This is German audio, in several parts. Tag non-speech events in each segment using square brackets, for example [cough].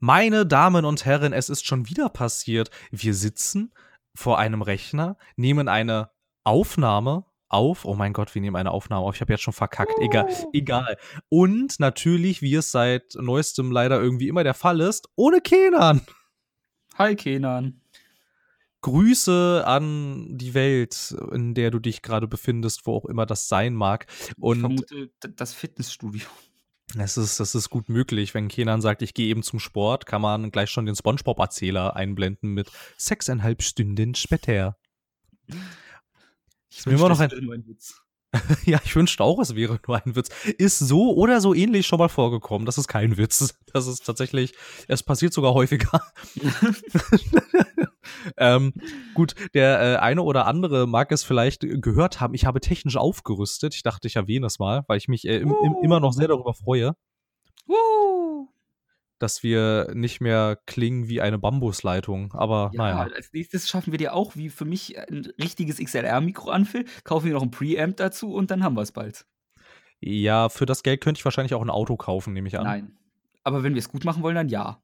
Meine Damen und Herren, es ist schon wieder passiert. Wir sitzen vor einem Rechner, nehmen eine Aufnahme auf. Oh mein Gott, wir nehmen eine Aufnahme auf. Ich habe jetzt schon verkackt. Egal, Oh. egal. Und natürlich, wie es seit neuestem leider irgendwie immer der Fall ist, ohne Kenan. Hi, Kenan. Grüße an die Welt, in der du dich gerade befindest, wo auch immer das sein mag. ich Und vermute, d- das Fitnessstudio. Es ist, das ist gut möglich. Wenn Kenan sagt, ich gehe eben zum Sport, kann man gleich schon den Spongebob-Erzähler einblenden mit sechseinhalb Stunden später. Ich mir immer noch das ein- ein Witz. [laughs] Ja, ich wünschte auch, es wäre nur ein Witz. Ist so oder so ähnlich schon mal vorgekommen. Das ist kein Witz. Das ist tatsächlich, es passiert sogar häufiger. [laughs] ähm, gut, der äh, eine oder andere mag es vielleicht gehört haben. Ich habe technisch aufgerüstet. Ich dachte, ich erwähne es mal, weil ich mich äh, im, im, immer noch sehr darüber freue, Woo! Dass wir nicht mehr klingen wie eine Bambusleitung. Aber Ja, naja. als nächstes schaffen wir dir auch, wie für mich, ein richtiges XLR-Mikro an, Phil. Kaufen wir noch ein Preamp dazu und dann haben wir es bald. Ja, für das Geld könnte ich wahrscheinlich auch ein Auto kaufen, nehme ich an. Nein. Aber wenn wir es gut machen wollen, dann ja.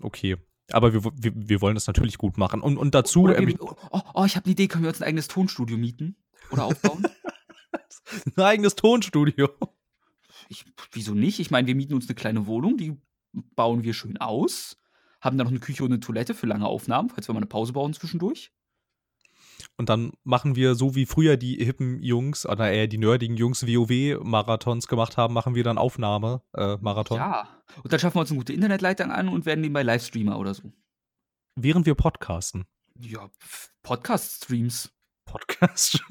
Okay. Aber wir, wir, wir wollen es natürlich gut machen. Und, und dazu. Ähm, wir, oh, oh, oh, ich habe eine Idee. Können wir uns ein eigenes Tonstudio mieten? Oder aufbauen? [laughs] ein eigenes Tonstudio. Ich, wieso nicht? Ich meine, wir mieten uns eine kleine Wohnung, die bauen wir schön aus. Haben dann noch eine Küche und eine Toilette für lange Aufnahmen, falls wir mal eine Pause bauen zwischendurch. Und dann machen wir so wie früher die hippen Jungs, oder eher die nerdigen Jungs WoW-Marathons gemacht haben, machen wir dann Aufnahme-Marathon. Ja. Und dann schaffen wir uns eine gute Internetleitung an und werden nebenbei Livestreamer oder so. Während wir podcasten. Ja, Podcast-Streams. Podcast.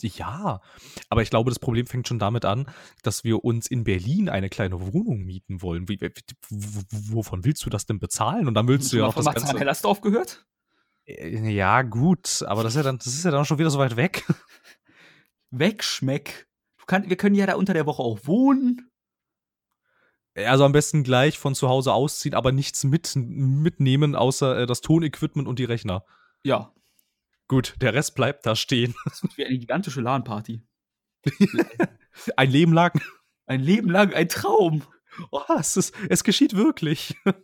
Ja, aber ich glaube, das Problem fängt schon damit an, dass wir uns in Berlin eine kleine Wohnung mieten wollen. Wie, wovon willst du das denn bezahlen? Und dann willst du ja auch das von Ganze. Hellersdorf gehört? Äh, Ja, gut, aber das ist ja dann, das ist ja dann schon wieder so weit weg. [laughs] Wegschmeck. Kann, wir können ja da unter der Woche auch wohnen. Also am besten gleich von zu Hause ausziehen, aber nichts mit, mitnehmen, außer äh, das Tonequipment und die Rechner. Ja, Gut, der Rest bleibt da stehen. das wird wie eine gigantische LAN-Party. [laughs] Ein Leben lang. Ein Leben lang ein Traum. Oh, es, ist, es geschieht wirklich. [laughs]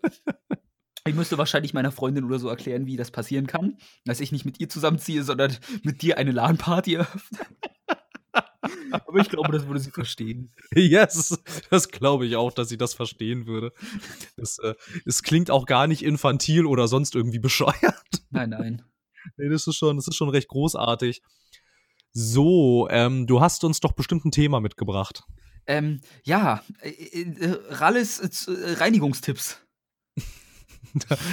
Ich müsste wahrscheinlich meiner Freundin oder so erklären, wie das passieren kann, dass ich nicht mit ihr zusammenziehe, sondern mit dir eine LAN-Party eröffne. [laughs] Aber ich glaube, das würde sie verstehen. yes, das glaube ich auch, dass sie das verstehen würde. Es, äh, es klingt auch gar nicht infantil oder sonst irgendwie bescheuert. Nein, nein. Nee, das ist schon, das ist schon recht großartig. So, ähm, du hast uns doch bestimmt ein Thema mitgebracht. Ähm, ja, äh, äh, Ralles äh, äh, Reinigungstipps.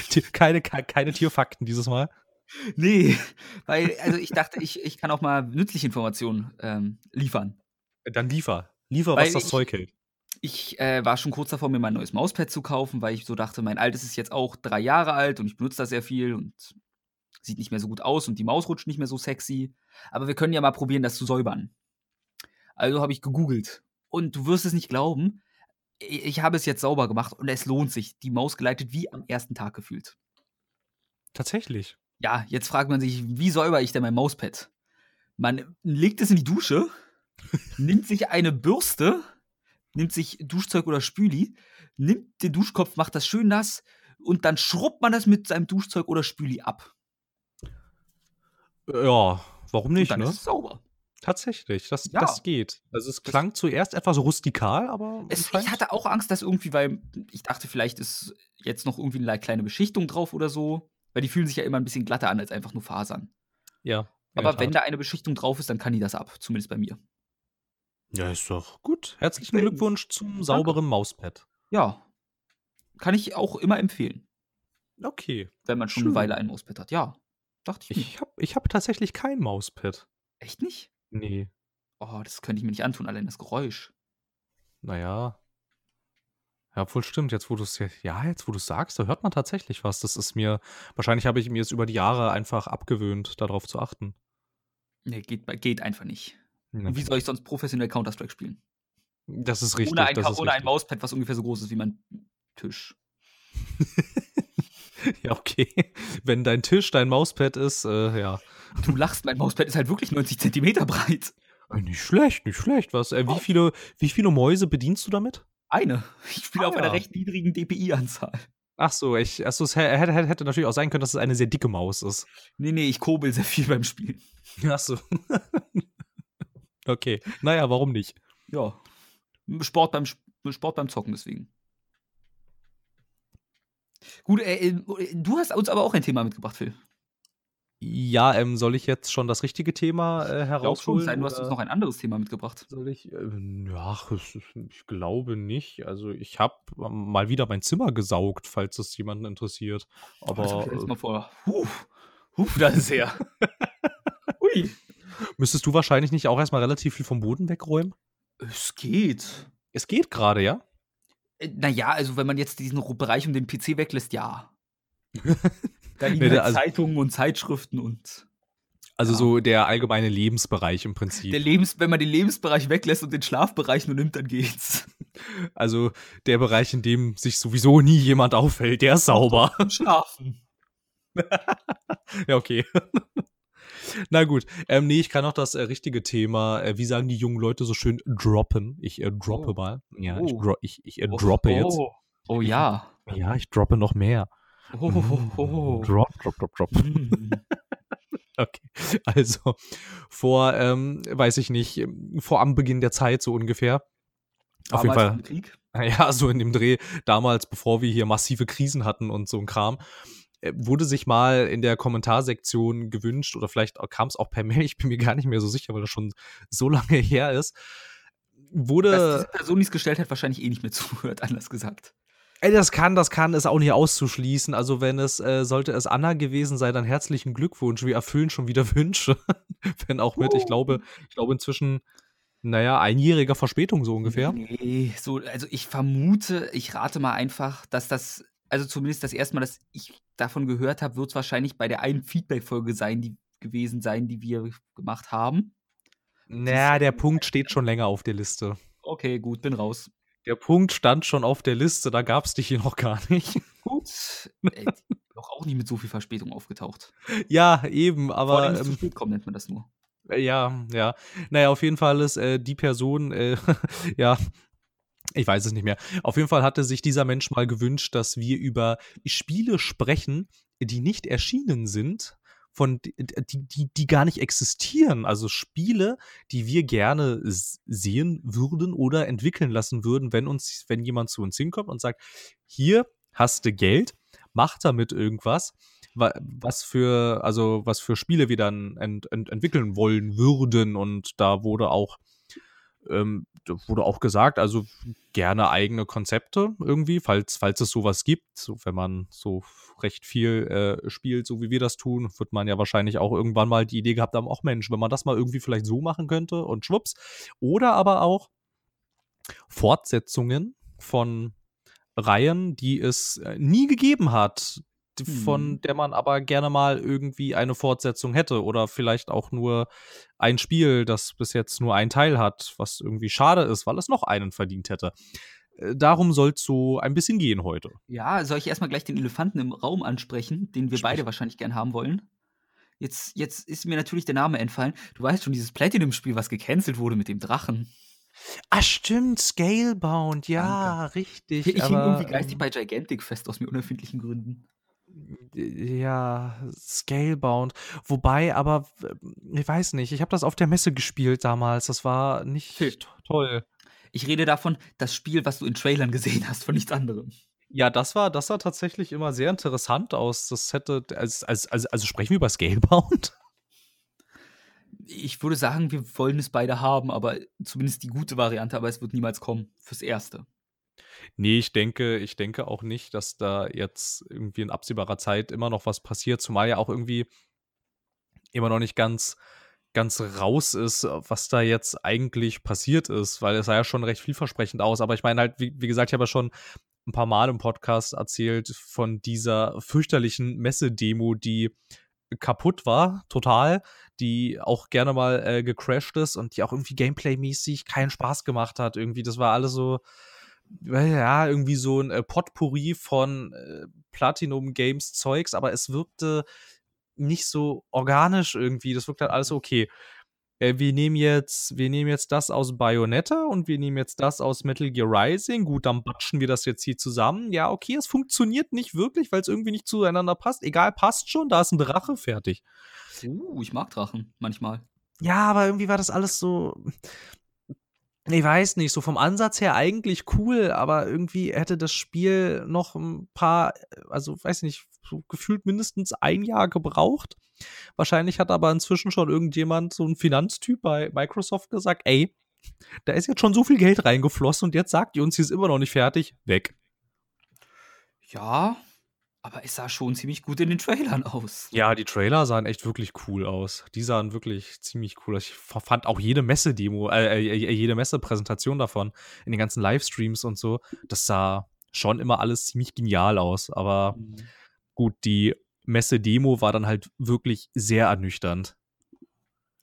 Ti- [laughs] keine, ke- keine Tierfakten dieses Mal. Nee, weil, also ich dachte, ich, ich kann auch mal nützliche Informationen ähm, liefern. Dann liefer. Liefer, Weil was das ich- Zeug hält. Ich äh, war schon kurz davor, mir mein neues Mauspad zu kaufen, weil ich so dachte, mein altes ist jetzt auch drei Jahre alt und ich benutze das sehr viel und sieht nicht mehr so gut aus und die Maus rutscht nicht mehr so sexy. Aber wir können ja mal probieren, das zu säubern. Also habe ich gegoogelt. Und du wirst es nicht glauben, ich habe es jetzt sauber gemacht und es lohnt sich. Die Maus geleitet wie am ersten Tag gefühlt. Tatsächlich. Ja, jetzt fragt man sich, wie säuber ich denn mein Mauspad? Man legt es in die Dusche, [laughs] nimmt sich eine Bürste, nimmt sich Duschzeug oder Spüli, nimmt den Duschkopf, macht das schön nass und dann schrubbt man das mit seinem Duschzeug oder Spüli ab. Ja, warum nicht, und dann ne? ist es sauber. Tatsächlich, das, Ja. das geht. Also es klang zuerst etwas rustikal, aber Es, ich hatte auch Angst, dass irgendwie, weil ich dachte, vielleicht ist jetzt noch irgendwie eine kleine Beschichtung drauf oder so. Weil die fühlen sich ja immer ein bisschen glatter an als einfach nur Fasern. ja. Aber wenn da eine Beschichtung drauf ist, dann kann die das ab. Zumindest bei mir. Ja, ist doch gut. Herzlichen. Glückwunsch zum sauberen Mauspad. Ja. Kann ich auch immer empfehlen. Okay. wenn man schon Schön. eine Weile ein Mauspad hat. Ja, dachte ich. Ich habe ich hab tatsächlich kein Mauspad. Echt nicht? Nee. Oh, das könnte ich mir nicht antun, allein das Geräusch. Naja. Ja, wohl stimmt. Jetzt, wo du es ja, jetzt, wo du sagst, da hört man tatsächlich was. Das ist mir, wahrscheinlich habe ich mir es über die Jahre einfach abgewöhnt, darauf zu achten. Nee, geht, geht einfach nicht. Und wie soll ich sonst professionell Counter-Strike spielen? Das ist richtig. ohne ein, ohne ein richtig. Mauspad, was ungefähr so groß ist wie mein Tisch. [laughs] [laughs] Ja, okay. Wenn dein Tisch dein Mauspad ist, äh, ja. Du lachst, mein Mauspad ist halt wirklich 90 Zentimeter breit. Äh, Nicht schlecht, nicht schlecht. Was, äh, wie, viele, wie viele Mäuse bedienst du damit? Eine. Ich spiele Ah, auf einer ja. recht niedrigen DPI-Anzahl. Ach so, ich, achso, es hätte, hätte, hätte natürlich auch sein können, dass es eine sehr dicke Maus ist. Nee, nee, ich kurbel sehr viel beim Spielen. Ach so. [laughs] okay. Naja, warum nicht? Ja. Sport beim, Sp- Sport beim Zocken deswegen. Gut, äh, äh, du hast uns aber auch ein Thema mitgebracht, Phil. Ja, ähm, soll ich jetzt schon das richtige Thema äh, glaube schon, herausholen? sein, du hast uns noch ein anderes Thema mitgebracht. soll ich? Ähm, ja, ich glaube nicht. Also ich habe mal wieder mein Zimmer gesaugt, falls es jemanden interessiert. Aber das ich jetzt äh, mal vor. Huh, huh, das ist her. [laughs] Ui. müsstest du wahrscheinlich nicht auch erstmal relativ viel vom Boden wegräumen? Es geht. Es geht gerade, ja? Äh, Naja, also wenn man jetzt diesen Bereich um den PC weglässt, ja. [laughs] Da liegen Nee, halt also- Zeitungen und Zeitschriften und Also Ja. so der allgemeine Lebensbereich im Prinzip. der Lebens, wenn man den Lebensbereich weglässt und den Schlafbereich nur nimmt, dann geht's. [laughs] also der Bereich, in dem sich sowieso nie jemand aufhält, der ist sauber. Schlafen. [laughs] ja, okay. Na gut. Ähm, nee, ich kann auch das äh, richtige Thema, äh, wie sagen die jungen Leute so schön, droppen. Ich äh, droppe Oh. mal. Ja, ich, Oh. dro ich, ich äh, droppe jetzt. Oh, oh ja. Ja, ich droppe noch mehr. Oh, oh, oh. Drop, drop, drop, drop. Mm. [laughs] Okay. Also vor, ähm, weiß ich nicht, ähm, vor am Beginn der Zeit so ungefähr. Auf jeden Damals Fall. im Krieg. [laughs] Ja, so in dem Dreh damals, bevor wir hier massive Krisen hatten und so ein Kram, wurde sich mal in der Kommentarsektion gewünscht oder vielleicht kam es auch per [laughs] Mail, ich bin mir gar nicht mehr so sicher, weil das schon so lange her ist, Dass wurde, diese Person, die es gestellt hat, wahrscheinlich eh nicht mehr [laughs] zuhört, anders gesagt. ey, das kann, das kann, ist auch nicht auszuschließen. Also wenn es, äh, sollte es Anna gewesen sein, dann herzlichen Glückwunsch. Wir erfüllen schon wieder [laughs] Wünsche. wenn auch mit, ich glaube, ich glaube inzwischen, naja, einjähriger Verspätung so ungefähr. Nee, so, also ich vermute, ich rate mal einfach, dass das, also zumindest das erste Mal, dass ich davon gehört habe, wird es wahrscheinlich bei der einen Feedback-Folge sein, die gewesen sein, die wir gemacht haben. Naja, der Punkt steht schon länger auf der Liste. Okay, gut, bin raus. Der Punkt stand schon auf der Liste, da gab es dich hier noch gar nicht. [laughs] Gut. Ey, doch auch nicht mit so viel Verspätung aufgetaucht. ja, eben, Vor aber allem zu ähm, spät kommen nennt man das nur. ja, ja. Naja, auf jeden Fall ist äh, die Person, äh, [laughs] ja, ich weiß es nicht mehr. Auf jeden Fall hatte sich dieser Mensch mal gewünscht, dass wir über Spiele sprechen, die nicht erschienen sind, von die, die, die gar nicht existieren. Also Spiele, die wir gerne sehen würden oder entwickeln lassen würden, wenn uns, wenn jemand zu uns hinkommt und sagt, hier hast du Geld, mach damit irgendwas, wa- was für, also was für Spiele wir dann ent, ent, entwickeln wollen würden. Und da wurde auch ähm, wurde auch gesagt, also gerne eigene Konzepte irgendwie, falls, falls es sowas gibt. So, wenn man so recht viel äh, spielt, so wie wir das tun, wird man ja wahrscheinlich auch irgendwann mal die Idee gehabt haben, auch Mensch, wenn man das mal irgendwie vielleicht so machen könnte und schwupps. Oder aber auch Fortsetzungen von Reihen, die es äh, nie gegeben hat, von Hm. der man aber gerne mal irgendwie eine Fortsetzung hätte oder vielleicht auch nur ein Spiel, das bis jetzt nur einen Teil hat, was irgendwie schade ist, weil es noch einen verdient hätte. Äh, Darum soll es so ein bisschen gehen heute. Ja, soll ich erstmal gleich den Elefanten im Raum ansprechen, den wir Sprich. beide wahrscheinlich gern haben wollen? Jetzt, jetzt ist mir natürlich der Name entfallen. Du weißt schon, dieses Platinum-Spiel, was gecancelt wurde mit dem Drachen. Ah, stimmt, Scalebound, ja, richtig. Ich hing aber, irgendwie geistig ähm, bei Gigantic fest aus mir unerfindlichen Gründen. Ja, Scalebound. Wobei, aber äh, ich weiß nicht, ich habe das auf der Messe gespielt damals. Das war nicht to- toll. Ich rede davon, das Spiel, was du in Trailern gesehen hast, von nichts anderem. Ja, das war, das sah tatsächlich immer sehr interessant aus. Das hätte, also, also, also, also sprechen wir über Scalebound? [laughs] Ich würde sagen, wir wollen es beide haben, aber zumindest die gute Variante, aber es wird niemals kommen. Fürs Erste. Nee, ich denke, ich denke auch nicht, dass da jetzt irgendwie in absehbarer Zeit immer noch was passiert, zumal ja auch irgendwie immer noch nicht ganz, ganz raus ist, was da jetzt eigentlich passiert ist, weil es sah ja schon recht vielversprechend aus. Aber ich meine halt, wie, wie gesagt, ich habe ja schon ein paar Mal im Podcast erzählt von dieser fürchterlichen Messedemo, die kaputt war, total, die auch gerne mal äh, gecrashed ist und die auch irgendwie Gameplay-mäßig keinen Spaß gemacht hat. Irgendwie, das war alles so, ja, irgendwie so ein äh, Potpourri von äh, Platinum Games Zeugs, aber es wirkte nicht so organisch irgendwie. Das wirkte halt alles so okay. äh, wir nehmen jetzt, wir nehmen jetzt das aus Bayonetta und wir nehmen jetzt das aus Metal Gear Rising. Gut, dann batschen wir das jetzt hier zusammen. Ja, okay, es funktioniert nicht wirklich, weil es irgendwie nicht zueinander passt. Egal, passt schon, da ist ein Drache fertig. Uh, ich mag Drachen manchmal. Ja, aber irgendwie war das alles so. Ich weiß nicht, so vom Ansatz her eigentlich cool, aber irgendwie hätte das Spiel noch ein paar, also weiß nicht, so gefühlt mindestens ein Jahr gebraucht. Wahrscheinlich hat aber inzwischen schon irgendjemand, so ein Finanztyp bei Microsoft gesagt, ey, da ist jetzt schon so viel Geld reingeflossen und jetzt sagt ihr uns, sie ist immer noch nicht fertig, weg. Ja, aber es sah schon ziemlich gut in den Trailern aus. Ja, die Trailer sahen echt wirklich cool aus. Die sahen wirklich ziemlich cool aus. Ich fand auch jede Messe-Demo, äh, äh, äh, jede Messe-Präsentation davon in den ganzen Livestreams und so, das sah schon immer alles ziemlich genial aus. Aber mhm. gut, die Messe-Demo war dann halt wirklich sehr ernüchternd.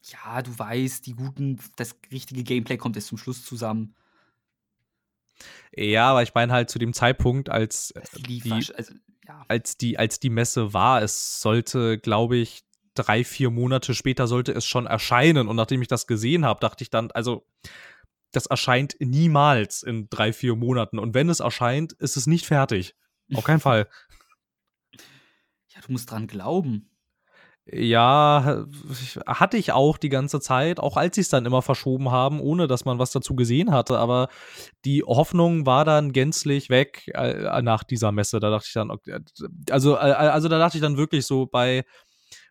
Ja, du weißt, die guten, das richtige Gameplay kommt erst zum Schluss zusammen. Ja, aber ich meine halt zu dem Zeitpunkt, als die, also, ja. als die, als die Messe war, es sollte, glaube ich, drei, vier Monate später sollte es schon erscheinen. Und nachdem ich das gesehen habe, dachte ich dann, also das erscheint niemals in drei, vier Monaten. Und wenn es erscheint, ist es nicht fertig. Auf keinen Fall. [laughs] Ja, du musst dran glauben. Ja, hatte ich auch die ganze Zeit, auch als sie es dann immer verschoben haben, ohne dass man was dazu gesehen hatte. Aber die Hoffnung war dann gänzlich weg äh, nach dieser Messe. Da dachte ich dann, also, äh, also da dachte ich dann wirklich so bei,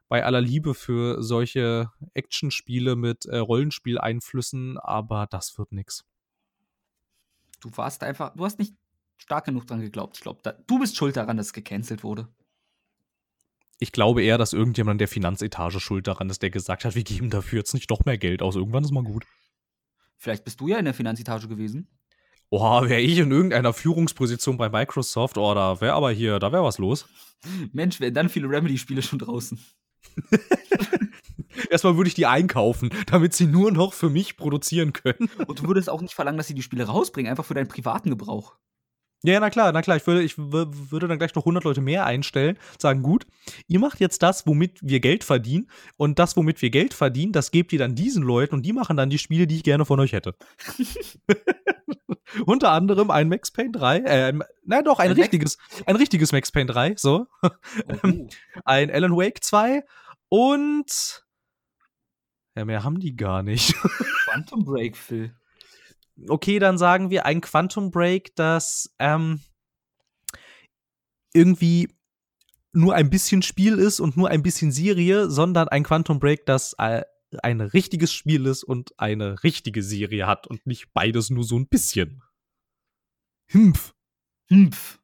bei aller Liebe für solche Actionspiele mit äh, Rollenspieleinflüssen, aber das wird nix. Du warst einfach, du hast nicht stark genug dran geglaubt. Ich glaube, du bist schuld daran, dass es gecancelt wurde ich glaube eher, dass irgendjemand der Finanzetage schuld daran ist, der gesagt hat, wir geben dafür jetzt nicht noch mehr Geld aus. Irgendwann ist mal gut. Vielleicht bist du ja in der Finanzetage gewesen. Oha, wäre ich in irgendeiner Führungsposition bei Microsoft, oh, da wäre aber hier, da wäre was los. [laughs] Mensch, wären dann viele Remedy-Spiele schon draußen. [laughs] Erstmal würde ich die einkaufen, damit sie nur noch für mich produzieren können. Und du würdest auch nicht verlangen, dass sie die Spiele rausbringen, einfach für deinen privaten Gebrauch. Ja, na klar, na klar. Ich würde, ich würde dann gleich noch 100 Leute mehr einstellen, sagen, gut, ihr macht jetzt das, womit wir Geld verdienen und das, womit wir Geld verdienen, das gebt ihr dann diesen Leuten und die machen dann die Spiele, die ich gerne von euch hätte. [laughs] Unter anderem ein Max Payne 3, äh, na doch, ein, ein richtiges, Max ein richtiges Max Payne 3, so. Oh. [laughs] ein Alan Wake 2 und ja, mehr haben die gar nicht. Quantum Break, Phil okay, dann sagen wir ein Quantum Break, das ähm, irgendwie nur ein bisschen Spiel ist und nur ein bisschen Serie, sondern ein Quantum Break, das äh, ein richtiges Spiel ist und eine richtige Serie hat und nicht beides nur so ein bisschen. Hümpf. Hümpf.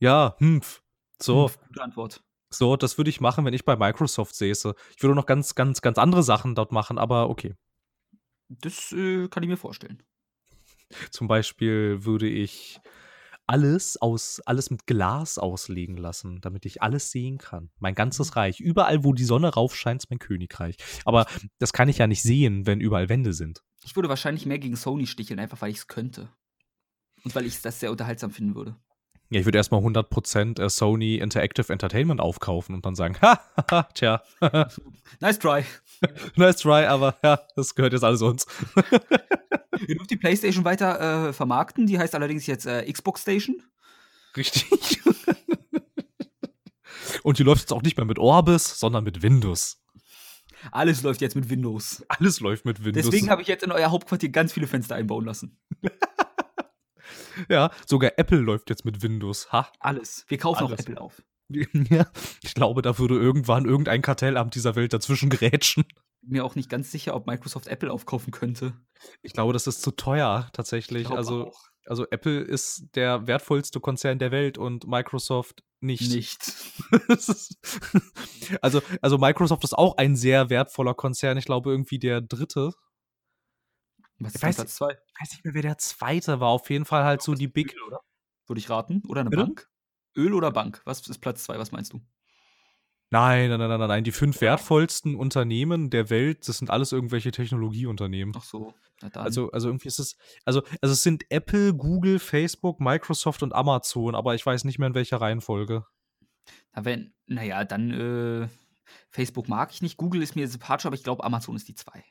Ja, hümpf. So. Hümpf, gute Antwort. So, das würde ich machen, wenn ich bei Microsoft säße. Ich würde noch ganz, ganz, ganz andere Sachen dort machen, aber okay. Das äh, kann ich mir vorstellen. Zum Beispiel würde ich alles aus, alles mit Glas auslegen lassen, damit ich alles sehen kann. Mein ganzes mhm. Reich. Überall, wo die Sonne raufscheint, ist mein Königreich. Aber das kann ich ja nicht sehen, wenn überall Wände sind. Ich würde wahrscheinlich mehr gegen Sony sticheln, einfach weil ich es könnte. Und weil ich das sehr unterhaltsam finden würde. Ja, ich würde erstmal 100% äh, Sony Interactive Entertainment aufkaufen und dann sagen, [laughs] ha, ha, tja. [laughs] nice try. [laughs] nice try, aber ja, das gehört jetzt alles uns. Ihr dürft die PlayStation weiter äh, vermarkten, die heißt allerdings jetzt äh, Xbox Station. Richtig. und die läuft jetzt auch nicht mehr mit Orbis, sondern mit Windows. Alles läuft jetzt mit Windows. Alles läuft mit Windows. Deswegen habe ich jetzt in euer Hauptquartier ganz viele Fenster einbauen lassen. [laughs] Ja, sogar Apple läuft jetzt mit Windows. Ha. Alles. Wir kaufen Alles. auch Apple auf. [laughs] Ja, ich glaube, da würde irgendwann irgendein Kartellamt dieser Welt dazwischen [laughs] grätschen. Mir auch nicht ganz sicher, ob Microsoft Apple aufkaufen könnte. Ich glaube, das ist zu teuer, tatsächlich. Also, also Apple ist der wertvollste Konzern der Welt und Microsoft nicht. Nicht. also, also Microsoft ist auch ein sehr wertvoller Konzern. Ich glaube, irgendwie der dritte was ist weiß, Platz zwei? Ich weiß nicht mehr, wer der zweite war. Auf jeden Fall halt so die Big. Öl, oder? Würde ich raten? Oder eine Bitte? Bank? Öl oder Bank? Was ist Platz zwei? Was meinst du? Nein, nein, nein, nein, nein. Die fünf wertvollsten Unternehmen der Welt, das sind alles irgendwelche Technologieunternehmen. Ach so. Also, also irgendwie ist es, also, also es sind Apple, Google, Facebook, Microsoft und Amazon, aber ich weiß nicht mehr in welcher Reihenfolge. Na, wenn, naja, dann, äh, Facebook mag ich nicht, Google ist mir sympathisch, aber ich glaube, Amazon ist die zwei.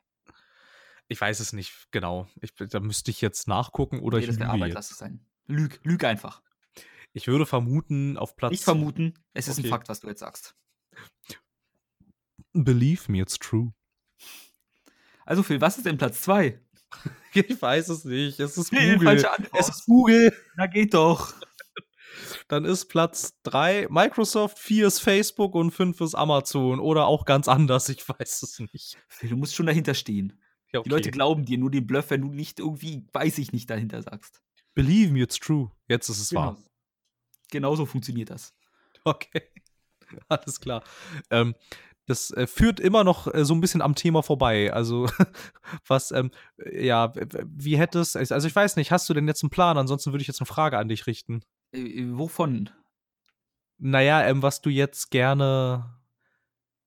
Ich weiß es nicht genau. Ich, da müsste ich jetzt nachgucken oder Nee, ich das lüge Arbeit, lass es sein. Lüg, lüg einfach. Ich würde vermuten, auf Platz. Nicht vermuten, es ist Okay. ein Fakt, was du jetzt sagst. Believe me, it's true. Also Phil, was ist denn Platz 2? [laughs] Ich weiß es nicht. Es ist [laughs] Phil, Google. Es ist Google. Na geht doch. [laughs] Dann ist Platz 3 Microsoft, 4 ist Facebook und 5 ist Amazon. Oder auch ganz anders, ich weiß es nicht. Phil, du musst schon dahinter stehen. Ja, Die Leute glauben dir nur den Bluff, wenn du nicht irgendwie, weiß ich nicht, dahinter sagst. Believe me, it's true. Jetzt ist es wahr. Genauso funktioniert das. [laughs] Okay. Alles klar. Ähm, das äh, führt immer noch äh, so ein bisschen am Thema vorbei. Also, [laughs] was, ähm, äh, ja, wie hättest, also ich weiß nicht, hast du denn jetzt einen Plan? Ansonsten würde ich jetzt eine Frage an dich richten. Äh, äh, wovon? Naja, ähm, was du jetzt gerne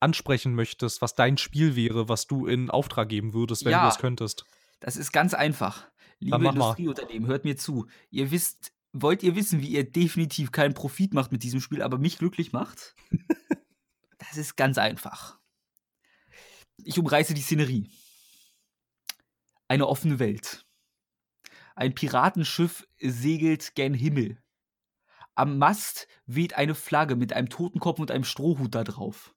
ansprechen möchtest, was dein Spiel wäre, was du in Auftrag geben würdest, wenn Ja. du das könntest. Das ist ganz einfach. Liebe. Industrieunternehmen, hört mir zu. Ihr wisst, wollt ihr wissen, wie ihr definitiv keinen Profit macht mit diesem Spiel, aber mich glücklich macht? [laughs] das ist ganz einfach. Ich umreiße die Szenerie. Eine offene Welt. Ein Piratenschiff segelt gen Himmel. Am Mast weht eine Flagge mit einem Totenkopf und einem Strohhut da drauf.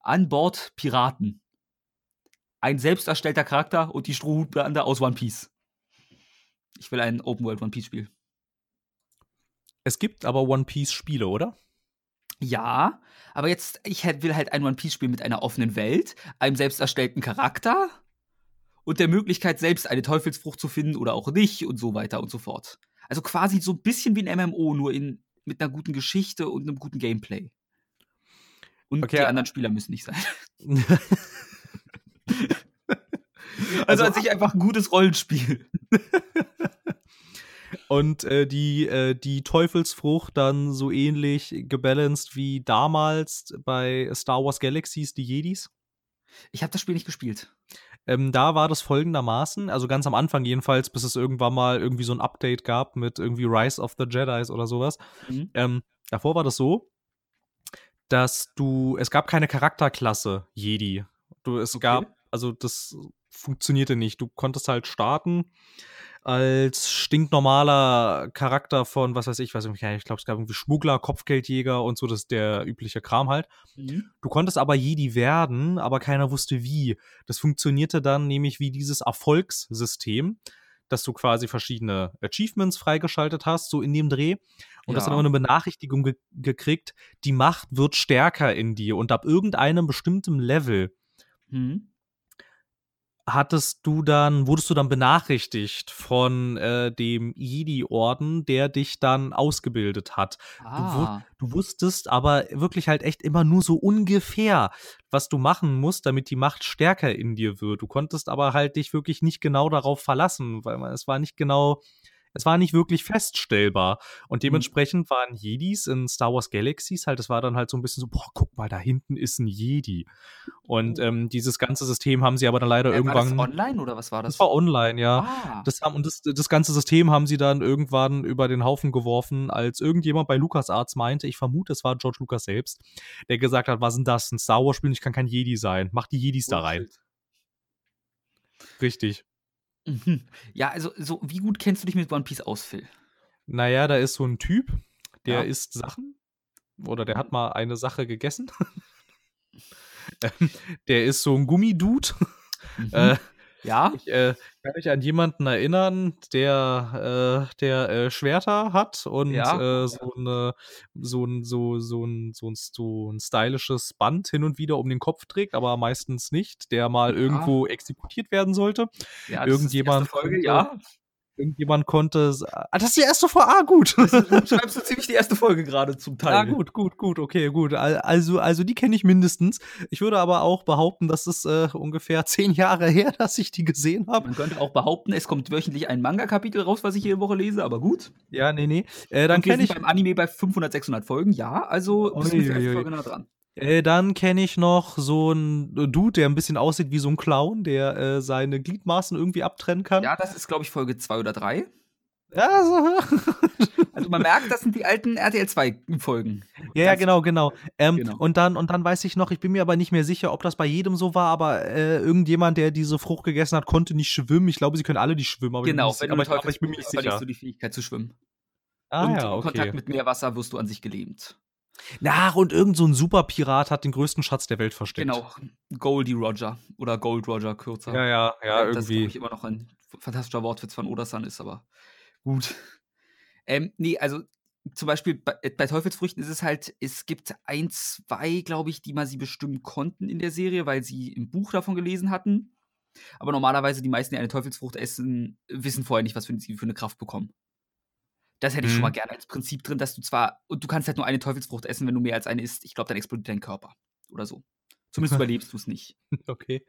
An Bord Piraten ein selbst erstellter Charakter und die Strohhutbande aus One Piece. Ich will ein Open World One Piece Spiel. Es gibt aber One Piece Spiele, oder? Ja, aber jetzt, ich will halt ein One Piece Spiel mit einer offenen Welt, einem selbst erstellten Charakter und der Möglichkeit, selbst eine Teufelsfrucht zu finden oder auch nicht und so weiter und so fort. Also quasi so ein bisschen wie ein MMO, nur in, mit einer guten Geschichte und einem guten Gameplay. Und Okay, die anderen Spieler müssen nicht sein. [laughs] Also, Also- an sich einfach ein gutes Rollenspiel. [laughs] Und äh, die, äh, die Teufelsfrucht dann so ähnlich gebalanced wie damals bei Star Wars Galaxies, die Jedis. Ich habe das Spiel nicht gespielt. Ähm, da war das folgendermaßen, also ganz am Anfang jedenfalls, bis es irgendwann mal irgendwie so ein Update gab mit irgendwie Rise of the Jedis oder sowas. Mhm. Ähm, davor war das so, dass du, es gab keine Charakterklasse Jedi. Du, es Okay. gab, also das funktionierte nicht. Du konntest halt starten als stinknormaler Charakter von, was weiß ich, weiß ich, nicht, ich glaube, es gab irgendwie Schmuggler, Kopfgeldjäger und so, das ist der übliche Kram halt. Mhm. Du konntest aber Jedi werden, aber keiner wusste wie. Das funktionierte dann nämlich wie dieses Erfolgssystem, dass du quasi verschiedene Achievements freigeschaltet hast, so in dem Dreh. Und hast Ja. dann immer eine Benachrichtigung ge gekriegt, die Macht wird stärker in dir. Und ab irgendeinem bestimmten Level Mhm. Hattest du dann, wurdest du dann benachrichtigt von äh, dem Jedi-Orden, der dich dann ausgebildet hat. Ah. Du wusstest aber wirklich halt echt immer nur so ungefähr, was du machen musst, damit die Macht stärker in dir wird. Du konntest aber halt dich wirklich nicht genau darauf verlassen, weil es war nicht genau, es war nicht wirklich feststellbar. Und dementsprechend waren Jedis in Star Wars Galaxies halt, es war dann halt so ein bisschen so, boah, guck mal, da hinten ist ein Jedi. Und Oh. ähm, dieses ganze System haben sie aber dann leider Äh, irgendwann. War das online oder was war das? das war online, ja. Ah. Das haben, und das, das ganze System haben sie dann irgendwann über den Haufen geworfen, als irgendjemand bei LucasArts meinte, ich vermute, es war George Lucas selbst, der gesagt hat, was ist denn das? Ein Star Wars-Spiel, ich kann kein Jedi sein. Mach die Jedis da rein. Richtig. Mhm. [laughs] Ja, also so, wie gut kennst du dich mit One Piece aus, Phil? Naja, da ist so ein Typ, der Ja. isst Sachen. Oder der hat mal eine Sache gegessen. [laughs] Ähm, der ist so ein Gummidude. Mhm. Ja? Ich äh, kann mich an jemanden erinnern, der, äh, der äh, Schwerter hat und Ja. äh, so, eine, so, ein, so, so, ein, so, ein, so ein stylisches Band hin und wieder um den Kopf trägt, aber meistens nicht, der mal Ja. irgendwo exekutiert werden sollte. ja das ist die irgendjemand erste Folge, ja. Irgendjemand konnte. Ah, das ist die erste Folge. Ah, gut. Du schreibst du ziemlich die erste Folge gerade zum Teil. Ah, gut, gut, gut, okay, gut. Al- Also, also die kenne ich mindestens. Ich würde aber auch behaupten, das ist äh, ungefähr zehn Jahre her, dass ich die gesehen habe. Man könnte auch behaupten, es kommt wöchentlich ein Manga-Kapitel raus, was ich jede Woche lese, aber gut. Ja, nee, nee. Äh, dann kenne ich. beim Anime bei 500, 600 Folgen, ja. Also mit der ersten Uiuiui. Folge nah dran. Äh, dann kenne ich noch so einen Dude, der ein bisschen aussieht wie so ein Clown, der äh, seine Gliedmaßen irgendwie abtrennen kann. Ja, das ist, glaube ich, Folge 2 oder 3. Ja, so. [laughs] Also man merkt, das sind die alten RTL 2-Folgen. Ja, ja, genau, genau. Ähm, Genau. Und, dann, und dann weiß ich noch, ich bin mir aber nicht mehr sicher, ob das bei jedem so war, aber äh, irgendjemand, der diese Frucht gegessen hat, konnte nicht schwimmen. Ich glaube, sie können alle nicht schwimmen, aber Genau, ich bin, eine aber, aber ich bin mir nicht isst, verlierst sicher. du die Fähigkeit zu schwimmen. Ah, und ja, okay. Kontakt mit Meerwasser wirst du an sich gelähmt. Ach, und irgend so ein Superpirat hat den größten Schatz der Welt versteckt. Genau. Goldie Roger oder Gold Roger kürzer. Ja, ja, ja, Äh, Das glaube irgendwie. ich immer noch ein fantastischer Wortwitz von Odersan ist, aber gut. Ähm, nee, also zum Beispiel bei, äh, bei Teufelsfrüchten ist es halt, es gibt ein, zwei, glaube ich, die mal sie bestimmen konnten in der Serie, weil sie im Buch davon gelesen hatten. Aber normalerweise die meisten, die eine Teufelsfrucht essen, wissen vorher nicht, was für, sie für eine Kraft bekommen. Das hätte ich schon Mhm. mal gerne als Prinzip drin, dass du zwar, und du kannst halt nur eine Teufelsfrucht essen, wenn du mehr als eine isst. Ich glaube, dann explodiert dein Körper. Oder so. Zumindest [laughs] überlebst du es nicht. Okay.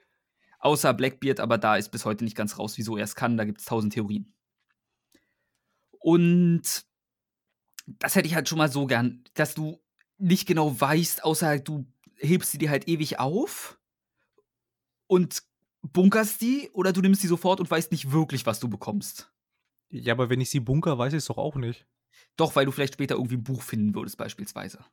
Außer Blackbeard, aber da ist bis heute nicht ganz raus, wieso er es kann. Da gibt es tausend Theorien. Und das hätte ich halt schon mal so gern, dass du nicht genau weißt, außer halt du hebst sie dir halt ewig auf und bunkerst die oder du nimmst die sofort und weißt nicht wirklich, was du bekommst. Ja, aber wenn ich sie bunker, weiß ich es doch auch nicht. Doch, weil du vielleicht später irgendwie ein Buch finden würdest, beispielsweise.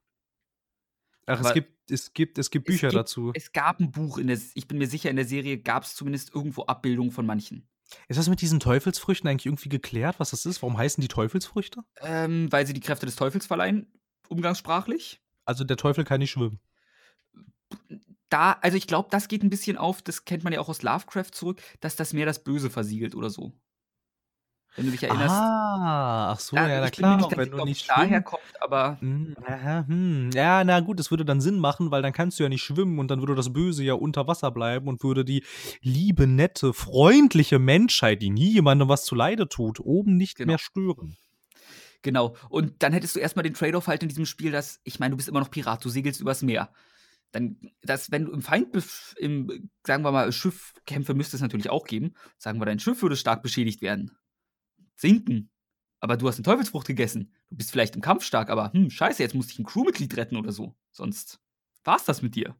Ach, es gibt, es gibt, es gibt es Bücher gibt- dazu. Es gab ein Buch in der, ich bin mir sicher, in der Serie gab es zumindest irgendwo Abbildungen von manchen. Ist das mit diesen Teufelsfrüchten eigentlich irgendwie geklärt, was das ist? Warum heißen die Teufelsfrüchte? Ähm, weil sie die Kräfte des Teufels verleihen, umgangssprachlich. Also der Teufel kann nicht schwimmen. da, also ich glaube, das geht ein bisschen auf, das kennt man ja auch aus Lovecraft zurück, dass das Meer das Böse versiegelt oder so. Wenn du dich erinnerst. Ah, ach so, Da- ja, na klar, nicht wenn du nicht daher kommt, aber Hm, aha, hm. Ja, na gut, das würde dann Sinn machen, weil dann kannst du ja nicht schwimmen und dann würde das Böse ja unter Wasser bleiben und würde die liebe, nette, freundliche Menschheit, die nie jemandem was zuleide tut, oben nicht Genau. mehr stören. genau. Und dann hättest du erstmal den Trade-off halt in diesem Spiel, dass, ich meine, du bist immer noch Pirat, du segelst übers Meer. Dann, dass, wenn du im Feind, im, sagen wir mal, Schiffkämpfe müsste es natürlich auch geben. Sagen wir, dein Schiff würde stark beschädigt werden. Sinken. Aber du hast eine Teufelsfrucht gegessen. Du bist vielleicht im Kampf stark, aber hm, scheiße, jetzt musste ich ein Crewmitglied retten oder so. Sonst war's das mit dir.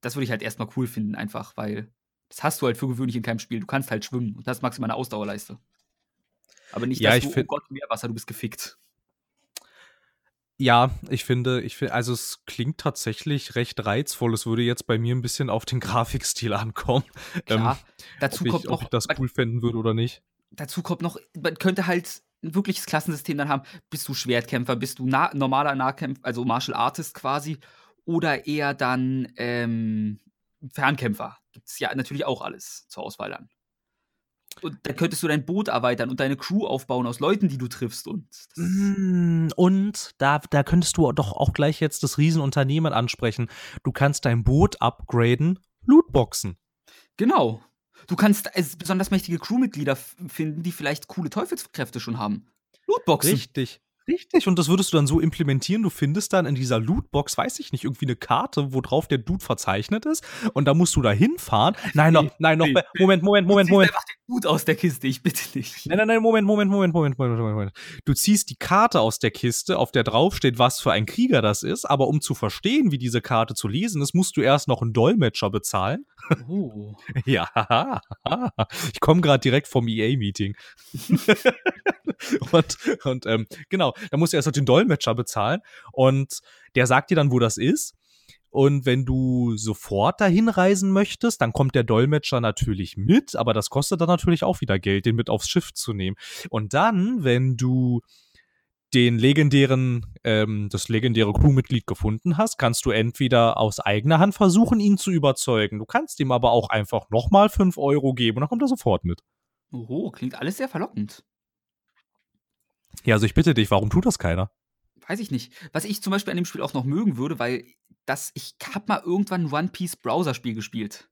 Das würde ich halt erstmal cool finden, einfach, weil das hast du halt für gewöhnlich in keinem Spiel. Du kannst halt schwimmen und das maximal eine Ausdauerleiste. Aber nicht, Ja, dass du, oh Gott, Meerwasser, du bist gefickt. Ja, ich finde, ich finde, also es klingt tatsächlich recht reizvoll. Es würde jetzt bei mir ein bisschen auf den Grafikstil [laughs] ankommen. Klar. Ähm, dazu ob, kommt ich, noch, ob ich das cool fänden würde oder nicht. Dazu kommt noch, man könnte halt ein wirkliches Klassensystem dann haben. Bist du Schwertkämpfer, bist du nah, normaler Nahkämpfer, also Martial Artist quasi, oder eher dann ähm, Fernkämpfer. Gibt es ja natürlich auch alles zur Auswahl dann. Und dann könntest du dein Boot erweitern und deine Crew aufbauen aus Leuten, die du triffst. Und Mm, Und da, da könntest du doch auch gleich jetzt das Riesenunternehmen ansprechen. Du kannst dein Boot upgraden, Lootboxen. genau. Du kannst besonders mächtige Crewmitglieder finden, die vielleicht coole Teufelskräfte schon haben. Lootboxen. Richtig. Richtig, und das würdest du dann so implementieren, du findest dann in dieser Lootbox, weiß ich nicht, irgendwie eine Karte, wo drauf der Dude verzeichnet ist und da musst du da hinfahren. Nein, noch, nein, noch, be- Moment, Moment, Moment, Du ziehst Moment. einfach den Hut aus der Kiste, ich bitte nicht. Nein, nein, nein, Moment, Moment, Moment, Moment, Moment, Moment, Moment. Du ziehst die Karte aus der Kiste, auf der draufsteht, was für ein Krieger das ist, aber um zu verstehen, wie diese Karte zu lesen ist, musst du erst noch einen Dolmetscher bezahlen. Oh. [laughs] Ja, [laughs] ich komme gerade direkt vom EA-Meeting. [laughs] und und ähm, genau, da musst du erst noch den Dolmetscher bezahlen und der sagt dir dann, wo das ist. Und wenn du sofort dahin reisen möchtest, dann kommt der Dolmetscher natürlich mit, aber das kostet dann natürlich auch wieder Geld, den mit aufs Schiff zu nehmen. Und dann, wenn du den legendären, ähm, das legendäre Crewmitglied gefunden hast, kannst du entweder aus eigener Hand versuchen, ihn zu überzeugen. Du kannst ihm aber auch einfach nochmal 5 Euro geben und dann kommt er sofort mit. Oh, klingt alles sehr verlockend. Ja, also ich bitte dich, warum tut das keiner? Weiß ich nicht. Was ich zum Beispiel an dem Spiel auch noch mögen würde, weil das, ich habe mal irgendwann ein One Piece Browser-Spiel gespielt.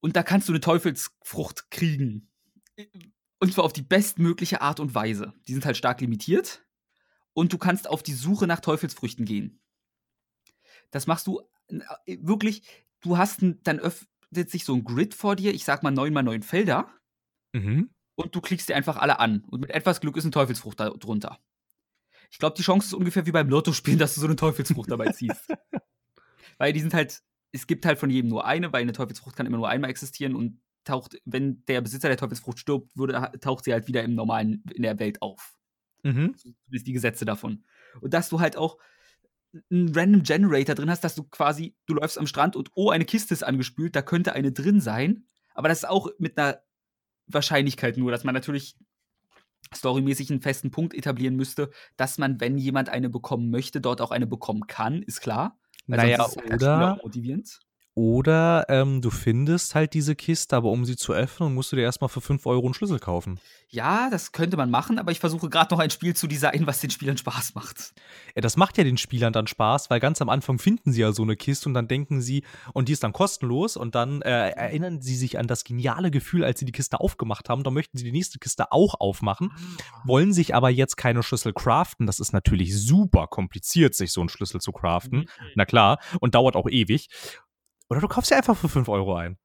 Und da kannst du eine Teufelsfrucht kriegen. Und zwar auf die bestmögliche Art und Weise. Die sind halt stark limitiert. Und du kannst auf die Suche nach Teufelsfrüchten gehen. Das machst du äh, wirklich, du hast dann öffnet sich so ein Grid vor dir, ich sag mal 9 mal 9 Felder. Mhm. und du klickst die einfach alle an. Und mit etwas Glück ist eine Teufelsfrucht da drunter. Ich glaube, die Chance ist ungefähr wie beim Lottospielen, [laughs] dass du so eine Teufelsfrucht dabei ziehst. [laughs] weil die sind halt, es gibt halt von jedem nur eine, weil eine Teufelsfrucht kann immer nur einmal existieren und taucht, wenn der Besitzer der Teufelsfrucht stirbt, würde, taucht sie halt wieder im normalen, in der Welt auf. Mhm. Zumindest die Gesetze davon. Und dass du halt auch einen Random Generator drin hast, dass du quasi, du läufst am Strand und oh, eine Kiste ist angespült, da könnte eine drin sein. Aber das ist auch mit einer Wahrscheinlichkeit nur, dass man natürlich storymäßig einen festen Punkt etablieren müsste, dass man, wenn jemand eine bekommen möchte, dort auch eine bekommen kann, ist klar. Weil naja, oder, motivierend. Oder ähm, du findest halt diese Kiste, aber um sie zu öffnen, musst du dir erstmal für 5 Euro einen Schlüssel kaufen. Ja, das könnte man machen, aber ich versuche gerade noch ein Spiel zu designen, was den Spielern Spaß macht. Ja, das macht ja den Spielern dann Spaß, weil ganz am Anfang finden sie ja so eine Kiste und dann denken sie, und die ist dann kostenlos und dann äh, erinnern sie sich an das geniale Gefühl, als sie die Kiste aufgemacht haben. Dann möchten sie die nächste Kiste auch aufmachen, ah. wollen sich aber jetzt keine Schlüssel craften. Das ist natürlich super kompliziert, sich so einen Schlüssel zu craften. Mhm. Na klar, und dauert auch ewig. Oder du kaufst ja einfach für 5 Euro ein.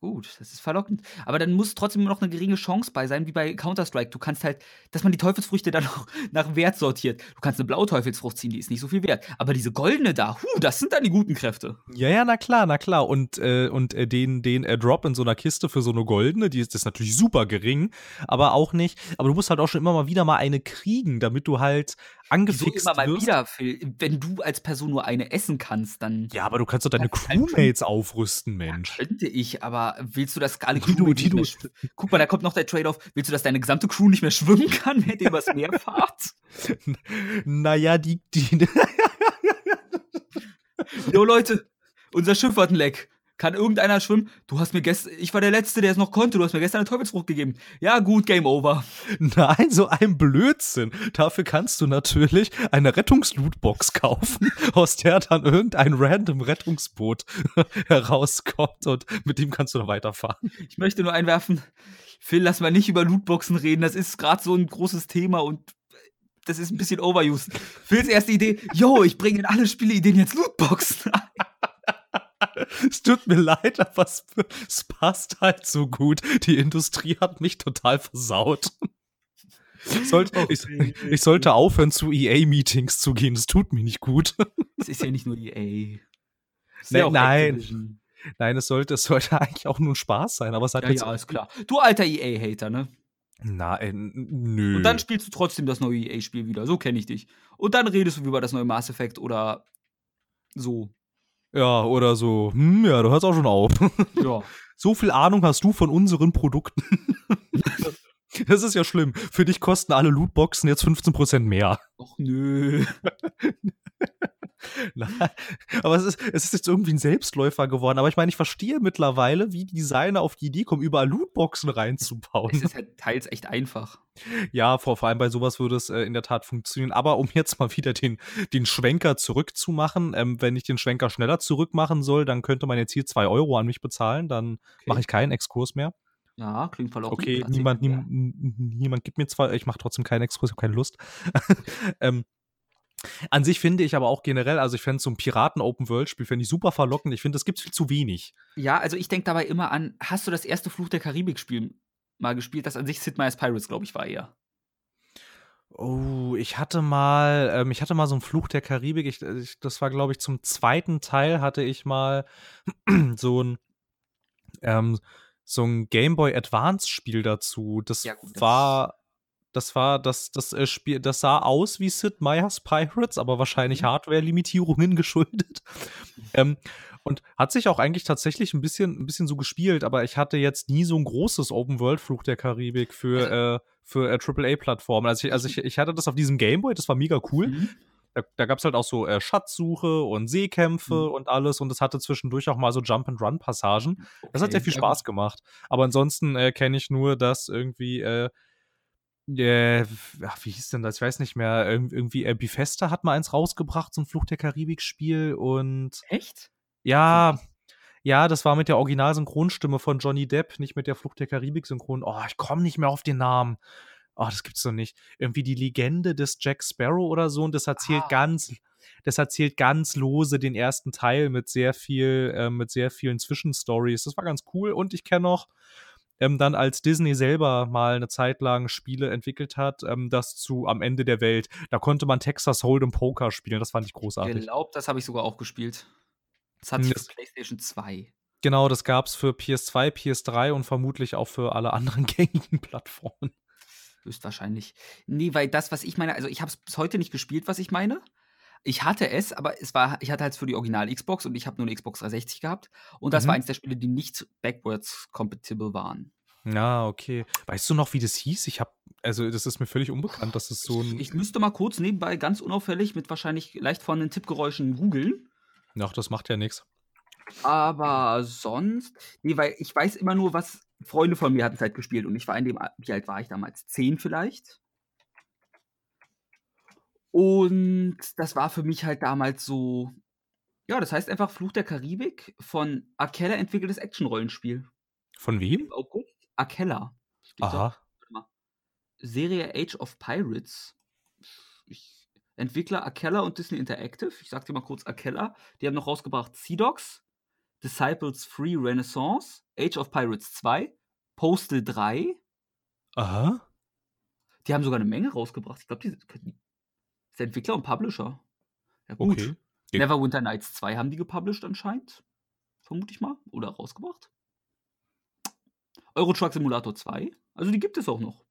Gut, das ist verlockend. Aber dann muss trotzdem noch eine geringe Chance bei sein, wie bei Counter-Strike. Du kannst halt, dass man die Teufelsfrüchte dann [laughs] auch nach Wert sortiert. Du kannst eine blaue Teufelsfrucht ziehen, die ist nicht so viel wert. Aber diese goldene da, huh, das sind dann die guten Kräfte. Ja, ja, na klar, na klar. Und, äh, und äh, den, den äh, Drop in so einer Kiste für so eine goldene, die ist, ist natürlich super gering, aber auch nicht. Aber du musst halt auch schon immer mal wieder mal eine kriegen, damit du halt angefixt so immer mal wieder, Phil. Wenn du als Person nur eine essen kannst, dann. Ja, aber du kannst doch deine Crewmates aufrüsten, Mensch. Ja, könnte ich, aber willst du, dass gar nicht Tito, Tito. Guck mal, da kommt noch der Trade-off. Willst du, dass deine gesamte Crew nicht mehr schwimmen kann, wenn ihr übers Meer fahrt? [laughs] naja, die. die Jo, Leute, unser Schiff hat ein Leck. Kann irgendeiner schwimmen? Du hast mir gestern, ich war der Letzte, der es noch konnte. Du hast mir gestern eine Teufelsfrucht gegeben. Ja, gut, Game Over. [laughs] Nein, so ein Blödsinn. Dafür kannst du natürlich eine Rettungslootbox kaufen, [laughs] aus der dann irgendein random Rettungsboot [laughs] herauskommt und mit dem kannst du dann weiterfahren. Ich möchte nur einwerfen, Phil, lass mal nicht über Lootboxen reden. Das ist gerade so ein großes Thema und das ist ein bisschen overused. Phils erste Idee, yo, ich bringe in alle Spieleideen jetzt Lootboxen ein. [laughs] es tut mir leid, aber es, es, passt halt so gut. Die Industrie hat mich total versaut. Sollte, okay. ich, ich, sollte aufhören, zu EA-Meetings zu gehen. Es tut mir nicht gut. Es ist ja nicht nur EA. Nee, [laughs] ja nein. Nein, es sollte, es sollte eigentlich auch nur ein Spaß sein, aber es hat ja, jetzt. Ja, ist klar. Du alter EA-Hater, ne? Nein, nö. Und dann spielst du trotzdem das neue EA-Spiel wieder. So kenne ich dich. Und dann redest du über das neue Mass Effect oder so. Ja, oder so, hm, ja, du hörst auch schon auf. [laughs] Ja. So viel Ahnung hast du von unseren Produkten. [laughs] Das ist ja schlimm. Für dich kosten alle Lootboxen jetzt 15% mehr. Och nö. [laughs] [laughs] Nein, aber es ist, es ist jetzt irgendwie ein Selbstläufer geworden. Aber ich meine, ich verstehe mittlerweile, wie die Designer auf die Idee kommen, überall Lootboxen reinzubauen. Es ist halt teils echt einfach. Ja, vor, vor allem bei sowas würde es äh, in der Tat funktionieren. Aber um jetzt mal wieder den, den Schwenker zurückzumachen, ähm, wenn ich den Schwenker schneller zurückmachen soll, dann könnte man jetzt hier 2 Euro an mich bezahlen. Dann okay. mache ich keinen Exkurs mehr. Ja, klingt verlockend. Okay, niemand, nie, niemand gibt mir zwei, ich mache trotzdem keinen Exkurs, ich habe keine Lust. [laughs] ähm, an sich finde ich aber auch generell, also ich fände so ein Piraten-Open-World-Spiel, finde ich super verlockend. Ich finde, das gibt es viel zu wenig. Ja, also ich denke dabei immer an, hast du das erste Fluch der Karibik-Spiel mal gespielt, das an sich Sid Meier's Pirates, glaube ich, war eher? Oh, ich hatte mal, ähm, ich hatte mal so einen Fluch der Karibik. Ich, ich, das war, glaube ich, zum zweiten Teil hatte ich mal [clears throat] so ein, ähm, so ein Game Boy Advance Spiel dazu. Das, ja, gut, war, das war, das, das äh, Spiel, das sah aus wie Sid Meier's Pirates, aber wahrscheinlich mhm. Hardware-Limitierungen [laughs] geschuldet. ähm, und hat sich auch eigentlich tatsächlich ein bisschen, ein bisschen so gespielt, aber ich hatte jetzt nie so ein großes Open-World-Fluch der Karibik für, [laughs] äh, für äh, AAA-Plattformen. Also, ich, also ich, ich hatte das auf diesem Gameboy, das war mega cool. Mhm. Da, da gab es halt auch so äh, Schatzsuche und Seekämpfe mhm. und alles und es hatte zwischendurch auch mal so Jump-and-Run-Passagen. Okay, das hat sehr viel Spaß gemacht. Aber ansonsten äh, kenne ich nur, dass irgendwie äh, ach, wie hieß denn das? Ich weiß nicht mehr. Ir irgendwie äh, Bifesta hat mal eins rausgebracht, so ein Fluch der Karibik-Spiel und. Echt? Ja, ja, das war mit der Original-Synchronstimme von Johnny Depp, nicht mit der Flucht der Karibik-Synchron. Oh, ich komme nicht mehr auf den Namen. Oh, das gibt's doch nicht. Irgendwie die Legende des Jack Sparrow oder so und das erzählt ah. ganz, das erzählt ganz lose den ersten Teil mit sehr viel, äh, mit sehr vielen Zwischenstories. Das war ganz cool und ich kenne noch ähm, dann als Disney selber mal eine Zeit lang Spiele entwickelt hat, ähm, das zu Am Ende der Welt. Da konnte man Texas Hold'em Poker spielen. Das fand ich großartig. Ich glaube, das habe ich sogar auch gespielt. Das hat es für PlayStation 2. Genau, das gab es für PS2, PS3 und vermutlich auch für alle anderen [laughs] gängigen Plattformen. höchstwahrscheinlich. Nee, weil das, was ich meine, also ich habe es bis heute nicht gespielt, was ich meine. Ich hatte es, aber es war, ich hatte halt für die Original Xbox und ich habe nur eine Xbox 360 gehabt. Und das Mhm. war eins der Spiele, die nicht backwards compatible waren. Ja, okay. Weißt du noch, wie das hieß? Ich habe, also das ist mir völlig unbekannt, dass es so Ich, ein. ich müsste mal kurz nebenbei ganz unauffällig mit wahrscheinlich leicht vorhandenen Tippgeräuschen googeln. Ach, das macht ja nichts. Aber sonst, nee, weil ich weiß immer nur, was Freunde von mir hatten Zeit gespielt und ich war in dem, wie alt war ich damals? Zehn vielleicht. Und das war für mich halt damals so, ja, das heißt einfach Fluch der Karibik von Akella entwickeltes Action-Rollenspiel. Von wem? August. Akella. Da. Aha. Serie Age of Pirates. Ich, Entwickler Akella und Disney Interactive. Ich sag dir mal kurz Akella. Die haben noch rausgebracht Sea Dogs, Disciples Free Renaissance, Age of Pirates 2, Postal 3. Aha. Die haben sogar eine Menge rausgebracht. Ich glaube, die sind die sind Entwickler und Publisher. Ja, gut. Okay. Neverwinter Nights 2 haben die gepublished anscheinend. Vermute ich mal. Oder rausgebracht. Euro Truck Simulator 2. Also die gibt es auch noch.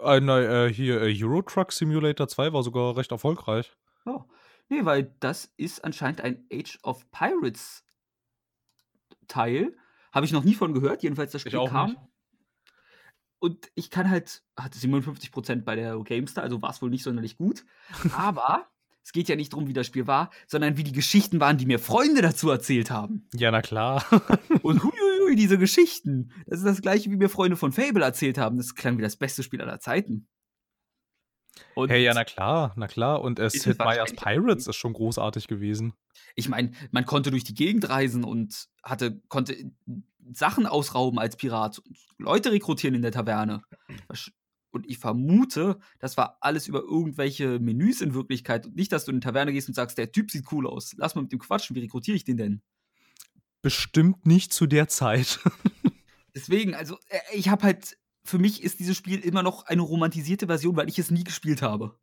Äh, nein, äh, hier, äh, Euro Truck Simulator 2 war sogar recht erfolgreich. Ja. Nee, weil das ist anscheinend ein Age of Pirates Teil. Habe ich noch nie von gehört, jedenfalls das Spiel kam. nicht. Und ich kann halt, hatte 57% bei der GameStar, also war es wohl nicht sonderlich gut. Aber [laughs] es geht ja nicht darum, wie das Spiel war, sondern wie die Geschichten waren, die mir Freunde dazu erzählt haben. Ja, na klar. [laughs] Und [laughs] huiuiui, diese Geschichten. Das ist das gleiche, wie mir Freunde von Fable erzählt haben. Das klang wie das beste Spiel aller Zeiten. Und hey, ja, na klar, na klar. Und äh, Sid Meier's Pirates ist schon großartig gewesen. ich meine, man konnte durch die Gegend reisen und hatte, konnte Sachen ausrauben als Pirat, und Leute rekrutieren in der Taverne. Und ich vermute, das war alles über irgendwelche Menüs in Wirklichkeit. Und nicht, dass du in die Taverne gehst und sagst, der Typ sieht cool aus. Lass mal mit dem quatschen, wie rekrutiere ich den denn? Bestimmt nicht zu der Zeit. [laughs] Deswegen, also, äh, ich habe halt, für mich ist dieses Spiel immer noch eine romantisierte Version, weil ich es nie gespielt habe.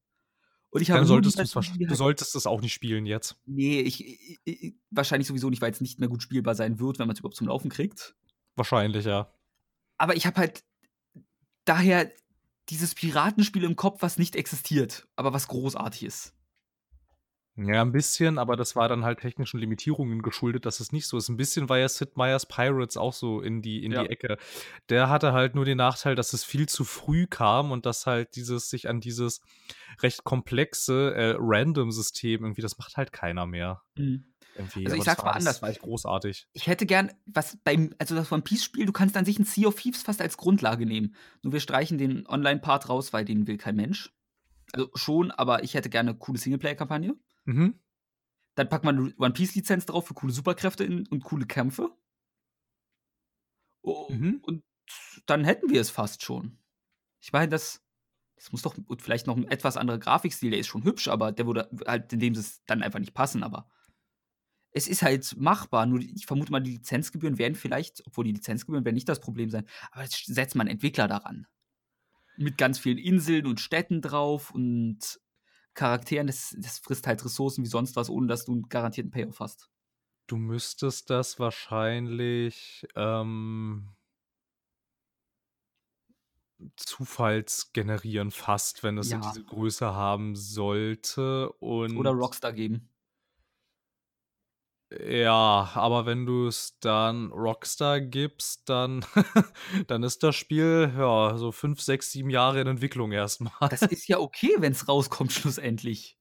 Und ich habe Dann nur solltest du halt- solltest es auch nicht spielen jetzt. Nee, ich, ich, ich, wahrscheinlich sowieso nicht, weil es nicht mehr gut spielbar sein wird, wenn man es überhaupt zum Laufen kriegt. Wahrscheinlich, ja. Aber ich habe halt daher dieses Piratenspiel im Kopf, was nicht existiert, aber was großartig ist. Ja, ein bisschen, aber das war dann halt technischen Limitierungen geschuldet, dass es nicht so ist. Ein bisschen war ja Sid Meier's Pirates auch so in die, in Ja. die Ecke. Der hatte halt nur den Nachteil, dass es viel zu früh kam und dass halt dieses, sich an dieses recht komplexe äh, Random-System irgendwie, das macht halt keiner mehr. Irgendwie. Also ich aber das sag's mal war- das anders, war weil- großartig. Ich hätte gern, was beim, also das One Piece-Spiel, du kannst an sich ein Sea of Thieves fast als Grundlage nehmen. Nur wir streichen den Online-Part raus, weil den will kein Mensch. Also schon, aber ich hätte gerne eine coole Singleplayer-Kampagne. Mhm. Dann packt man eine One Piece-Lizenz drauf für coole Superkräfte und coole Kämpfe. Oh, Mhm. Und dann hätten wir es fast schon. Ich meine, das, das muss doch und vielleicht noch ein etwas anderer Grafikstil, der ist schon hübsch, aber der würde halt in dem es dann einfach nicht passen, aber es ist halt machbar. Nur ich vermute mal, die Lizenzgebühren werden vielleicht, obwohl die Lizenzgebühren werden nicht das Problem sein, aber jetzt setzt man Entwickler daran. Mit ganz vielen Inseln und Städten drauf und Charakteren, das, das frisst halt Ressourcen wie sonst was, ohne dass du einen garantierten Payoff hast. Du müsstest das wahrscheinlich ähm, zufallsgenerieren fast, wenn es Ja. diese Größe haben sollte. Und Oder Rockstar geben. Ja, aber wenn du es dann Rockstar gibst, dann, [laughs] dann ist das Spiel ja so fünf, sechs, sieben Jahre in Entwicklung erstmal. Das ist ja [laughs] okay, wenn es rauskommt, schlussendlich.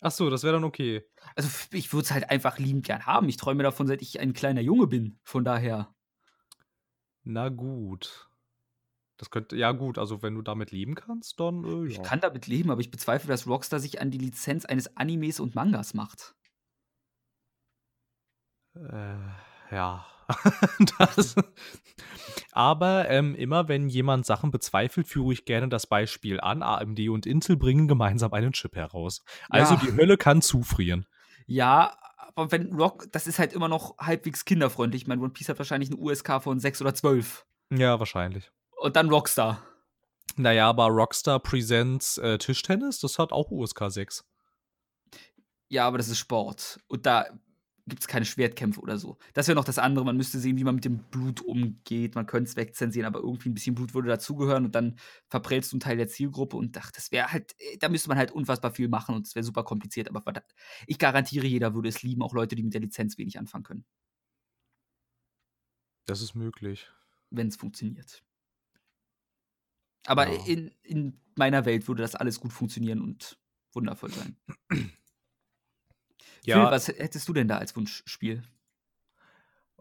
Ach so, das wäre dann okay. Also ich würde es halt einfach liebend gern haben. Ich träume davon, seit ich ein kleiner Junge bin. Von daher. Na gut. Das könnte, ja gut, also wenn du damit leben kannst, dann äh, Ich ja. kann damit leben, aber ich bezweifle, dass Rockstar sich an die Lizenz eines Animes und Mangas macht. Äh, ja. [laughs] das. Aber ähm, immer wenn jemand Sachen bezweifelt, führe ich gerne das Beispiel an. AMD und Intel bringen gemeinsam einen Chip heraus. Also Ja. die Hölle kann zufrieren. Ja, aber wenn Rock, das ist halt immer noch halbwegs kinderfreundlich. Ich meine, One Piece hat wahrscheinlich eine USK von 6 oder 12. Ja, wahrscheinlich. Und dann Rockstar. Naja, aber Rockstar Presents äh, Tischtennis, das hat auch USK 6. Ja, aber das ist Sport. Und da gibt es keine Schwertkämpfe oder so. Das wäre noch das andere. Man müsste sehen, wie man mit dem Blut umgeht. Man könnte es wegzensieren, aber irgendwie ein bisschen Blut würde dazugehören und dann verprellst du einen Teil der Zielgruppe und ach, das wäre halt, äh, da müsste man halt unfassbar viel machen und es wäre super kompliziert. Aber ich garantiere, jeder würde es lieben, auch Leute, die mit der Lizenz wenig anfangen können. Das ist möglich. Wenn es funktioniert. Aber ja. in, in meiner Welt würde das alles gut funktionieren und wundervoll sein. [clears throat] Ja. Phil, was hättest du denn da als Wunschspiel?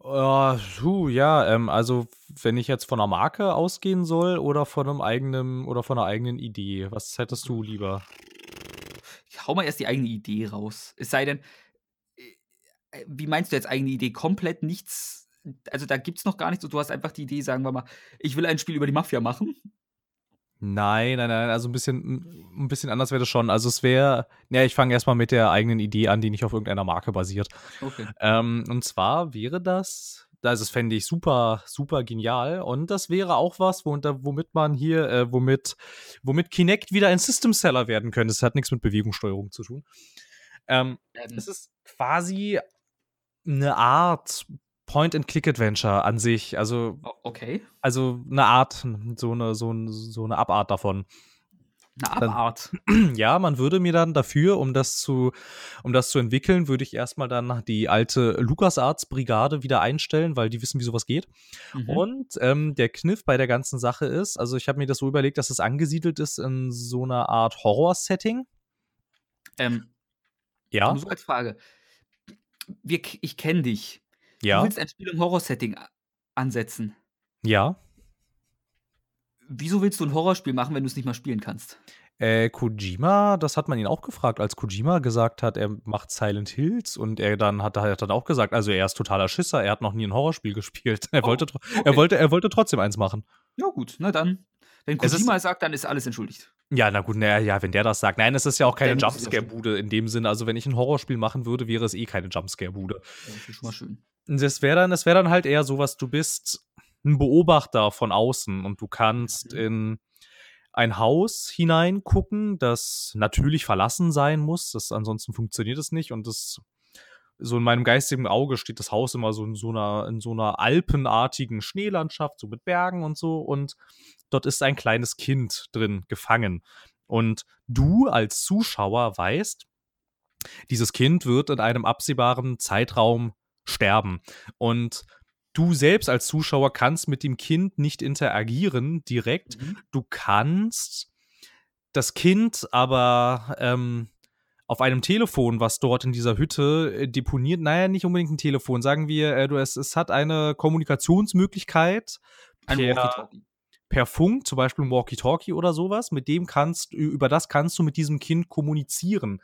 Uh, puh, ja, ähm, also wenn ich jetzt von einer Marke ausgehen soll oder von einem eigenen oder von einer eigenen Idee, was hättest du lieber? Ich hau mal erst die eigene Idee raus. Es sei denn, äh, wie meinst du jetzt eigene Idee? Komplett nichts. Also da gibt's noch gar nichts. Du hast einfach die Idee, sagen wir mal, ich will ein Spiel über die Mafia machen. Nein, nein, nein, also ein bisschen, ein bisschen anders wäre das schon. Also es wäre, ja, ich fange erstmal mit der eigenen Idee an, die nicht auf irgendeiner Marke basiert. Okay. Ähm, und zwar wäre das, also das fände ich super, super genial. Und das wäre auch was, womit man hier, äh, womit, womit Kinect wieder ein System Seller werden könnte. Es hat nichts mit Bewegungssteuerung zu tun. Ähm, ähm. Es ist quasi eine Art Point-and-Click-Adventure an sich. Also, okay. Also eine Art, so eine, so, so eine Abart davon. Eine Abart. Dann, [clears throat] ja, man würde mir dann dafür, um das zu, um das zu entwickeln, würde ich erstmal dann die alte LucasArts-Brigade wieder einstellen, weil die wissen, wie sowas geht. Mhm. Und ähm, der Kniff bei der ganzen Sache ist, also ich habe mir das so überlegt, dass es angesiedelt ist in so einer Art Horror-Setting. Ähm, ja. So als Frage. Wir, ich kenne dich. Ja. Du willst ein Spiel im Horror-Setting ansetzen. Ja. Wieso willst du ein Horrorspiel machen, wenn du es nicht mal spielen kannst? Äh, Kojima, das hat man ihn auch gefragt, als Kojima gesagt hat, er macht Silent Hills und er dann hat, hat dann auch gesagt, also er ist totaler Schisser, er hat noch nie ein Horrorspiel [laughs] gespielt. Er, oh, wollte, okay. er, wollte, er wollte trotzdem eins machen. Ja, gut, na dann. Wenn Kojima es sagt, dann ist alles entschuldigt. Ja, na gut, na ja, wenn der das sagt. Nein, es ist ja auch keine Jumpscare-Bude in dem Sinne. Also, wenn ich ein Horrorspiel machen würde, wäre es eh keine Jumpscare-Bude. Das ist schon mal schön das wäre dann, das wäre dann halt eher so, was du bist ein Beobachter von außen und du kannst mhm. in ein Haus hineingucken, das natürlich verlassen sein muss. Das, ansonsten funktioniert es nicht. Und das so in meinem geistigen Auge steht das Haus immer so in so einer, in so einer alpenartigen Schneelandschaft, so mit Bergen und so. Und dort ist ein kleines Kind drin gefangen. Und du als Zuschauer weißt, dieses Kind wird in einem absehbaren Zeitraum sterben. Und du selbst als Zuschauer kannst mit dem Kind nicht interagieren direkt. Mhm. Du kannst das Kind aber ähm, auf einem Telefon, was dort in dieser Hütte äh, deponiert, naja, nicht unbedingt ein Telefon, sagen wir, äh, du, es, es hat eine Kommunikationsmöglichkeit ein per, per Funk, zum Beispiel ein Walkie-Talkie oder sowas, mit dem kannst, über das kannst du mit diesem Kind kommunizieren.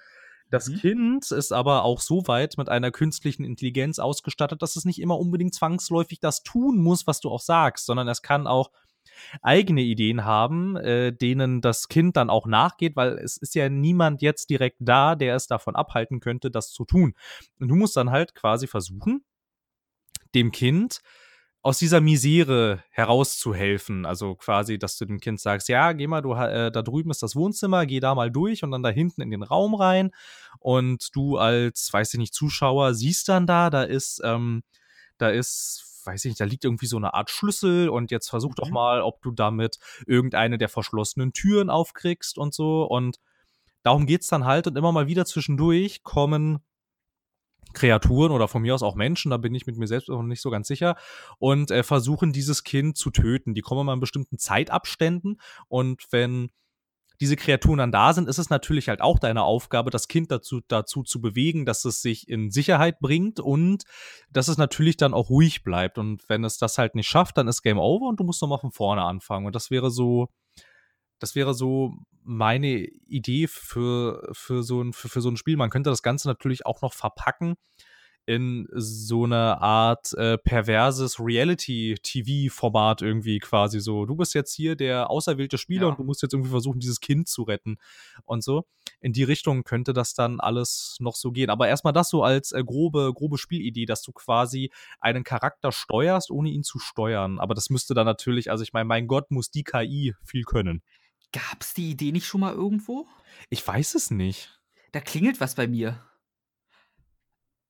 Das mhm. Kind ist aber auch so weit mit einer künstlichen Intelligenz ausgestattet, dass es nicht immer unbedingt zwangsläufig das tun muss, was du auch sagst, sondern es kann auch eigene Ideen haben, äh, denen das Kind dann auch nachgeht, weil es ist ja niemand jetzt direkt da, der es davon abhalten könnte, das zu tun. Und du musst dann halt quasi versuchen, dem Kind aus dieser Misere herauszuhelfen. Also quasi, dass du dem Kind sagst, ja, geh mal, du, äh, da drüben ist das Wohnzimmer, geh da mal durch und dann da hinten in den Raum rein. Und du als, weiß ich nicht, Zuschauer siehst dann da, da ist, ähm, da ist, weiß ich nicht, da liegt irgendwie so eine Art Schlüssel und jetzt versuch mhm. doch mal, ob du damit irgendeine der verschlossenen Türen aufkriegst und so. Und darum geht's dann halt und immer mal wieder zwischendurch kommen Kreaturen oder von mir aus auch Menschen, da bin ich mit mir selbst noch nicht so ganz sicher, und äh, versuchen dieses Kind zu töten. Die kommen mal in bestimmten Zeitabständen und wenn diese Kreaturen dann da sind, ist es natürlich halt auch deine Aufgabe, das Kind dazu, dazu zu bewegen, dass es sich in Sicherheit bringt und dass es natürlich dann auch ruhig bleibt. Und wenn es das halt nicht schafft, dann ist Game Over und du musst nochmal von vorne anfangen. Und das wäre so, das wäre so meine Idee für, für, so ein, für, für so ein Spiel. Man könnte das Ganze natürlich auch noch verpacken in so eine Art äh, perverses Reality-TV-Format irgendwie quasi so. Du bist jetzt hier der auserwählte Spieler ja. und du musst jetzt irgendwie versuchen, dieses Kind zu retten und so. In die Richtung könnte das dann alles noch so gehen. Aber erstmal das so als äh, grobe, grobe Spielidee, dass du quasi einen Charakter steuerst, ohne ihn zu steuern. Aber das müsste dann natürlich, also ich meine, mein Gott, muss die KI viel können. Gab es die Idee nicht schon mal irgendwo? Ich weiß es nicht. Da klingelt was bei mir.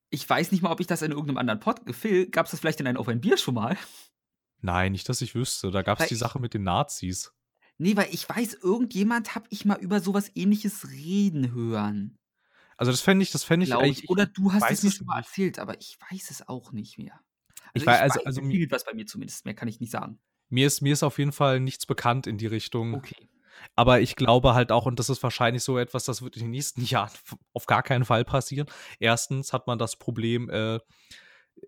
Ich weiß nicht mal, ob ich das in irgendeinem anderen Pod Phil, gab's das vielleicht in einem Auf ein Bier schon mal? Nein, nicht, dass ich wüsste. Da gab's Weil die ich Sache mit den Nazis. Ne, weil ich weiß, irgendjemand habe ich mal über so was Ähnliches reden hören. Also, das fände ich das fände ich ich. ich Oder du hast es mir es schon mal erzählt, aber ich weiß es auch nicht mehr. Ich Also, wei ich also weiß, also, es mi klingelt was bei mir zumindest, mehr kann ich nicht sagen. mir ist mir ist auf jeden Fall nichts bekannt in die Richtung. Okay. Aber ich glaube halt auch und das ist wahrscheinlich so etwas, das wird in den nächsten [laughs] Jahren auf gar keinen Fall passieren. Erstens hat man das Problem, äh,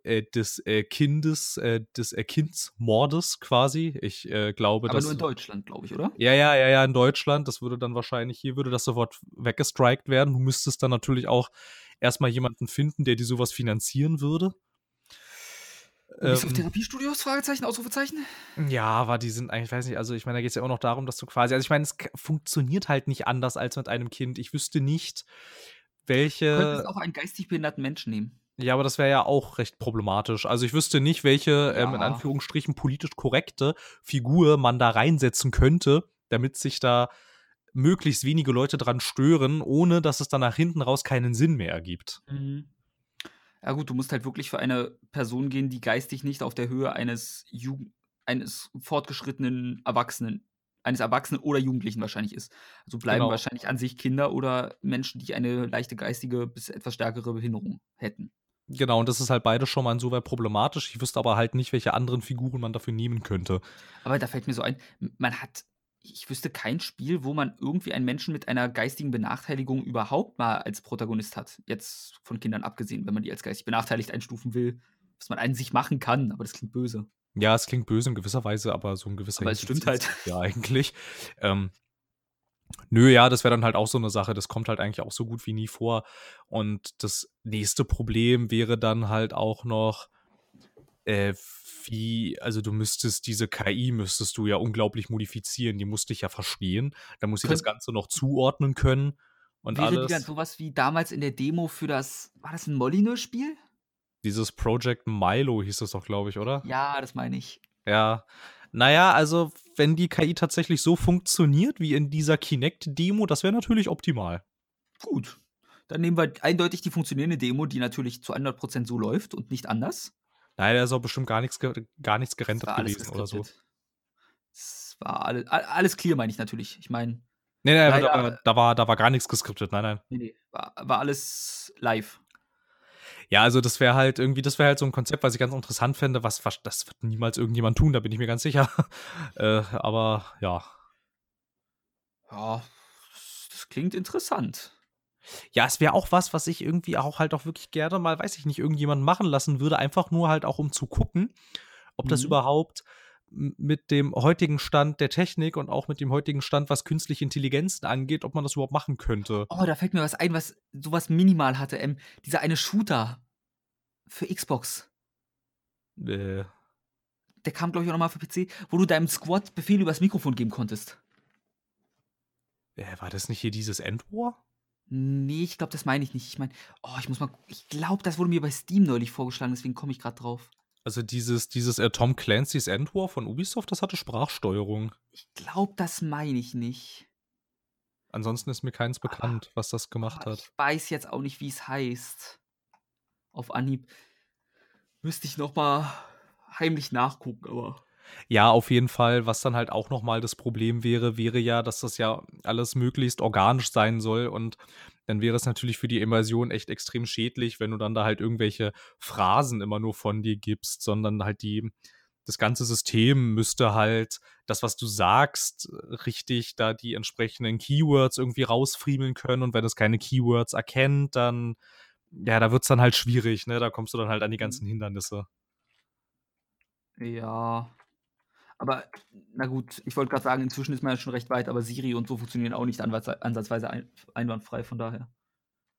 äh, des, äh, Kindes äh, des, äh, Kindsmordes quasi. Ich, glaube, Aber nur in Deutschland, glaube ich, oder? Ja, ja, ja, ja, in Deutschland. Das würde dann wahrscheinlich hier würde das sofort weggestrikt werden. Du müsstest dann natürlich auch erst mal jemanden finden, der dir so was finanzieren würde. Ähm Therapiestudios? Fragezeichen, Ausrufezeichen? Ja, aber die sind eigentlich ich weiß nicht, also, ich meine, da geht's ja auch noch darum, dass du quasi also, ich meine, es funktioniert halt nicht anders als mit einem Kind. Ich wüsste nicht, Du könntest welche auch einen geistig behinderten Menschen nehmen. Ja, aber das wäre ja auch recht problematisch. Also, ich wüsste nicht, welche, ähm, in Ja. Anführungsstrichen politisch korrekte Figur man da reinsetzen könnte, damit sich da möglichst wenige Leute dran stören, ohne dass es dann nach hinten raus keinen Sinn mehr ergibt. Mhm. Ja gut, du musst halt wirklich für eine Person gehen, die geistig nicht auf der Höhe eines Jugend eines fortgeschrittenen Erwachsenen eines Erwachsenen oder Jugendlichen wahrscheinlich ist. Also, bleiben Genau. wahrscheinlich an sich Kinder oder Menschen, die eine leichte geistige bis etwas stärkere Behinderung hätten. Genau, und das ist halt beides schon mal insoweit problematisch. Ich wüsste aber halt nicht, welche anderen Figuren man dafür nehmen könnte. Aber da fällt mir so ein, man hat ich wüsste kein Spiel, wo man irgendwie einen Menschen mit einer geistigen Benachteiligung überhaupt mal als Protagonist hat. Jetzt von Kindern abgesehen, wenn man die als geistig benachteiligt einstufen will, was man an sich machen kann, aber das klingt böse. Ja, es klingt böse in gewisser Weise, aber so in gewisser Aber es stimmt halt. ja eigentlich. Ähm, nö, ja, das wäre dann halt auch so 'ne Sache, das kommt halt eigentlich auch so gut wie nie vor. Und das nächste Problem wäre dann halt auch noch, äh, wie also, du müsstest diese KI müsstest du ja unglaublich modifizieren. Die muss dich ja verstehen. Dann muss sie das Ganze noch zuordnen können und Wäre die dann alles. so was wie damals in der Demo für das war das 'n Molyneux-Spiel? Dieses Project Milo hieß das doch, glaube ich, oder? Ja, das meine ich. Ja. Na ja, also, wenn die KI tatsächlich so funktioniert wie in dieser Kinect-Demo, das wäre natürlich optimal. Gut. Dann nehmen wir eindeutig die funktionierende Demo, die natürlich zu 100% so läuft und nicht anders. Nein, da ist auch bestimmt gar nichts gar nichts gerendert alles gewesen oder so. Es war alle a alles clear, meine ich natürlich. Ich meine Ne, ne, aber da leider war da war da war gar nix geskriptet. Nein, nein. Ne, ne, war war alles live. Ja, also, das wäre halt irgendwie das wäre halt so 'n Konzept, was ich ganz interessant fände, was wahrsch das wird niemals irgendjemand tun, da bin ich mir ganz sicher. [laughs] Äh, aber ja. Ja, das klingt interessant. Ja, es wäre auch was, was ich irgendwie auch halt auch wirklich gerne mal, weiß ich nicht, irgendjemanden machen lassen würde, einfach nur halt auch, um zu gucken, ob das Mhm. überhaupt m mit dem heutigen Stand der Technik und auch mit dem heutigen Stand, was künstliche Intelligenzen angeht, ob man das überhaupt machen könnte. Oh, da fällt mir was ein, was so was minimal hatte, ähm, dieser eine Shooter für Xbox. Äh. Der kam, glaube ich, auch noch mal für PC, wo du deinem Squad Befehle übers Mikrofon geben konntest. Äh, war das nicht hier dieses End-War? Ne, ich glaube, das meine ich nicht. Ich meine oh, ich muss mal ich glaube, das wurde mir bei Steam neulich vorgeschlagen, deswegen komme ich grad drauf. Also, dieses dieses, äh, Tom Clancy's End War von Ubisoft, das hatte Sprachsteuerung. Ich glaube, das meine ich nicht. Ansonsten ist mir keins bekannt, was das gemacht hat. ich weiß jetzt auch nicht, wie's heißt. Auf Anhieb müsste ich noch mal heimlich nachgucken, aber Ja, auf jeden Fall. Was dann halt auch noch mal das Problem wäre, wäre ja, dass das ja alles möglichst organisch sein soll und dann wäre es natürlich für die Immersion echt extrem schädlich, wenn du dann da halt irgendwelche Phrasen immer nur von dir gibst, sondern halt die das ganze System müsste halt das, was du sagst, richtig da die entsprechenden Keywords irgendwie rausfriemeln können und wenn es keine Keywords erkennt, dann ja, da wird's dann halt schwierig, ne? Da kommst du dann halt an die Mhm. ganzen Hindernisse. Ja. Aber na gut, ich wollte grad sagen, inzwischen ist man ja schon recht weit, aber Siri und so funktionieren auch nicht ansatzweise ein einwandfrei, von daher.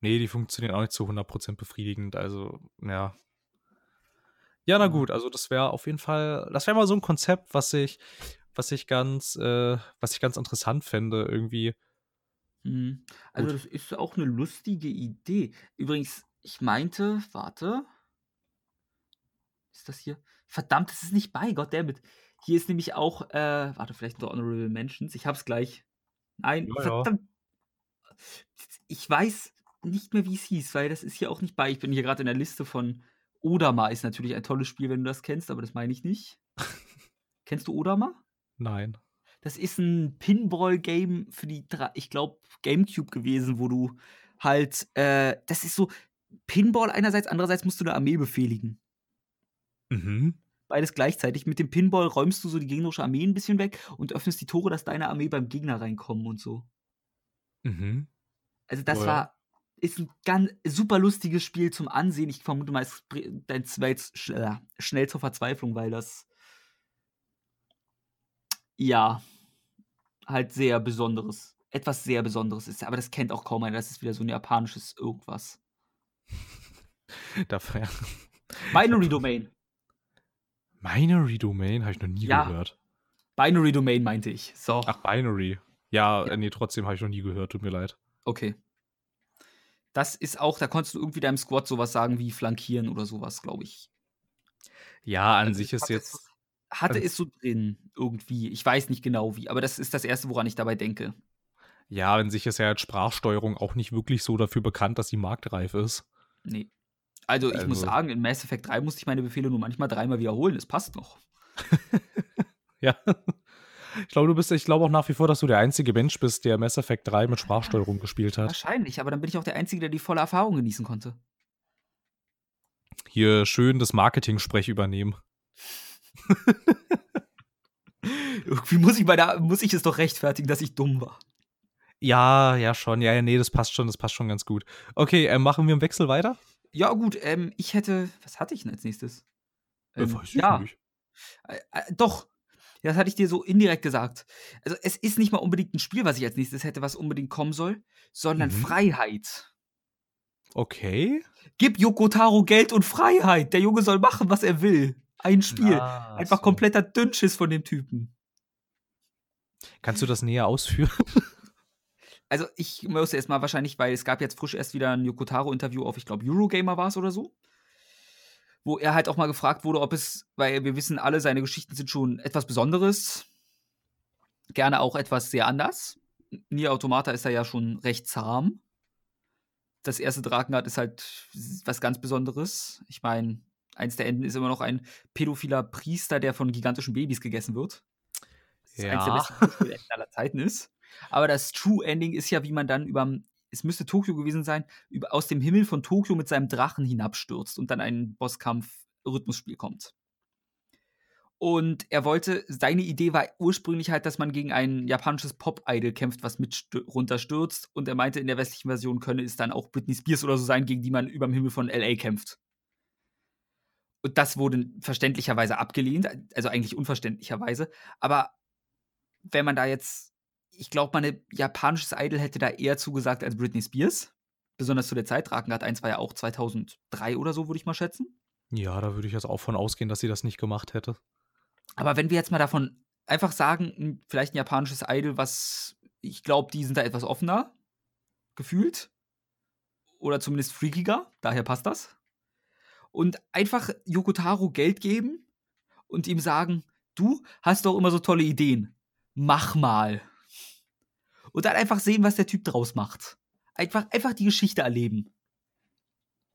Ne, die funktionieren auch nicht zu 100% befriedigend, also, ja. Ja, na gut, also, das wäre auf jeden Fall das wäre mal so 'n Konzept, was ich was ich ganz äh, was ich ganz interessant fände irgendwie. Mhm. Also, Gut. das ist auch 'ne lustige Idee. Übrigens, ich meinte warte ist das hier? Verdammt, das ist nicht bei, God damn it. Hier ist nämlich auch äh, warte, vielleicht noch Honorable Mentions. Ich habe es gleich. Nein, Ja, ja. verdammt. Ich weiß nicht mehr, wie es hieß, weil das ist hier auch nicht bei. Ich bin hier gerade in der Liste von Odama ist natürlich ein tolles Spiel, wenn du das kennst, aber das meine ich nicht. [laughs] Kennst du Odama? Nein. Das ist ein Pinball-Game für die, ich glaube, Gamecube gewesen, wo du halt, äh, das ist so Pinball einerseits, andererseits musst du eine Armee befehligen. Mhm. Beides gleichzeitig. Mit dem Pinball räumst du so die gegnerische Armee ein bisschen weg und öffnest die Tore, dass deine Armee beim Gegner reinkommen und so. Mhm. Also das Oh ja. war, ist ein ganz super lustiges Spiel zum Ansehen. Ich vermute mal, es dein Zweit sch äh, schnell zur Verzweiflung, weil das ja halt sehr besonderes, etwas sehr Besonderes ist. Aber das kennt auch kaum einer. Das ist wieder so ein japanisches irgendwas. [laughs] Dafür. Binary Domain. Binary Domain habe ich noch nie Ja. gehört. Binary Domain meinte ich. So, Ach, Binary. Ja, Ja. äh, nee, trotzdem habe ich noch nie gehört, tut mir leid. okay. Das ist auch, da konntest du irgendwie deinem Squad sowas sagen wie flankieren oder sowas, glaube ich. Ja, an Also sich ich ist jetzt. es- Hatte es so drin, irgendwie. Ich weiß nicht genau wie, aber das ist das Erste, woran ich dabei denke. Ja, an sich ist ja jetzt Sprachsteuerung auch nicht wirklich so dafür bekannt, dass sie marktreif ist. Nee. Also, ich muss Also- sagen, in Mass Effect 3 musste ich meine Befehle nur manchmal dreimal wiederholen. Das passt noch. [laughs] Ja. Ich glaube, du bist, ich glaube auch nach wie vor, dass du der einzige Mensch bist, der Mass Effect 3 mit Sprachsteuerung gespielt hat. Wahrscheinlich, aber dann bin ich auch der Einzige, der die volle Erfahrung genießen konnte. Hier schön das Marketing-Sprech übernehmen. [laughs] Irgendwie muss ich, bei der, muss ich es doch rechtfertigen, dass ich dumm war. Ja, ja, schon. Ja, ja, nee, das passt schon, das passt schon ganz gut. Okay, äh, machen wir im Wechsel weiter? Ja, gut, ähm, ich hätte. Was hatte ich denn als nächstes? Äh, Ähm, weiß ich ja, nicht. Äh, äh, doch. Das hatte ich dir so indirekt gesagt. Also, es ist nicht mal unbedingt ein Spiel, was ich als nächstes hätte, was unbedingt kommen soll, sondern Mhm. Freiheit. Okay. Gib Yoko Taro Geld und Freiheit. Der Junge soll machen, was er will. Ein Spiel. Ah, Einfach so. kompletter Dünnschiss von dem Typen. Kannst du das näher ausführen? [laughs] Also, ich muss erst mal wahrscheinlich, weil es gab jetzt frisch erst wieder ein Yoko Taro-Interview auf, ich glaube, Eurogamer war es oder so. Wo er halt auch mal gefragt wurde, ob es, weil wir wissen alle, seine Geschichten sind schon etwas Besonderes. Gerne auch etwas sehr anders. Nier Automata ist er ja schon recht zahm. Das erste Drakengard ist halt was ganz Besonderes. Ich meine, eins der Enden ist immer noch ein pädophiler Priester, der von gigantischen Babys gegessen wird. Das Ja. eins der besten Videospielenden aller Zeiten ist. Aber das True Ending ist ja, wie man dann über, es müsste Tokio gewesen sein, über, aus dem Himmel von Tokio mit seinem Drachen hinabstürzt und dann ein Bosskampf-Rhythmusspiel kommt. Und er wollte, seine Idee war ursprünglich halt, dass man gegen ein japanisches Pop-Idol kämpft, was mit runterstürzt. Und er meinte, in der westlichen Version könne es dann auch Britney Spears oder so sein, gegen die man über dem Himmel von LA kämpft. Und das wurde verständlicherweise abgelehnt, also eigentlich unverständlicherweise. Aber wenn man da jetzt, ich glaube, man ein japanisches Idol hätte da eher zugesagt als Britney Spears. Besonders zu der Zeit. Drakengard 1 war ja auch 2003 oder so, würde ich mal schätzen. Ja, da würde ich jetzt auch von ausgehen, dass sie das nicht gemacht hätte. Aber wenn wir jetzt mal davon einfach sagen, vielleicht ein japanisches Idol, was ich glaube, die sind da etwas offener gefühlt. Oder zumindest freakiger, daher passt das. Und einfach Yokotaro Geld geben und ihm sagen, du hast doch immer so tolle Ideen. Mach mal. Und dann einfach sehen, was der Typ draus macht. Einfach, einfach die Geschichte erleben.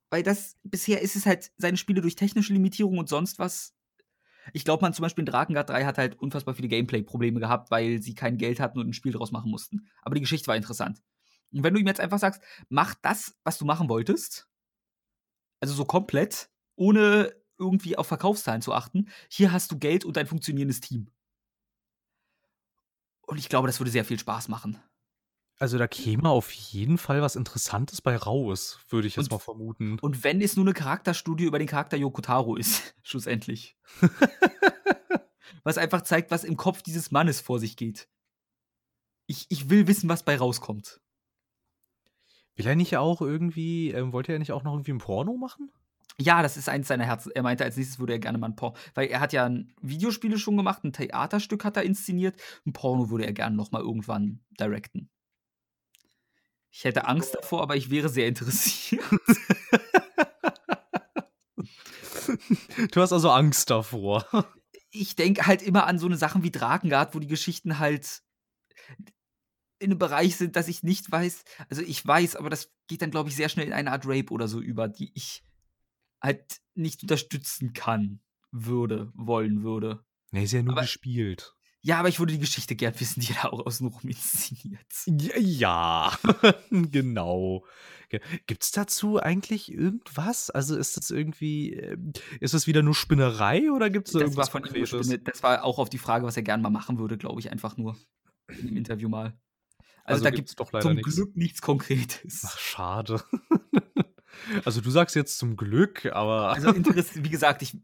Weil das, bisher ist es halt seine Spiele durch technische Limitierung und sonst was ich glaube, man zum Beispiel in Drakengard 3 hat halt unfassbar viele Gameplay-Probleme gehabt, weil sie kein Geld hatten und ein Spiel draus machen mussten. Aber die Geschichte war interessant. Und wenn du ihm jetzt einfach sagst, mach das, was du machen wolltest, also so komplett, ohne irgendwie auf Verkaufszahlen zu achten, hier hast du Geld und ein funktionierendes Team. Und ich glaube, das würde sehr viel Spaß machen. Also da käme auf jeden Fall was Interessantes bei raus, würde ich jetzt Und- mal vermuten. Und wenn es nur eine Charakterstudie über den Charakter Yokotaro ist, [laughs] schlussendlich. [laughs] was einfach zeigt, was im Kopf dieses Mannes vor sich geht. Ich, ich will wissen, was bei rauskommt. Will er nicht auch irgendwie, ähm, wollte er nicht auch noch irgendwie ein Porno machen? Ja, das ist eins seiner Herzen. Er meinte, als nächstes würde er gerne mal ein Porno. Weil er hat ja ein Videospiele schon gemacht, ein Theaterstück hat er inszeniert. Ein Porno würde er gerne noch mal irgendwann directen. Ich hätte Angst davor, aber ich wäre sehr interessiert. [laughs] Du hast also Angst davor. ich denke halt immer an so eine Sachen wie Drakengard, wo die Geschichten halt. in einem Bereich sind, dass ich nicht weiß. Also ich weiß, aber das geht dann, glaube ich, sehr schnell in eine Art Rape oder so über, die ich halt nicht unterstützen kann, würde, wollen würde. Nee, ist ja nur Aber- gespielt. Ja, aber ich würde die Geschichte gern wissen, die da auch außenrum inszeniert. Ja, ja. [laughs] genau. Ge- Gibt's dazu eigentlich irgendwas? Also ist das irgendwie, ähm, ist das wieder nur Spinnerei oder gibt's da Das war irgendwas von ihm Konkretes? gespinnt. Das war auch auf die Frage, was er gern mal machen würde, glaube ich, einfach nur im Interview mal. Also, Also da gibt's gibt es doch leider zum nix. Glück nichts Konkretes. Ach, schade. Also du sagst jetzt zum Glück, aber Also Interesse, wie gesagt, ich,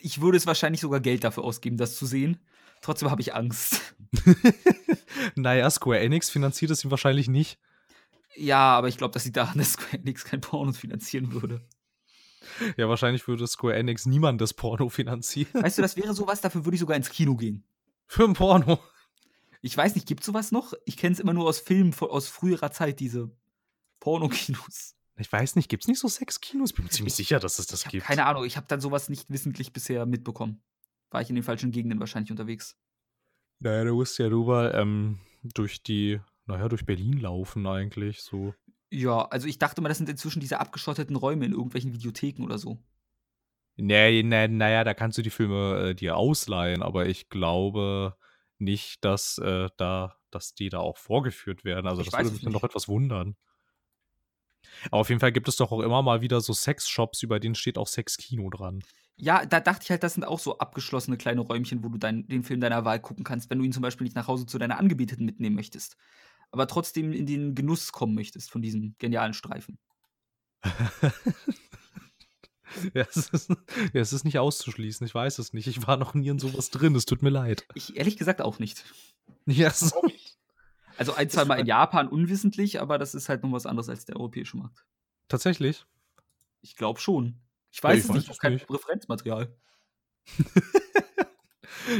ich würde es wahrscheinlich sogar Geld dafür ausgeben, das zu sehen. Trotzdem habe ich Angst. [laughs] naja, Square Enix finanziert es ihm wahrscheinlich nicht. Ja, aber ich glaube, das liegt daran, dass Square Enix kein Porno finanzieren würde. Ja, wahrscheinlich würde Square Enix niemandes Porno finanzieren. Weißt du, das wäre sowas, dafür würde ich sogar ins Kino gehen. Für ein Porno. Ich weiß nicht, gibt sowas noch? Ich kenne es immer nur aus Filmen aus früherer Zeit, diese Pornokinos. Ich weiß nicht, gibt's nicht so Sexkinos? Bin mir ziemlich sicher, dass es das Ich gibt. keine Ahnung, ich habe dann sowas nicht wissentlich bisher mitbekommen. War ich in den falschen Gegenden wahrscheinlich unterwegs. Naja, du musst ja rüber ähm, durch die, naja, durch Berlin laufen eigentlich, so. Ja, also ich dachte mal, das sind inzwischen diese abgeschotteten Räume in irgendwelchen Videotheken oder so. Nee, nee, naja, da kannst du die Filme äh, dir ausleihen, aber ich glaube nicht, dass äh, da, dass die da auch vorgeführt werden. Also Ich das würde es mich dann doch etwas wundern. Aber auf jeden Fall gibt es doch auch immer mal wieder so Sexshops, über denen steht auch Sexkino dran. Ja, da dachte ich halt, das sind auch so abgeschlossene kleine Räumchen, wo du dein, den Film deiner Wahl gucken kannst, wenn du ihn zum Beispiel nicht nach Hause zu deiner Angebeteten mitnehmen möchtest. Aber trotzdem in den Genuss kommen möchtest von diesem genialen Streifen. [laughs] ja, es ist, ja, es ist nicht auszuschließen, ich weiß es nicht. Ich war noch nie in sowas drin, es tut mir leid. Ich ehrlich gesagt auch nicht. Ja, es ist, Also ein, zwei Mal in Japan unwissentlich, aber das ist halt noch was anderes als der europäische Markt. tatsächlich. Ich glaube schon. Ich weiß ich es weiß nicht, ich habe kein nicht. Referenzmaterial. [laughs]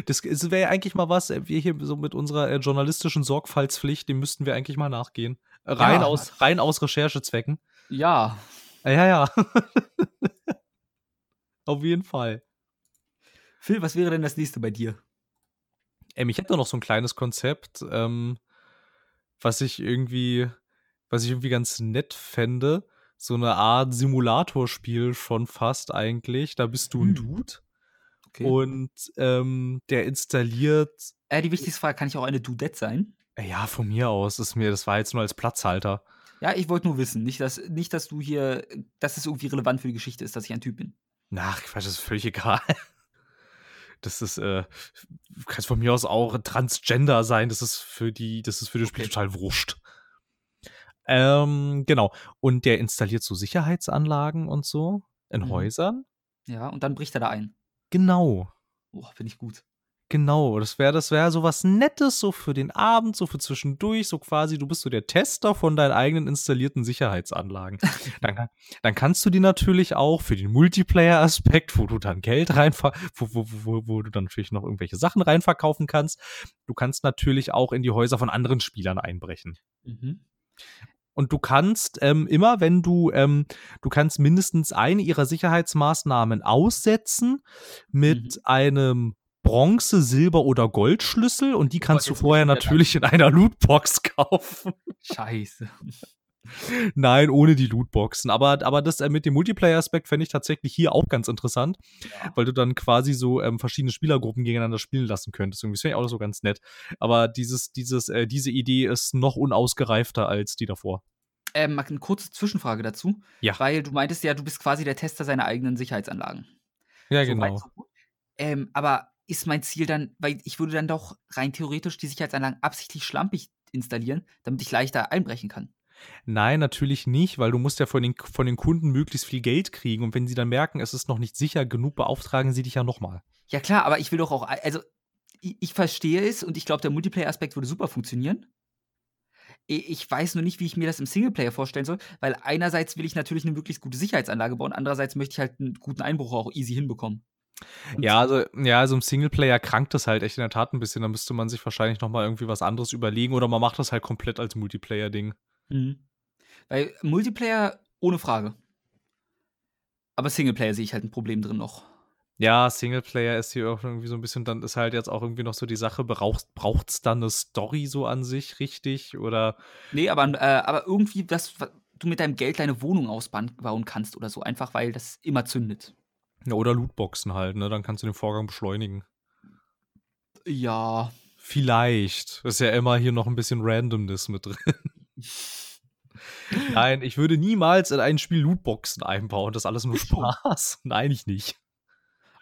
Das, das wäre ja eigentlich mal was, äh, wir hier so mit unserer äh, journalistischen Sorgfaltspflicht, dem müssten wir eigentlich mal nachgehen. Äh, Rein, Ja. aus, rein aus Recherchezwecken. Ja, Äh, Ja, ja. [laughs] Auf jeden Fall. Phil, was wäre denn das nächste bei dir? Ähm, ich hätte noch so ein kleines Konzept, ähm, was ich irgendwie, was ich irgendwie ganz nett fände. So eine Art Simulatorspiel schon fast eigentlich. Da bist du ein Hm. Dude Okay. und ähm, der installiert. äh, die wichtigste Frage, kann ich auch eine Dudette sein? Äh, Ja, von mir aus ist mir, das war jetzt nur als Platzhalter. Ja, ich wollte nur wissen, nicht dass, nicht, dass du hier, dass es irgendwie relevant für die Geschichte ist, dass ich ein Typ bin. Na, Quatsch, das ist völlig [laughs] egal. Das ist, äh, du kannst von mir aus auch Transgender sein, das ist für die, das ist für das Spiel Okay. total wurscht. Ähm, genau. Und der installiert so Sicherheitsanlagen und so in Mhm. Häusern. Ja, und dann bricht er da ein. Genau. Oh, finde ich gut. Genau, das wäre das wäre so was Nettes, so für den Abend, so für zwischendurch, so quasi, du bist so der Tester von deinen eigenen installierten Sicherheitsanlagen. dann, dann kannst du die natürlich auch für den Multiplayer-Aspekt, wo du dann Geld reinver, wo, wo, wo, wo du dann natürlich noch irgendwelche Sachen reinverkaufen kannst. Du kannst natürlich auch in die Häuser von anderen Spielern einbrechen. Mhm. Und du kannst ähm, immer, wenn du, ähm, du kannst mindestens eine ihrer Sicherheitsmaßnahmen aussetzen mit Mhm. einem Bronze-, Silber- oder Goldschlüssel und die kannst du vorher natürlich in einer Lootbox kaufen. Scheiße. Nein, ohne die Lootboxen. Aber, aber das äh, mit dem Multiplayer-Aspekt fände ich tatsächlich hier auch ganz interessant, Ja. weil du dann quasi so ähm, verschiedene Spielergruppen gegeneinander spielen lassen könntest. Irgendwie das finde ich auch so ganz nett. Aber dieses, dieses, äh, diese Idee ist noch unausgereifter als die davor. Ähm, eine kurze Zwischenfrage dazu. Ja. Weil du meintest ja, du bist quasi der Tester seiner eigenen Sicherheitsanlagen. Ja, So weit, genau. so. Ähm, aber ist mein Ziel dann, weil ich würde dann doch rein theoretisch die Sicherheitsanlagen absichtlich schlampig installieren, damit ich leichter einbrechen kann. Nein, natürlich nicht, weil du musst ja von den, von den Kunden möglichst viel Geld kriegen und wenn sie dann merken, es ist noch nicht sicher genug, beauftragen sie dich ja nochmal. Ja klar, aber ich will doch auch, also ich, ich verstehe es und ich glaube, der Multiplayer-Aspekt würde super funktionieren. Ich weiß nur nicht, wie ich mir das im Singleplayer vorstellen soll, weil einerseits will ich natürlich eine möglichst gute Sicherheitsanlage bauen, andererseits möchte ich halt einen guten Einbruch auch easy hinbekommen. Ja, also, ja, also im Singleplayer krankt das halt echt in der Tat ein bisschen. Da müsste man sich wahrscheinlich nochmal irgendwie was anderes überlegen oder man macht das halt komplett als Multiplayer-Ding. Mhm. Weil Multiplayer ohne Frage. Aber Singleplayer sehe ich halt ein Problem drin noch. Ja, Singleplayer ist hier auch irgendwie so ein bisschen, dann ist halt jetzt auch irgendwie noch so die Sache, braucht es dann eine Story so an sich richtig oder? Nee, aber, äh, aber irgendwie, dass du mit deinem Geld deine Wohnung ausbauen kannst oder so, einfach weil das immer zündet. Ja, oder Lootboxen halt, ne? Dann kannst du den Vorgang beschleunigen. Ja. Vielleicht. Ist ja immer hier noch ein bisschen Randomness mit drin. [laughs] Nein, ich würde niemals in ein Spiel Lootboxen einbauen. Das ist alles nur Spaß. [laughs] Nein, ich nicht.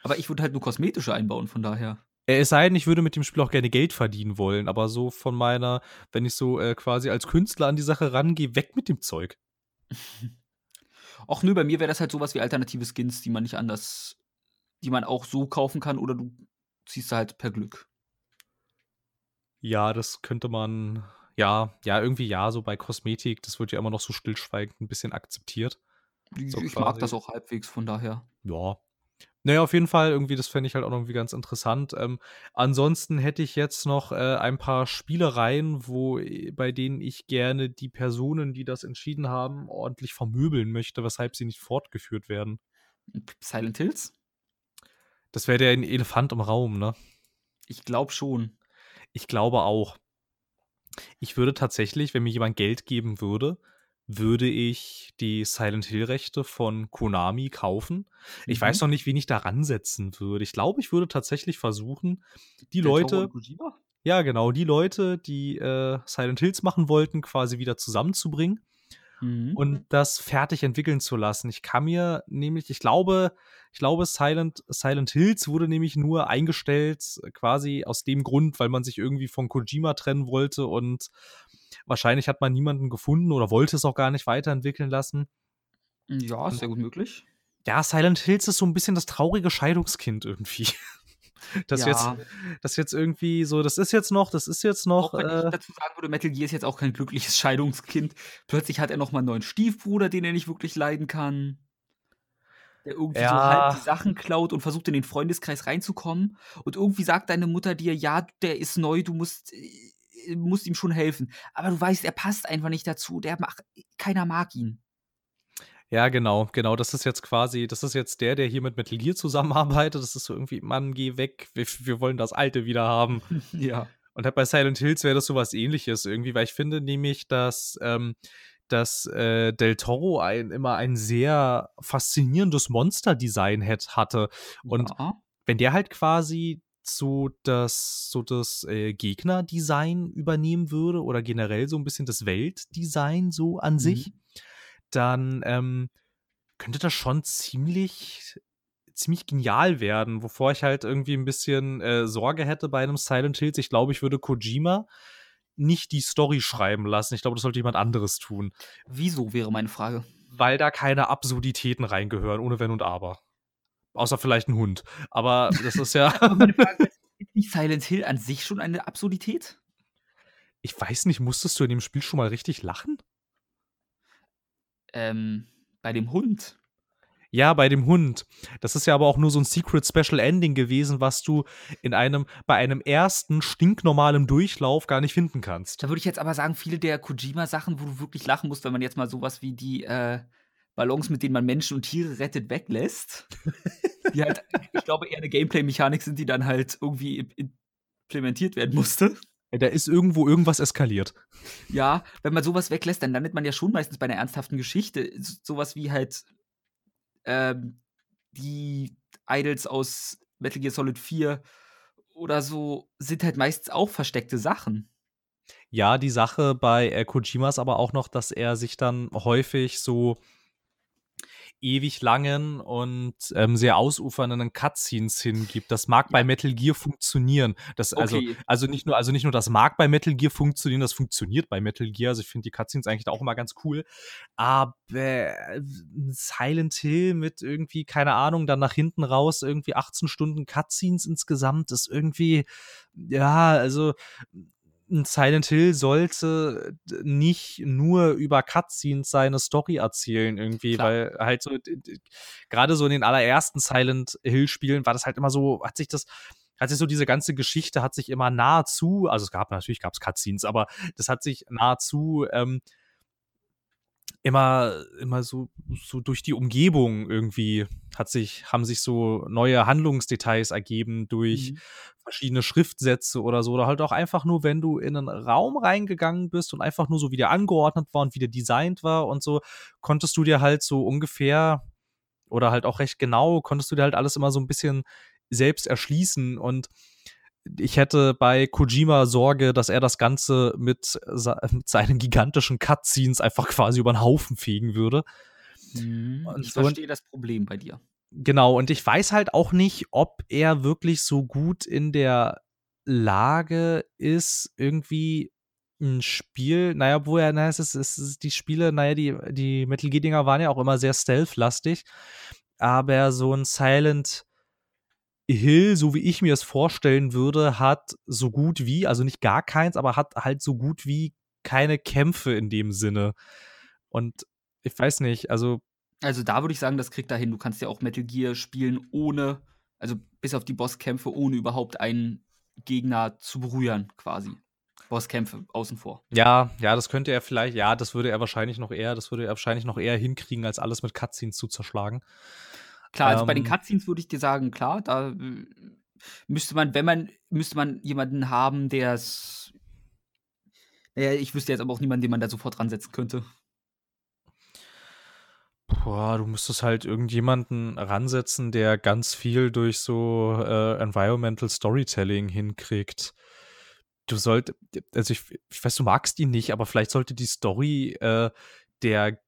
Aber ich würde halt nur kosmetische einbauen, von daher. Es sei denn, ich würde mit dem Spiel auch gerne Geld verdienen wollen, aber so von meiner, wenn ich so äh, quasi als Künstler an die Sache rangehe, weg mit dem Zeug. [laughs] Auch nö, bei mir wäre das halt sowas wie alternative Skins, die man nicht anders, die man auch so kaufen kann oder du ziehst halt per Glück. Ja, das könnte man, ja, ja, irgendwie ja, so bei Kosmetik, das wird ja immer noch so stillschweigend ein bisschen akzeptiert. So ich mag das auch halbwegs, von daher. Ja. Naja, auf jeden Fall, irgendwie, das fände ich halt auch irgendwie ganz interessant. Ähm, ansonsten hätte ich jetzt noch äh, ein paar Spielereien, wo, äh, bei denen ich gerne die Personen, die das entschieden haben, ordentlich vermöbeln möchte, weshalb sie nicht fortgeführt werden. Silent Hills? Das wäre der Elefant im Raum, ne? Ich glaube schon. Ich glaube auch. Ich würde tatsächlich, wenn mir jemand Geld geben würde, würde ich die Silent Hill-Rechte von Konami kaufen. Ich mhm. weiß noch nicht, wen ich da ransetzen würde. Ich glaube, ich würde tatsächlich versuchen, die Der Leute. Ja, genau, die Leute, die äh, Silent Hills machen wollten, quasi wieder zusammenzubringen mhm. und das fertig entwickeln zu lassen. Ich kann mir nämlich, ich glaube, ich glaube, Silent, Silent Hills wurde nämlich nur eingestellt, quasi aus dem Grund, weil man sich irgendwie von Kojima trennen wollte und wahrscheinlich hat man niemanden gefunden oder wollte es auch gar nicht weiterentwickeln lassen. Ja, ist sehr gut möglich. Ja, Silent Hills ist so ein bisschen das traurige Scheidungskind irgendwie. [laughs] Das, ja. jetzt, das jetzt irgendwie so, das ist jetzt noch, das ist jetzt noch. Auch wenn äh, ich dazu sagen würde, Metal Gear ist jetzt auch kein glückliches [laughs] Scheidungskind. Plötzlich hat er noch mal einen neuen Stiefbruder, den er nicht wirklich leiden kann. Der irgendwie ja. so halb die Sachen klaut und versucht in den Freundeskreis reinzukommen. Und irgendwie sagt deine Mutter dir, ja, der ist neu, du musst äh, musst ihm schon helfen. Aber du weißt, er passt einfach nicht dazu. Der macht, keiner mag ihn. Ja, genau, genau. Das ist jetzt quasi, das ist jetzt der, der hier mit Metal Gear zusammenarbeitet. Das ist so irgendwie, Mann, geh weg, wir, wir wollen das Alte wieder haben. [laughs] ja. Und halt bei Silent Hills wäre das so was ähnliches irgendwie, weil ich finde nämlich, dass, ähm, dass äh, Del Toro ein, immer ein sehr faszinierendes Monster-Design hatte. Und ja. wenn der halt quasi so das, so das äh, Gegnerdesign übernehmen würde oder generell so ein bisschen das Weltdesign so an mhm. sich, dann ähm, könnte das schon ziemlich ziemlich genial werden, wovor ich halt irgendwie ein bisschen äh, Sorge hätte bei einem Silent Hills. Ich glaube, ich würde Kojima nicht die Story schreiben lassen. Ich glaube, das sollte jemand anderes tun. Wieso wäre meine Frage? Weil da keine Absurditäten reingehören, ohne Wenn und Aber. Außer vielleicht ein Hund. Aber das ist ja. [laughs] ist nicht Silent Hill an sich schon eine Absurdität? Ich weiß nicht, musstest du in dem Spiel schon mal richtig lachen? Ähm, bei dem Hund. Ja, bei dem Hund. Das ist ja aber auch nur so ein Secret Special Ending gewesen, was du in einem, bei einem ersten stinknormalen Durchlauf gar nicht finden kannst. Da würde ich jetzt aber sagen, viele der Kojima-Sachen, wo du wirklich lachen musst, wenn man jetzt mal sowas wie die, äh, Ballons, mit denen man Menschen und Tiere rettet, weglässt. die halt, [laughs] ich glaube, eher eine Gameplay-Mechanik sind, die dann halt irgendwie implementiert werden musste. Da ist irgendwo irgendwas eskaliert. Ja, wenn man sowas weglässt, dann landet man ja schon meistens bei einer ernsthaften Geschichte. Sowas wie halt ähm, die Idols aus Metal Gear Solid 4 oder so sind halt meistens auch versteckte Sachen. Ja, die Sache bei äh, Kojima ist aber auch noch, dass er sich dann häufig so ewig langen und ähm, sehr ausufernden Cutscenes hingibt. Das mag ja. bei Metal Gear funktionieren. Das, also, okay. also, also, nicht nur, also nicht nur das mag bei Metal Gear funktionieren, das funktioniert bei Metal Gear. Also ich finde die Cutscenes eigentlich auch immer ganz cool. Aber äh, Silent Hill mit irgendwie, keine Ahnung, dann nach hinten raus irgendwie 18 Stunden Cutscenes insgesamt ist irgendwie, ja, also ein Silent Hill sollte nicht nur über Cutscenes seine Story erzählen irgendwie, Klar. weil halt so gerade so in den allerersten Silent Hill Spielen war das halt immer so, hat sich das hat sich so diese ganze Geschichte hat sich immer nahezu, also es gab natürlich gab es Cutscenes, aber das hat sich nahezu ähm, immer, immer so, so durch die Umgebung irgendwie hat sich, haben sich so neue Handlungsdetails ergeben durch mhm. verschiedene Schriftsätze oder so. Oder halt auch einfach nur, wenn du in einen Raum reingegangen bist und einfach nur so wieder angeordnet war und wieder designt war und so, konntest du dir halt so ungefähr oder halt auch recht genau, konntest du dir halt alles immer so ein bisschen selbst erschließen und ich hätte bei Kojima Sorge, dass er das Ganze mit, [laughs] mit seinen gigantischen Cutscenes einfach quasi über den Haufen fegen würde. Mhm, ich verstehe das Problem bei dir. Genau, und ich weiß halt auch nicht, ob er wirklich so gut in der Lage ist, irgendwie ein Spiel, naja, wo er, naja, es ist, es ist die Spiele, naja, die, die Metal Gear-Dinger waren ja auch immer sehr stealth-lastig, aber so ein Silent Hill, so wie ich mir es vorstellen würde, hat so gut wie, also nicht gar keins, aber hat halt so gut wie keine Kämpfe in dem Sinne. Und ich weiß nicht, also. Also da würde ich sagen, das kriegt er hin. Du kannst ja auch Metal Gear spielen, ohne, also bis auf die Bosskämpfe, ohne überhaupt einen Gegner zu berühren, quasi. Bosskämpfe außen vor. Ja, ja, das könnte er vielleicht, ja, das würde er wahrscheinlich noch eher, das würde er wahrscheinlich noch eher hinkriegen, als alles mit Cutscenes zu zerschlagen. Klar, also ähm, bei den ähm. Cutscenes würde ich dir sagen, klar, da äh, müsste man, wenn man, müsste man jemanden haben, der es. Naja, ich wüsste jetzt aber auch niemanden, den man da sofort dran setzen könnte. Boah, du müsstest halt irgendjemanden ransetzen, der ganz viel durch so äh, Environmental Storytelling hinkriegt. Du solltest, also ich, ich weiß, du magst ihn nicht, aber vielleicht sollte die Story äh, der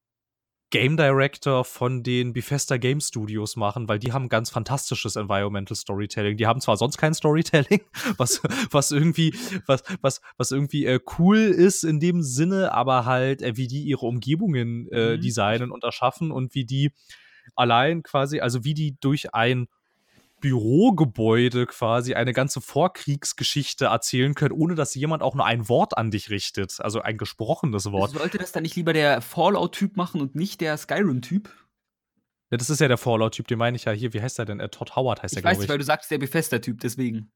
Game Director von den Bethesda Game Studios machen, weil die haben ganz fantastisches Environmental Storytelling. Die haben zwar sonst kein Storytelling, [laughs] was, was irgendwie, was, was, was irgendwie äh, cool ist in dem Sinne, aber halt, äh, wie die ihre Umgebungen äh, mhm. designen und erschaffen und wie die allein quasi, also wie die durch ein Bürogebäude quasi eine ganze Vorkriegsgeschichte erzählen können, ohne dass jemand auch nur ein Wort an dich richtet. Also ein gesprochenes Wort. Sollte das dann nicht lieber der Fallout-Typ machen und nicht der Skyrim-Typ? Ja, das ist ja der Fallout-Typ, den meine ich ja hier. Wie heißt der denn? Äh, Todd Howard heißt ich der, glaube ich. Weiß nicht, weil du sagst, der Bethesda-Typ, deswegen.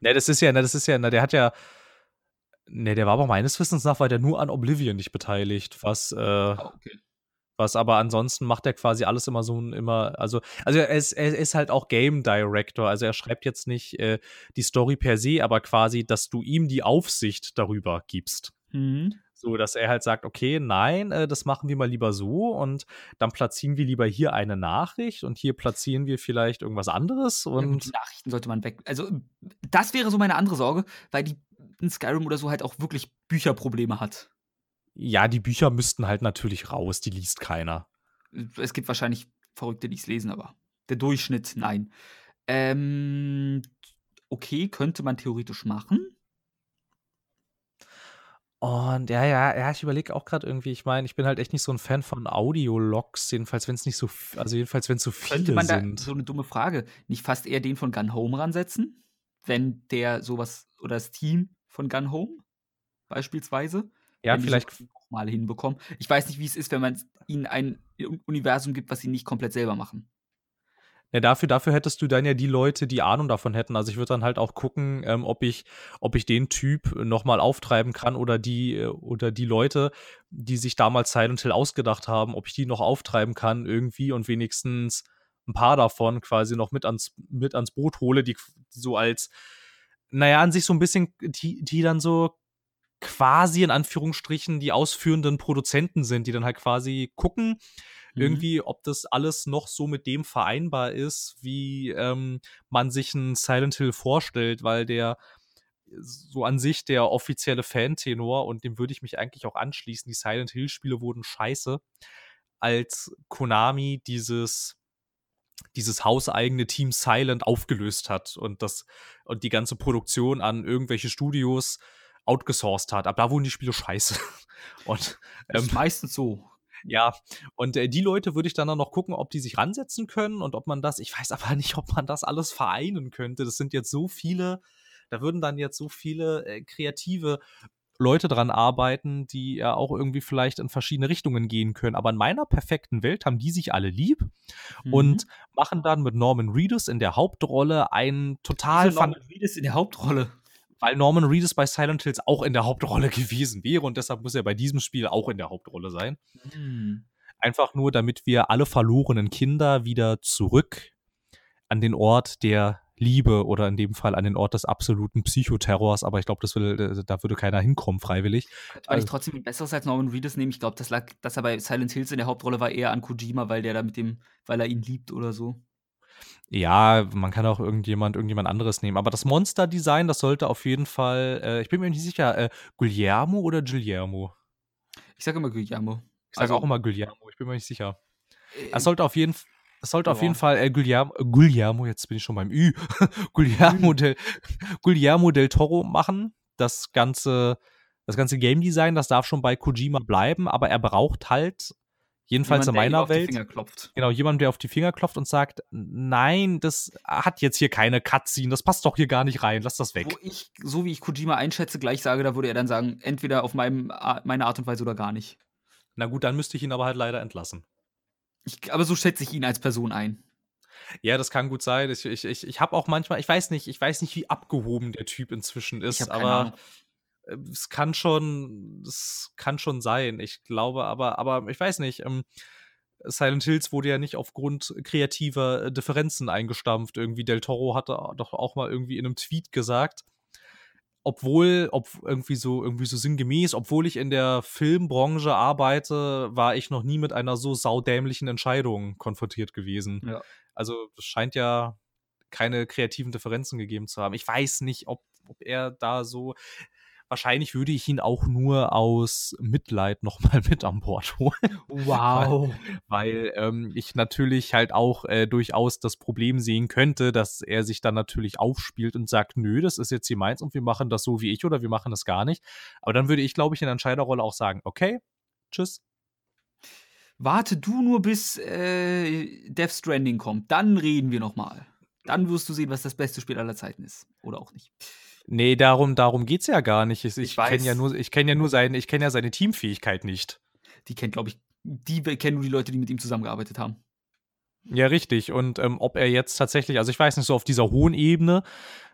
Ne, das ist ja, ne, das ist ja, ne, der hat ja. Ne, der war aber meines Wissens nach, war der nur an Oblivion nicht beteiligt, was. Äh, oh, okay. Was aber ansonsten macht er quasi alles immer so immer, also, also er ist, er ist halt auch Game Director, also er schreibt jetzt nicht äh, die Story per se, aber quasi, dass du ihm die Aufsicht darüber gibst. Mhm. So, dass er halt sagt, okay, nein, äh, das machen wir mal lieber so und dann platzieren wir lieber hier eine Nachricht und hier platzieren wir vielleicht irgendwas anderes und. Ja, die Nachrichten sollte man weg. Also, das wäre so meine andere Sorge, weil die in Skyrim oder so halt auch wirklich Bücherprobleme hat. Ja, die Bücher müssten halt natürlich raus, die liest keiner. Es gibt wahrscheinlich Verrückte, die es lesen, aber der Durchschnitt, nein. Ähm, okay, könnte man theoretisch machen. Und ja, ja, ja, ich überlege auch gerade irgendwie, ich meine, ich bin halt echt nicht so ein Fan von Audiologs, jedenfalls wenn es nicht so, also jedenfalls wenn es so viele Könnte man sind. Da, so eine dumme Frage, nicht fast eher den von Gun Home ransetzen, wenn der sowas oder das Team von Gun Home beispielsweise ja, vielleicht mal hinbekommen. Ich weiß nicht, wie es ist, wenn man ihnen ein Universum gibt, was sie nicht komplett selber machen. Ja, dafür, dafür hättest du dann ja die Leute, die Ahnung davon hätten. Also ich würde dann halt auch gucken, ähm, ob ich, ob ich den Typ nochmal auftreiben kann oder die, äh, oder die Leute, die sich damals Silent Hill ausgedacht haben, ob ich die noch auftreiben kann irgendwie und wenigstens ein paar davon quasi noch mit ans, mit ans Boot hole, die so als, naja, an sich so ein bisschen, die, die dann so quasi in Anführungsstrichen die ausführenden Produzenten sind, die dann halt quasi gucken, mhm. irgendwie, ob das alles noch so mit dem vereinbar ist, wie ähm, man sich ein Silent Hill vorstellt, weil der so an sich der offizielle Fantenor und dem würde ich mich eigentlich auch anschließen. Die Silent Hill Spiele wurden scheiße, als Konami dieses dieses hauseigene Team Silent aufgelöst hat und das und die ganze Produktion an irgendwelche Studios outgesourced hat. Aber da wurden die Spiele scheiße. [laughs] Und ähm, ist meistens so. Ja, und äh, die Leute würde ich dann noch gucken, ob die sich ransetzen können und ob man das, ich weiß aber [laughs] nicht, ob man das alles vereinen könnte. Das sind jetzt so viele, da würden dann jetzt so viele äh, kreative Leute dran arbeiten, die ja auch irgendwie vielleicht in verschiedene Richtungen gehen können. Aber in meiner perfekten Welt haben die sich alle lieb mhm. und machen dann mit Norman Reedus in der Hauptrolle einen total. Norman Reedus in der Hauptrolle? Weil Norman Reedus bei Silent Hills auch in der Hauptrolle [laughs] gewesen wäre und deshalb muss er bei diesem Spiel auch in der Hauptrolle sein. Hm. Einfach nur, damit wir alle verlorenen Kinder wieder zurück an den Ort der Liebe oder in dem Fall an den Ort des absoluten Psychoterrors, aber ich glaube, das will, da würde keiner hinkommen freiwillig. Könnte man nicht trotzdem ein besseres als Norman Reedus nehmen? Ich glaube, das lag, dass er bei Silent Hills in der Hauptrolle war, eher an Kojima, weil der da mit dem, weil er ihn liebt oder so. Ja, man kann auch irgendjemand, irgendjemand anderes nehmen. Aber das Monster-Design, das sollte auf jeden Fall, äh, ich bin mir nicht sicher, äh, Guillermo oder Guillermo? Ich sage immer Guillermo. Ich sage Also- auch immer Guillermo, ich bin mir nicht sicher. Äh, Es sollte auf jeden Fall. Es sollte auf Ja. jeden Fall äh, Guillermo, äh, Guillermo, jetzt bin ich schon beim Ü, [laughs] Guillermo, del, Guillermo del Toro machen. Das ganze, das ganze Game Design, das darf schon bei Kojima bleiben, aber er braucht halt, jedenfalls jemand, in meiner auf die Welt, Finger klopft. genau, jemand, der auf die Finger klopft und sagt, nein, das hat jetzt hier keine Cutscene, das passt doch hier gar nicht rein, lass das weg. Wo ich, so wie ich Kojima einschätze, gleich sage, da würde er dann sagen, entweder auf meinem, meine Art und Weise oder gar nicht. Na gut, dann müsste ich ihn aber halt leider entlassen. Ich, aber so schätze ich ihn als Person ein. Ja, das kann gut sein. Ich, ich, ich, ich habe auch manchmal, ich weiß nicht, ich weiß nicht, wie abgehoben der Typ inzwischen ist, aber Ahnung. Es kann schon, es kann schon sein. Ich glaube, aber, aber ich weiß nicht. Ähm, Silent Hills wurde ja nicht aufgrund kreativer äh, Differenzen eingestampft. Irgendwie Del Toro hatte doch auch mal irgendwie in einem Tweet gesagt, obwohl, ob irgendwie so, irgendwie so sinngemäß, obwohl ich in der Filmbranche arbeite, war ich noch nie mit einer so saudämlichen Entscheidung konfrontiert gewesen. Ja. Also es scheint ja keine kreativen Differenzen gegeben zu haben. Ich weiß nicht, ob, ob er da so. Wahrscheinlich würde ich ihn auch nur aus Mitleid nochmal [laughs] mit an Bord holen Wow. weil ähm, ich natürlich halt auch äh, durchaus das Problem sehen könnte, dass er sich dann natürlich aufspielt und sagt, nö, das ist jetzt hier meins und wir machen das so wie ich oder wir machen das gar nicht. Aber dann würde ich, glaube ich, in der Entscheiderrolle auch sagen, okay, tschüss. Warte du nur, bis äh, Death Stranding kommt. Dann reden wir noch mal. Dann wirst du sehen, was das beste Spiel aller Zeiten ist. Oder auch nicht. Nee, darum, darum geht's ja gar nicht. Ich, ich Ich kenne ja nur, ich kenne ja nur seine, ich kenne ja seine Teamfähigkeit nicht. Die kennt, glaube ich, die kennen nur die Leute, die mit ihm zusammengearbeitet haben. Ja, richtig. Und ähm, ob er jetzt tatsächlich, also ich weiß nicht, so auf dieser hohen Ebene,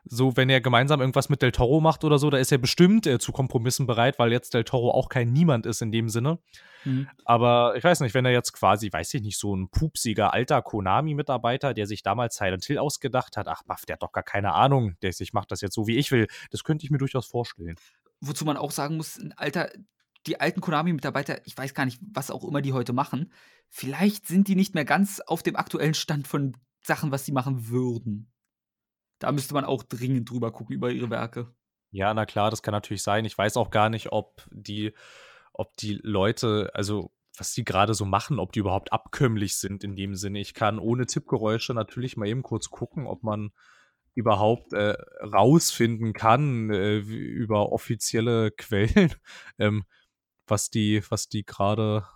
so wenn er gemeinsam irgendwas mit Del Toro macht oder so, da ist er bestimmt äh, zu Kompromissen bereit, weil jetzt Del Toro auch kein Niemand ist in dem Sinne. Mhm. Aber ich weiß nicht, wenn er jetzt quasi, weiß ich nicht, so ein pupsiger alter Konami-Mitarbeiter, der sich damals Silent Hill ausgedacht hat, ach, baff, der hat doch gar keine Ahnung, der ich mache das jetzt so, wie ich will. Das könnte ich mir durchaus vorstellen. Wozu man auch sagen muss, ein alter, die alten Konami-Mitarbeiter, ich weiß gar nicht, was auch immer die heute machen, vielleicht sind die nicht mehr ganz auf dem aktuellen Stand von Sachen, was sie machen würden. Da müsste man auch dringend drüber gucken über ihre Werke. Ja, na klar, das kann natürlich sein. Ich weiß auch gar nicht, ob die, ob die Leute, also was die gerade so machen, ob die überhaupt abkömmlich sind in dem Sinne. Ich kann ohne Tippgeräusche natürlich mal eben kurz gucken, ob man überhaupt äh, rausfinden kann äh, über offizielle [laughs] Quellen, ähm, was die, was die gerade,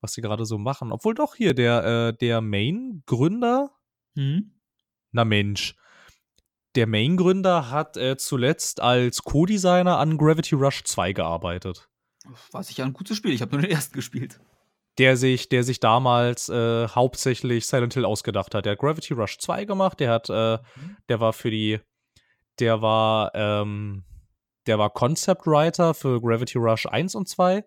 was die gerade so machen. Obwohl doch hier der, äh, der Main-Gründer, Hm? na Mensch. Der Main-Gründer hat äh, zuletzt als Co-Designer an Gravity Rush 2 gearbeitet. War sicher ein gutes Spiel. Ich habe nur den ersten gespielt. Der sich, der sich damals äh, hauptsächlich Silent Hill ausgedacht hat. Der hat Gravity Rush 2 gemacht, der hat, äh, der war für die, der war, ähm, der war Concept Writer für Gravity Rush 1 und 2.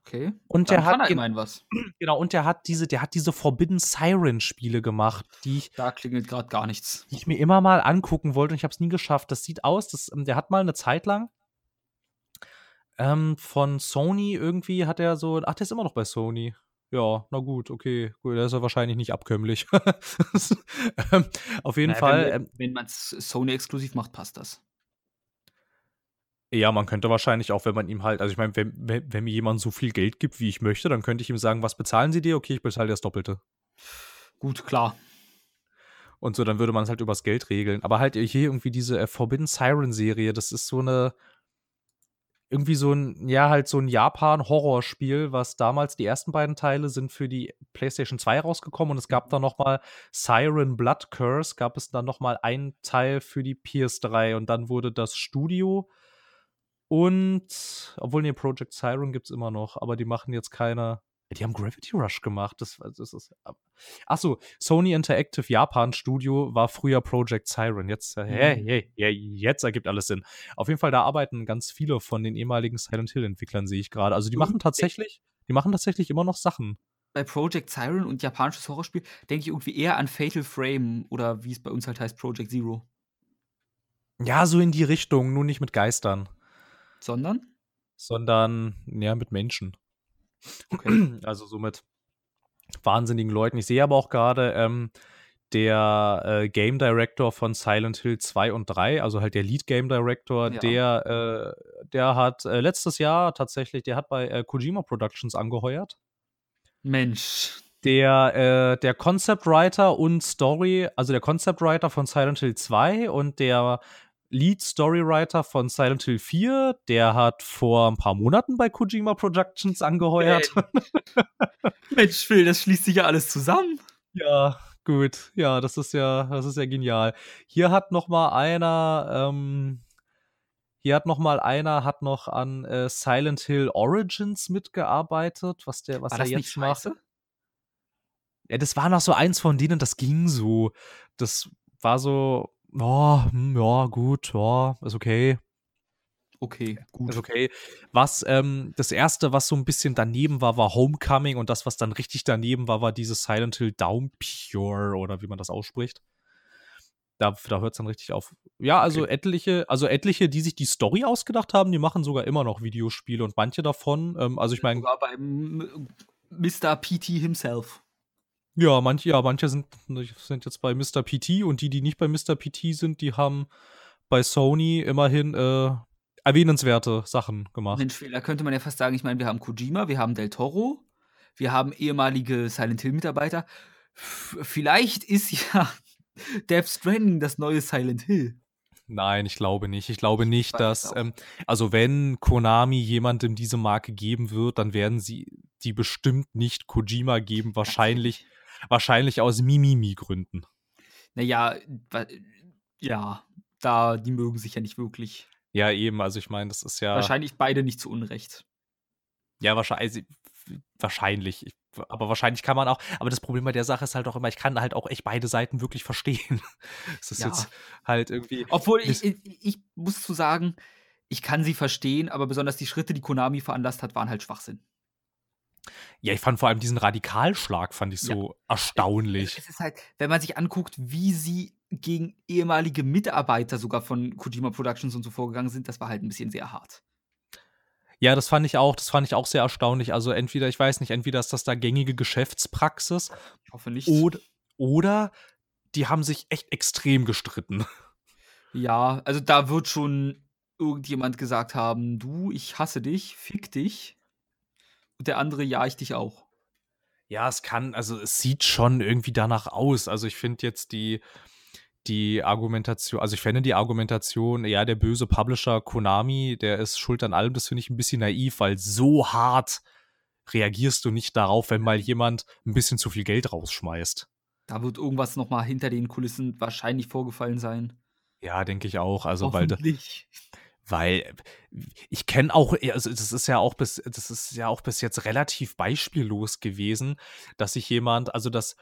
Okay. Und Dann der kann hat, er immerhin was. [clears throat] genau, und der hat diese, der hat diese Forbidden Siren Spiele gemacht, die ich, Da klingelt gerade gar nichts. die ich mir immer mal angucken wollte und ich habe es nie geschafft. Das sieht aus, das, ähm, der hat mal eine Zeit lang ähm, von Sony irgendwie hat er so, ach, der ist immer noch bei Sony. Ja, na gut, okay, gut, der ist ja wahrscheinlich nicht abkömmlich. [laughs] ähm, auf jeden Naja, Fall, Wenn, ähm, wenn man es Sony-exklusiv macht, passt das. Ja, man könnte wahrscheinlich auch, wenn man ihm halt, also ich meine, wenn, wenn, wenn mir jemand so viel Geld gibt, wie ich möchte, dann könnte ich ihm sagen, was bezahlen Sie dir? Okay, ich bezahle dir das Doppelte. Gut, klar. Und so, dann würde man es halt übers Geld regeln. Aber halt hier irgendwie diese äh, Forbidden Siren Serie, das ist so eine, irgendwie so ein, ja, halt so ein Japan-Horrorspiel, was damals, die ersten beiden Teile sind für die PlayStation 2 rausgekommen und es gab dann noch mal Siren Blood Curse, gab es dann noch mal einen Teil für die PS3 und dann wurde das Studio und, obwohl, nee, Project Siren gibt es immer noch, aber die machen jetzt keine, Die haben Gravity Rush gemacht. Das, das ist. Achso, Sony Interactive Japan Studio war früher Project Siren. Jetzt, äh, hey, Mhm. hey, hey, jetzt ergibt alles Sinn. Auf jeden Fall, da arbeiten ganz viele von den ehemaligen Silent Hill-Entwicklern, sehe ich gerade. Also die machen tatsächlich, die machen tatsächlich immer noch Sachen. Bei Project Siren und japanisches Horrorspiel denke ich irgendwie eher an Fatal Frame oder wie es bei uns halt heißt, Project Zero. Ja, so in die Richtung, nur nicht mit Geistern, Sondern? sondern ja, mit Menschen. Okay. [clears throat] Also so mit wahnsinnigen Leuten. Ich sehe aber auch gerade, ähm, der äh, Game Director von Silent Hill 2 und 3, also halt der Lead Game Director, Ja. der, äh, der hat äh, letztes Jahr tatsächlich, der hat bei äh, Kojima Productions angeheuert. Mensch. Der, äh, der Concept Writer und Story, also der Concept Writer von Silent Hill 2 und der Lead Storywriter von Silent Hill 4, der hat vor ein paar Monaten bei Kojima Productions angeheuert. [laughs] Mensch, Phil, das schließt sich ja alles zusammen. Ja, gut. Ja, das ist ja, das ist ja genial. Hier hat noch mal einer, ähm, hier hat noch mal einer, hat noch an äh, Silent Hill Origins mitgearbeitet, was der, was War er jetzt macht. Ja, das war noch so eins von denen, das ging so. Das war so, oh, hm, ja, gut, ja, ist okay. Okay, gut. Ist okay. Was, ähm, das erste, was so ein bisschen daneben war, war Homecoming und das, was dann richtig daneben war, war dieses Silent Hill Downpure oder wie man das ausspricht. Da, da hört es dann richtig auf. Ja, also etliche, also etliche, die sich die Story ausgedacht haben, die machen sogar immer noch Videospiele und manche davon, ähm, also ich meine, Sogar beim Mr. PT himself. Ja, manche, ja, manche sind, sind jetzt bei Mr. PT und die, die nicht bei Mr. PT sind, die haben bei Sony immerhin äh, erwähnenswerte Sachen gemacht. Mensch, da könnte man ja fast sagen, ich meine, wir haben Kojima, wir haben Del Toro, wir haben ehemalige Silent Hill-Mitarbeiter. Vielleicht ist ja [laughs] Death Stranding das neue Silent Hill. Nein, ich glaube nicht. Ich glaube nicht, weiß dass, ähm, also wenn Konami jemandem diese Marke geben wird, dann werden sie die bestimmt nicht Kojima geben, wahrscheinlich, wahrscheinlich aus Mimimi-Gründen. Naja, ja, da, die mögen sich ja nicht wirklich. Ja, eben, also ich meine, das ist ja, Wahrscheinlich beide nicht zu Unrecht. ja, wahrscheinlich, wahrscheinlich, Ich- aber wahrscheinlich kann man auch, aber das Problem bei der Sache ist halt auch immer, ich kann halt auch echt beide Seiten wirklich verstehen. [laughs] Es ist Ja. jetzt halt irgendwie, Obwohl, Das- ich, ich, ich muss zu sagen, ich kann sie verstehen, aber besonders die Schritte, die Konami veranlasst hat, waren halt Schwachsinn. Ja, ich fand vor allem diesen Radikalschlag, fand ich so erstaunlich. Es ist halt, wenn man sich anguckt, wie sie gegen ehemalige Mitarbeiter sogar von Kojima Productions und so vorgegangen sind, das war halt ein bisschen sehr hart. Ja, das fand ich auch, das fand ich auch sehr erstaunlich. Also entweder, ich weiß nicht, entweder ist das da gängige Geschäftspraxis Ich hoffe nicht. oder, oder die haben sich echt extrem gestritten. Ja, also da wird schon irgendjemand gesagt haben, du, ich hasse dich, fick dich. Und der andere, ja, ich dich auch. Ja, es kann, also es sieht schon irgendwie danach aus. Also ich finde jetzt die, die Argumentation, also ich fände die Argumentation, ja, der böse Publisher Konami, der ist schuld an allem, das finde ich ein bisschen naiv, weil so hart reagierst du nicht darauf, wenn mal jemand ein bisschen zu viel Geld rausschmeißt. Da wird irgendwas noch mal hinter den Kulissen wahrscheinlich vorgefallen sein. Ja, denke ich auch. Also, weil. Weil ich kenne auch, also das ist ja auch bis, das ist ja auch bis jetzt relativ beispiellos gewesen, dass sich jemand, also dass,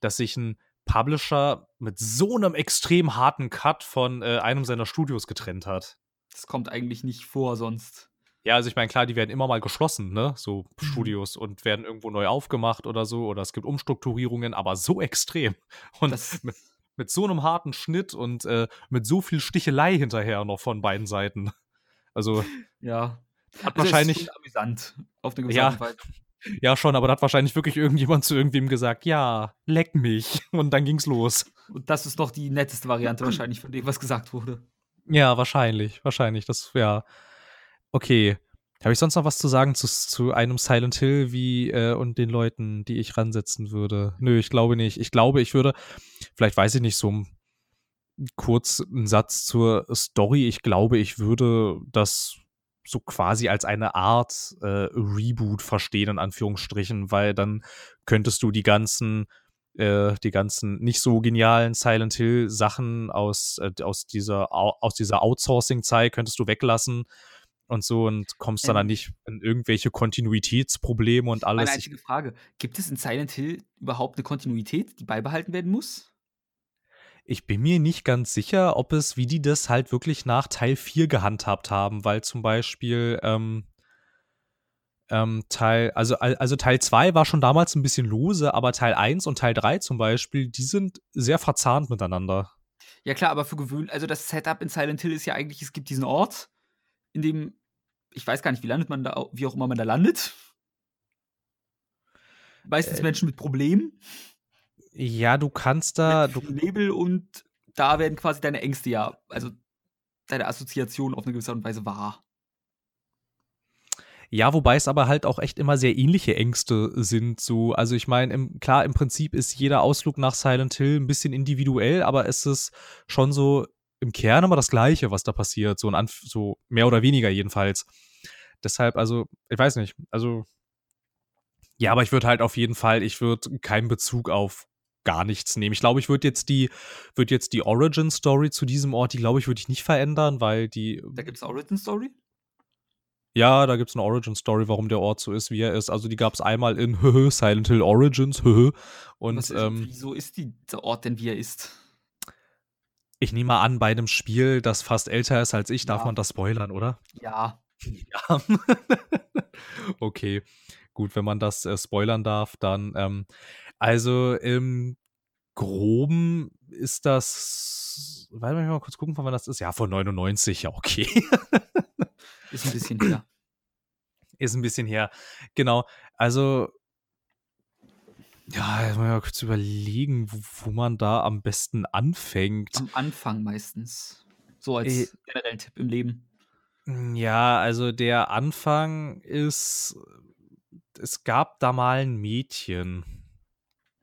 dass sich ein Publisher mit so einem extrem harten Cut von äh, einem seiner Studios getrennt hat. Das kommt eigentlich nicht vor sonst. Ja, also ich meine, klar, die werden immer mal geschlossen, ne, so Mhm. Studios und werden irgendwo neu aufgemacht oder so, oder es gibt Umstrukturierungen, aber so extrem. Und Das, mit, so einem harten Schnitt und äh, mit so viel Stichelei hinterher noch von beiden Seiten. Also ja. hat Also ist wahrscheinlich, schon amüsant. Auf eine gewisse Ja. Weise. ja schon, aber da hat wahrscheinlich wirklich irgendjemand zu irgendwem gesagt, ja, leck mich. Und dann ging's los. Und das ist doch die netteste Variante wahrscheinlich von dem, was gesagt wurde. Ja, wahrscheinlich, wahrscheinlich. Das, ja. Okay. Habe ich sonst noch was zu sagen zu, zu einem Silent Hill wie äh, und den Leuten, die ich ransetzen würde? Nö, ich glaube nicht. Ich glaube, ich würde, vielleicht weiß ich nicht, so kurz einen Satz zur Story. Ich glaube, ich würde das so quasi als eine Art äh, Reboot verstehen, in Anführungsstrichen, weil dann könntest du die ganzen äh, die ganzen nicht so genialen Silent Hill Sachen aus, äh, aus dieser, au- aus dieser Outsourcing-Zeit könntest du weglassen und so und kommst dann, dann Ähm. nicht in irgendwelche Kontinuitätsprobleme und alles. Meine Ich, einzige Frage: Gibt es in Silent Hill überhaupt 'ne Kontinuität, die beibehalten werden muss? ich bin mir nicht ganz sicher, ob es wie die das halt wirklich nach Teil 4 gehandhabt haben, weil zum Beispiel, ähm ähm, Teil also al also Teil 2 war schon damals 'n bisschen lose, aber Teil 1 und Teil 3 zum Beispiel, die sind sehr verzahnt miteinander. Ja klar, aber für gewöhn also das Setup in Silent Hill ist ja eigentlich, es gibt diesen Ort, in dem ich weiß gar nicht, wie landet man da wie auch immer man da landet. Meistens Äh. Menschen mit Problemen. Ja, du kannst da du Nebel und da werden quasi deine Ängste ja also deine Assoziation auf 'ne gewisse Art und Weise wahr. Ja, wobei es aber halt auch echt immer sehr ähnliche Ängste sind so. Also, ich meine, klar, im Prinzip ist jeder Ausflug nach Silent Hill 'n bisschen individuell, aber es ist schon so im Kern immer das Gleiche, was da passiert, so in Anf so mehr oder weniger jedenfalls. Deshalb, also, ich weiß nicht, also ja, aber ich würde halt auf jeden Fall ich würde keinen Bezug auf gar nichts nehmen. Ich glaube, ich würde jetzt die würde jetzt die Origin Story zu diesem Ort, die glaube ich, würde ich nicht verändern, weil die Da gibt's 'ne Origin Story? Ja, da gibt's 'ne Origin Story, warum der Ort so ist, wie er ist. Also, die gab's einmal in Silent Hill Origins und, Was ähm wieso ist die der Ort denn, wie er ist? Ich nehme mal an, bei 'nem Spiel, das fast älter ist als ich, darf Ja. man das spoilern, oder? Ja. [laughs] Ja. Okay, gut, wenn man das, äh, spoilern darf, dann, ähm also, im Groben ist das warte mal, ich mal kurz gucken, von wann das ist. Ja, von 99, ja, okay. Ist 'n bisschen her. Ist 'n bisschen her. Genau. Also ja, jetzt muss ich mal kurz überlegen, wo wo man da am besten anfängt. Am Anfang meistens. So Äh. als generellen Tipp im Leben. Ja, also der Anfang ist es gab da mal 'n Mädchen.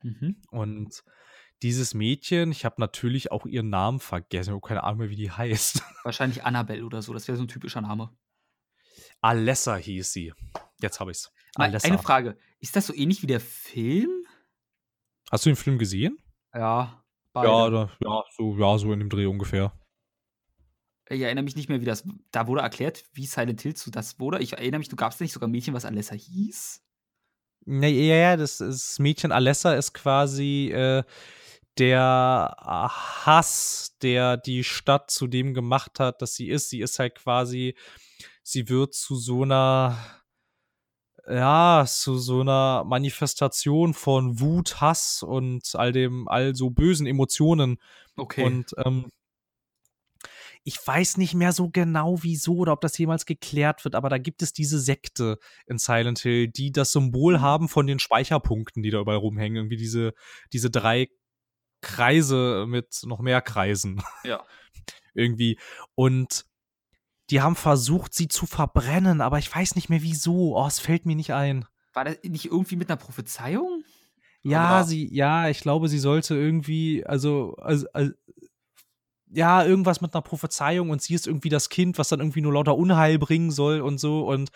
Mhm. Und dieses Mädchen ich habe natürlich auch ihren Namen vergessen, ich habe keine Ahnung mehr, wie die heißt. [laughs] Wahrscheinlich Annabelle oder so, das wäre so 'n typischer Name. Alessa hieß sie. Jetzt habe ich's. Alessa. eine Frage, ist das so ähnlich wie der Film? Hast du den Film gesehen? Ja, Ja, beide. da ja, so ja, so in dem Dreh ungefähr. Ich erinnere mich nicht mehr, wie das da wurde erklärt, wie Silent Hill zu das wurde. Ich erinnere mich, du gab's da nicht sogar 'n Mädchen, was Alessa hieß? Ne, ja, ja, das das Mädchen Alessa ist quasi, äh, der Hass, der die Stadt zu dem gemacht hat, dass sie ist. Sie ist halt quasi sie wird zu so 'ner ja, zu so 'ner Manifestation von Wut, Hass und all dem all so bösen Emotionen. Okay. Und, ähm ich weiß nicht mehr so genau, wieso oder ob das jemals geklärt wird, aber da gibt es diese Sekte in Silent Hill, die das Symbol Mhm. haben von den Speicherpunkten, die da überall rumhängen. Irgendwie diese diese 3 Kreise mit noch mehr Kreisen. Ja. [laughs] Irgendwie. Und die haben versucht, sie zu verbrennen, aber ich weiß nicht mehr wieso. Oh, es fällt mir nicht ein. War das nicht irgendwie mit 'ner Prophezeiung? Ja, Oder sie ja, ich glaube, sie sollte irgendwie also also al ja, irgendwas mit 'ner Prophezeiung und sie ist irgendwie das Kind, was dann irgendwie nur lauter Unheil bringen soll und so. Und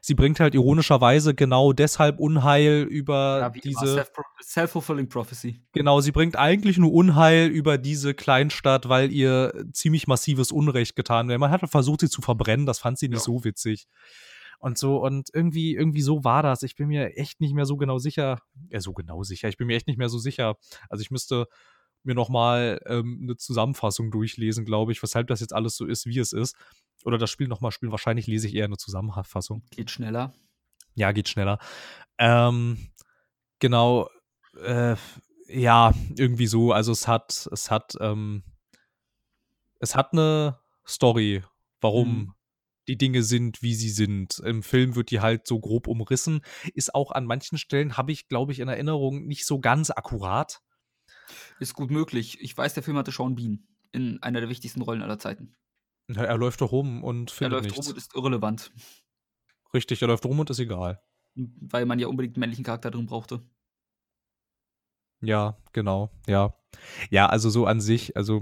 sie bringt halt ironischerweise genau deshalb Unheil über Ja, diese self-fulfilling prophecy. Genau, sie bringt eigentlich nur Unheil über diese Kleinstadt, weil ihr ziemlich massives Unrecht getan wird. Man hat versucht, sie zu verbrennen, das fand sie nicht Ja. so witzig. Und so und irgendwie irgendwie so war das. Ich bin mir echt nicht mehr so genau sicher äh, so genau sicher. Ich bin mir echt nicht mehr so sicher. Also, ich müsste mir noch mal, ähm, 'ne Zusammenfassung durchlesen, glaube ich, weshalb das jetzt alles so ist, wie es ist. Oder das Spiel noch mal spielen. Wahrscheinlich lese ich eher 'ne Zusammenfassung. Geht schneller. Ja, geht schneller. Ähm, genau, äh, ja, irgendwie so. Also, es hat es hat, ähm es hat 'ne Story, warum Mhm. die Dinge sind, wie sie sind. Im Film wird die halt so grob umrissen. Ist auch an manchen Stellen habe ich, glaube ich, in Erinnerung, nicht so ganz akkurat. Ist gut möglich. Ich weiß, der Film hatte Sean Bean in einer der wichtigsten Rollen aller Zeiten. Ja, er läuft doch rum und Er findet läuft nichts. rum und ist irrelevant. Richtig, er läuft rum und ist egal. Weil man ja unbedingt 'n männlichen Charakter drin brauchte. Ja, genau, ja. Ja, also, so an sich also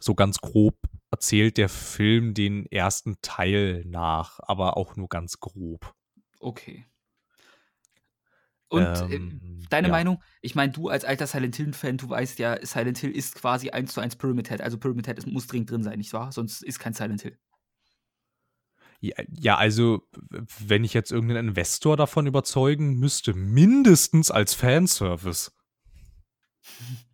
so ganz grob erzählt der Film den 1. Teil nach, aber auch nur ganz grob. Okay. Und, äh, Ähm, deine ja. Meinung? Ich meine, du als alter Silent Hill-Fan, du weißt ja, Silent Hill ist quasi 1:1 Pyramid Head. Also, Pyramid Head, muss dringend drin sein, nicht wahr? Sonst ist kein Silent Hill. Ja, ja, also, wenn ich jetzt irgendeinen Investor davon überzeugen müsste, mindestens als Fanservice. [laughs]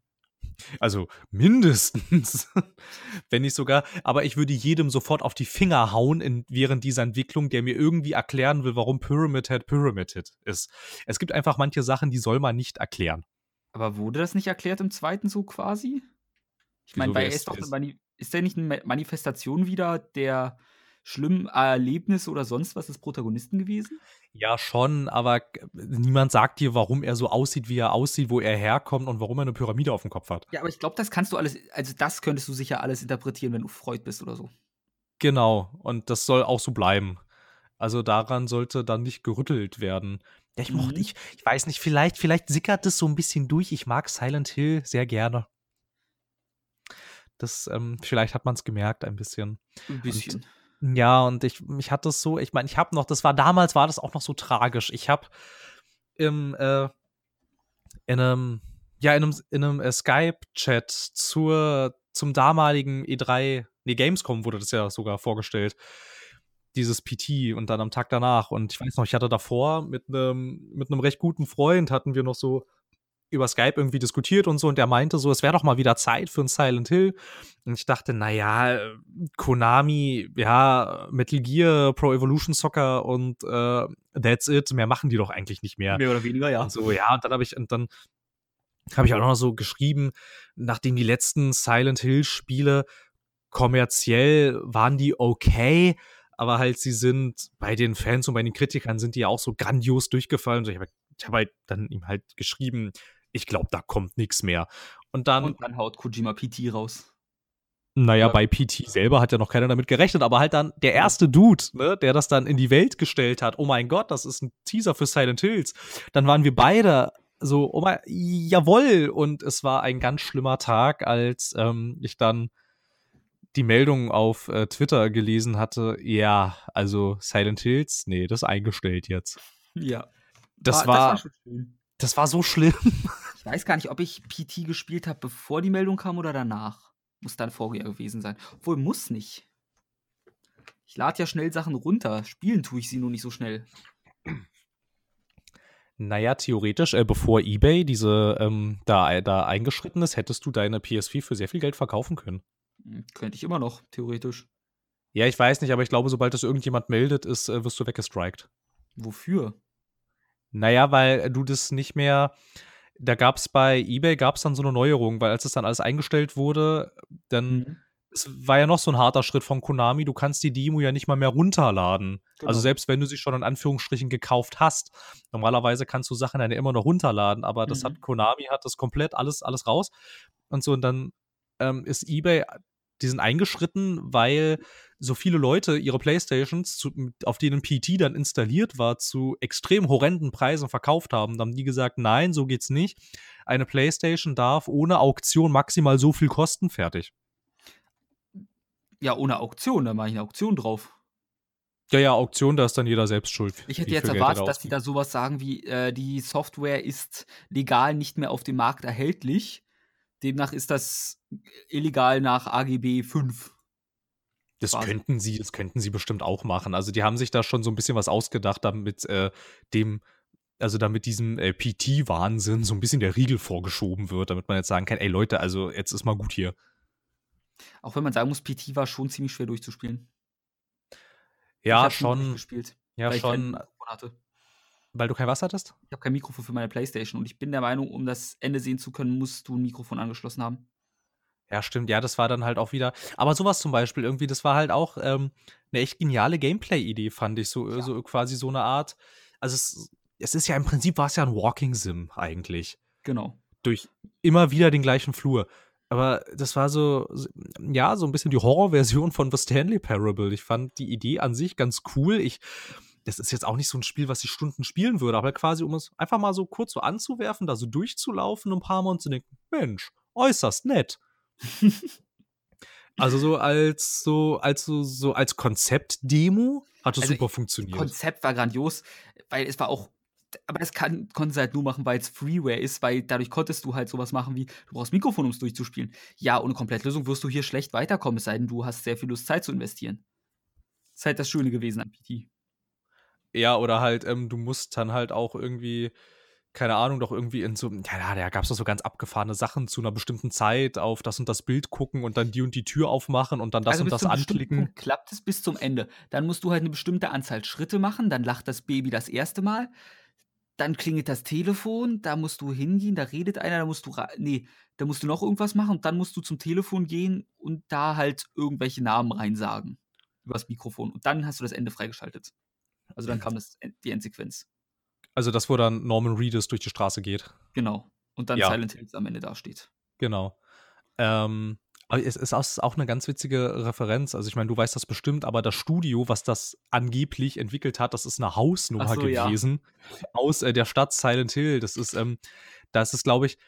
Also mindestens, [laughs] wenn nicht sogar, aber ich würde jedem sofort auf die Finger hauen in, während dieser Entwicklung, der mir irgendwie erklären will, warum Pyramid Head Pyramid Head ist. Es gibt einfach manche Sachen, die soll man nicht erklären. Aber wurde das nicht erklärt im zweiten so quasi? Ich meine, bei ist, doch eine ist der nicht eine Manifestation wieder der schlimmen Erlebnisse oder sonst was des Protagonisten gewesen? Ja, schon, aber niemand sagt dir, warum er so aussieht, wie er aussieht, wo er herkommt und warum er eine Pyramide auf dem Kopf hat. Ja, aber ich glaube, das kannst du alles, also das könntest du sicher alles interpretieren, wenn du Freud bist oder so. Genau, und das soll auch so bleiben. Also daran sollte dann nicht gerüttelt werden. Ja, ich mochte, mhm. ich, ich weiß nicht, vielleicht, vielleicht sickert das so ein bisschen durch. Ich mag Silent Hill sehr gerne. Das, ähm, vielleicht hat man es gemerkt ein bisschen. Ein bisschen. Und ja, und ich, mich hat das so, ich meine, ich habe noch, das war damals, war das auch noch so tragisch. Ich habe im, äh, in einem, ja, in einem, in einem äh, Skype-Chat zur, zum damaligen E3, nee, Gamescom wurde das ja sogar vorgestellt, dieses PT und dann am Tag danach. Und ich weiß noch, ich hatte davor mit einem, mit einem recht guten Freund, hatten wir noch so über Skype irgendwie diskutiert und so und der meinte so, es wäre doch mal wieder Zeit für ein Silent Hill. Und ich dachte, naja, Konami, ja, Metal Gear, Pro Evolution Soccer und äh, that's it. Mehr machen die doch eigentlich nicht mehr. Mehr oder weniger, ja. Und so, ja, und dann habe ich, und dann habe ich auch noch so geschrieben, nachdem die letzten Silent Hill-Spiele kommerziell waren die okay, aber halt sie sind bei den Fans und bei den Kritikern sind die ja auch so grandios durchgefallen. Ich habe hab halt dann ihm halt geschrieben, ich glaube, da kommt nichts mehr. Und dann. Und dann haut Kojima PT raus. Naja, ja. bei PT selber hat ja noch keiner damit gerechnet, aber halt dann der erste Dude, ne, der das dann in die Welt gestellt hat. Oh mein Gott, das ist ein Teaser für Silent Hills. Dann waren wir beide so, oh mein, jawoll. Und es war ein ganz schlimmer Tag, als ähm, ich dann die Meldung auf äh, Twitter gelesen hatte. Ja, also Silent Hills, nee, das ist eingestellt jetzt. Ja. Das war, war das war, das war so schlimm. [laughs] Ich weiß gar nicht, ob ich PT gespielt habe, bevor die Meldung kam oder danach. Muss dann vorher gewesen sein. Obwohl, muss nicht. Ich lade ja schnell Sachen runter. Spielen tue ich sie nur nicht so schnell. Naja, theoretisch, äh, bevor eBay diese ähm, da, da eingeschritten ist, hättest du deine PS4 für sehr viel Geld verkaufen können. Hm, könnte ich immer noch, theoretisch. Ja, ich weiß nicht, aber ich glaube, sobald das irgendjemand meldet, ist, äh, wirst du weggestrikt. Wofür? Naja, weil du das nicht mehr, da gab es bei eBay gab es dann so eine Neuerung, weil als das dann alles eingestellt wurde, dann mhm. es war ja noch so ein harter Schritt von Konami, du kannst die Demo ja nicht mal mehr runterladen. Also genau. Also selbst wenn du sie schon in Anführungsstrichen gekauft hast. Normalerweise kannst du Sachen dann ja immer noch runterladen, aber das mhm. hat Konami hat das komplett alles alles raus und so und dann ähm, ist eBay die sind eingeschritten, weil so viele Leute ihre Playstations, zu, auf denen PT dann installiert war, zu extrem horrenden Preisen verkauft haben. Dann haben die gesagt, nein, so geht's nicht. Eine Playstation darf ohne Auktion maximal so viel kosten, fertig. Ja, ohne Auktion, da mache ich eine Auktion drauf. Ja, ja, Auktion, da ist dann jeder selbst schuld. Ich hätte jetzt erwartet, dass die da sowas sagen wie, äh, die Software ist legal nicht mehr auf dem Markt erhältlich. Demnach ist das illegal nach AGB 5. Das quasi. könnten sie, das könnten sie bestimmt auch machen. Also die haben sich da schon so ein bisschen was ausgedacht, damit äh, dem, also damit diesem äh, PT-Wahnsinn so ein bisschen der Riegel vorgeschoben wird, damit man jetzt sagen kann, ey Leute, also jetzt ist mal gut hier. Auch wenn man sagen muss, PT war schon ziemlich schwer durchzuspielen. Ja, schon. Gespielt, ja, schon. Hatte. Weil du kein Wasser hattest? Ich habe kein Mikrofon für meine Playstation und ich bin der Meinung, um das Ende sehen zu können, musst du ein Mikrofon angeschlossen haben. Ja, stimmt. Ja, das war dann halt auch wieder. Aber sowas zum Beispiel irgendwie, das war halt auch ähm, eine echt geniale Gameplay-Idee, fand ich. So, ja. so quasi so eine Art. Also, es, es ist ja im Prinzip war es ja ein Walking-Sim eigentlich. Genau. Durch immer wieder den gleichen Flur. Aber das war so, ja, so ein bisschen die Horrorversion von The Stanley Parable. Ich fand die Idee an sich ganz cool. Ich das ist jetzt auch nicht so ein Spiel, was ich Stunden spielen würde, aber quasi, um es einfach mal so kurz so anzuwerfen, da so durchzulaufen ein paar Mal und zu denken, Mensch, äußerst nett. also so als so, als so, so als Konzeptdemo hat es also super funktioniert. Konzept war grandios, weil es war auch aber das kann, konnten sie halt nur machen, weil es Freeware ist, weil dadurch konntest du halt sowas machen wie, du brauchst Mikrofon, um es durchzuspielen. Ja, ohne Komplettlösung wirst du hier schlecht weiterkommen, es sei denn, du hast sehr viel Lust, Zeit zu investieren. Das ist halt das Schöne gewesen an PT. Ja, oder halt, ähm, du musst dann halt auch irgendwie, keine Ahnung, doch irgendwie in so, ja, da gab es doch so ganz abgefahrene Sachen zu einer bestimmten Zeit auf das und das Bild gucken und dann die und die Tür aufmachen und dann das Also und das anklicken. Klappt es bis zum Ende. Dann musst du halt eine bestimmte Anzahl Schritte machen, dann lacht das Baby das erste Mal, dann klingelt das Telefon, da musst du hingehen, da redet einer, da musst du ra ne, da musst du noch irgendwas machen und dann musst du zum Telefon gehen und da halt irgendwelche Namen reinsagen übers Mikrofon und dann hast du das Ende freigeschaltet. Also, dann kam das die Endsequenz. Also das, wo dann Norman Reedus durch die Straße geht. Genau. Und dann Ja. Silent Hills am Ende dasteht. Genau. Ähm, aber es ist auch auch 'ne ganz witzige Referenz. Also, ich meine, du weißt das bestimmt, aber das Studio, was das angeblich entwickelt hat, das ist 'ne Hausnummer so, ja. gewesen aus, äh, der Stadt Silent Hill. Das ist, ähm das ist, glaube ich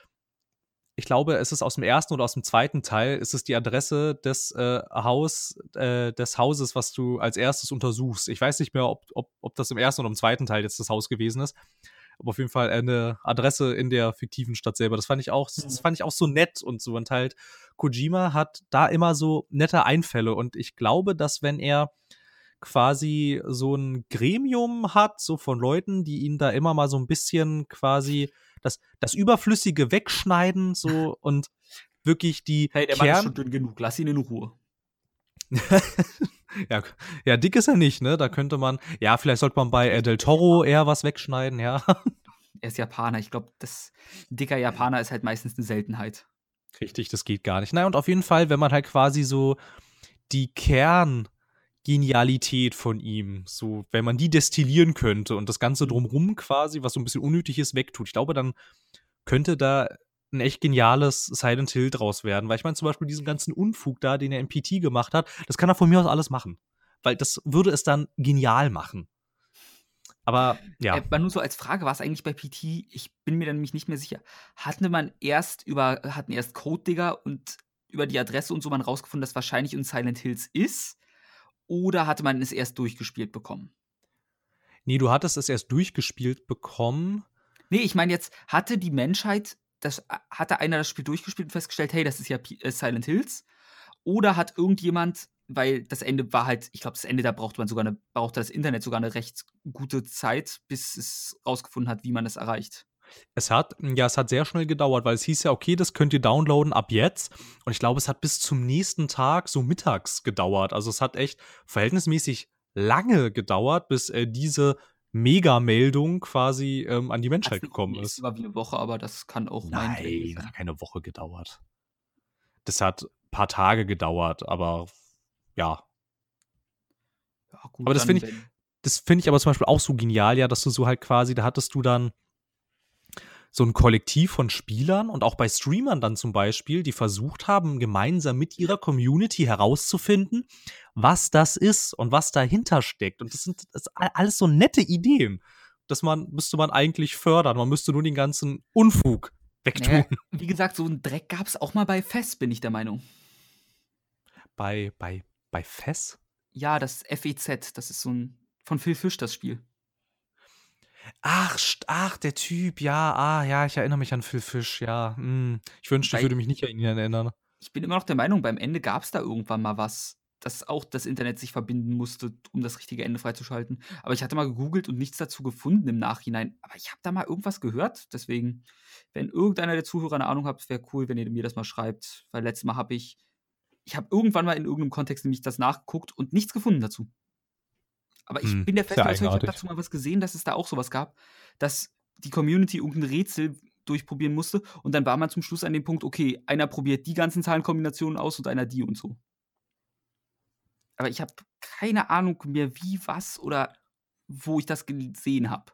ich glaube, es ist aus dem ersten oder aus dem zweiten Teil ist es die Adresse des, äh, Haus äh, des Hauses, was du als Erstes untersuchst. Ich weiß nicht mehr, ob ob ob das im ersten oder im zweiten Teil jetzt das Haus gewesen ist, aber auf jeden Fall eine Adresse in der fiktiven Stadt selber. Das fand ich auch das Mhm. fand ich auch so nett und so und halt Kojima hat da immer so nette Einfälle und ich glaube, dass wenn er quasi so 'n Gremium hat, so von Leuten, die ihn da immer mal so 'n bisschen quasi das das Überflüssige wegschneiden so [laughs] und wirklich die Hey, der Mann ist Kern schon dünn genug. Lass ihn in Ruhe. [laughs] Ja, ja, dick ist er nicht, ne? Da könnte man ja, vielleicht sollte man bei, äh, Del Toro eher was wegschneiden, ja. [laughs] Er ist Japaner. Ich glaube, das dicker Japaner ist halt meistens 'ne Seltenheit. Richtig, das geht gar nicht. Na ja, und auf jeden Fall, wenn man halt quasi so die Kerngenialität von ihm so wenn man die destillieren könnte und das Ganze Mhm. drumrum quasi, was so 'n bisschen unnötig ist, wegtut. Ich glaube, dann könnte da 'n echt geniales Silent Hill draus werden. Weil ich meine zum Beispiel diesen ganzen Unfug da, den er in PT gemacht hat, das kann er von mir aus alles machen. Weil das würde es dann genial machen. Aber ja. Äh, nur so als Frage, war's eigentlich bei PT ich bin mir da nämlich nicht mehr sicher. Hatte man erst über hatten erst Codedigger und über die Adresse und so man rausgefunden, dass wahrscheinlich in Silent Hills ist? Oder hatte man es erst durchgespielt bekommen? Ne, du hattest es erst durchgespielt bekommen. Ne, ich meine jetzt, hatte die Menschheit das a hatte einer das Spiel durchgespielt und festgestellt: „Hey, das ist ja P äh, Silent Hills?“ Oder hat irgendjemand weil das Ende war halt ich glaube, das Ende, da brauchte man sogar 'ne brauchte das Internet sogar 'ne recht gute Zeit, bis es rausgefunden hat, wie man es erreicht. Es hat ja, es hat sehr schnell gedauert, weil es hieß ja: „Okay, das könnt ihr downloaden ab jetzt.“ Und ich glaube, es hat bis zum nächsten Tag so mittags gedauert. Also, es hat echt verhältnismäßig lange gedauert, bis, äh, diese Megameldung quasi, ähm, an die Menschheit Also, gekommen ist ist. sogar wie 'ne Woche, aber das kann auch mein Nein, sein. hat keine Woche gedauert. Das hat paar Tage gedauert, aber ja. Ja gut, Aber das finde ich das finde ich aber zum Beispiel auch so genial, ja, dass du so halt quasi da hattest du dann so 'n Kollektiv von Spielern und auch bei Streamern dann zum Beispiel, die versucht haben, gemeinsam mit ihrer Community herauszufinden, was das ist und was dahinter steckt. Und das sind das alles so nette Ideen. Das man müsste man eigentlich fördern. Man müsste nur den ganzen Unfug wegtun. ja, wie gesagt, so 'n Dreck gab's auch mal bei FES, bin ich der Meinung. Bei bei bei FES? Ja, das FEZ, das ist so 'n von Phil Fish das Spiel. Ach, st ach, der Typ, ja, ah, ja, ich erinnere mich an Phil Fish, ja, hm. Ich wünschte, ich Weil würde mich nicht an ihn erinnern. ich bin immer noch der Meinung, beim Ende gab's da irgendwann mal was, dass auch das Internet sich verbinden musste, um das richtige Ende freizuschalten. Aber ich hatte mal gegoogelt und nichts dazu gefunden im Nachhinein. Aber ich habe da mal irgendwas gehört. Deswegen, wenn irgendeiner der Zuhörer 'ne Ahnung hat, wäre cool, wenn ihr mir das mal schreibt. Weil letztes Mal habe ich ich habe irgendwann mal in irgend 'nem Kontext nämlich das nachgeguckt und nichts gefunden dazu. Aber ich Hm, bin der festen Überzeugung, ich habe dazu mal was gesehen, dass es da auch so was gab, dass die Community irgend 'n Rätsel durchprobieren musste und dann war man zum Schluss an dem Punkt: „Okay, einer probiert die ganzen Zahlenkombinationen aus und einer die und so.“ Aber ich habe keine Ahnung mehr, wie, was oder wo ich das gesehen habe.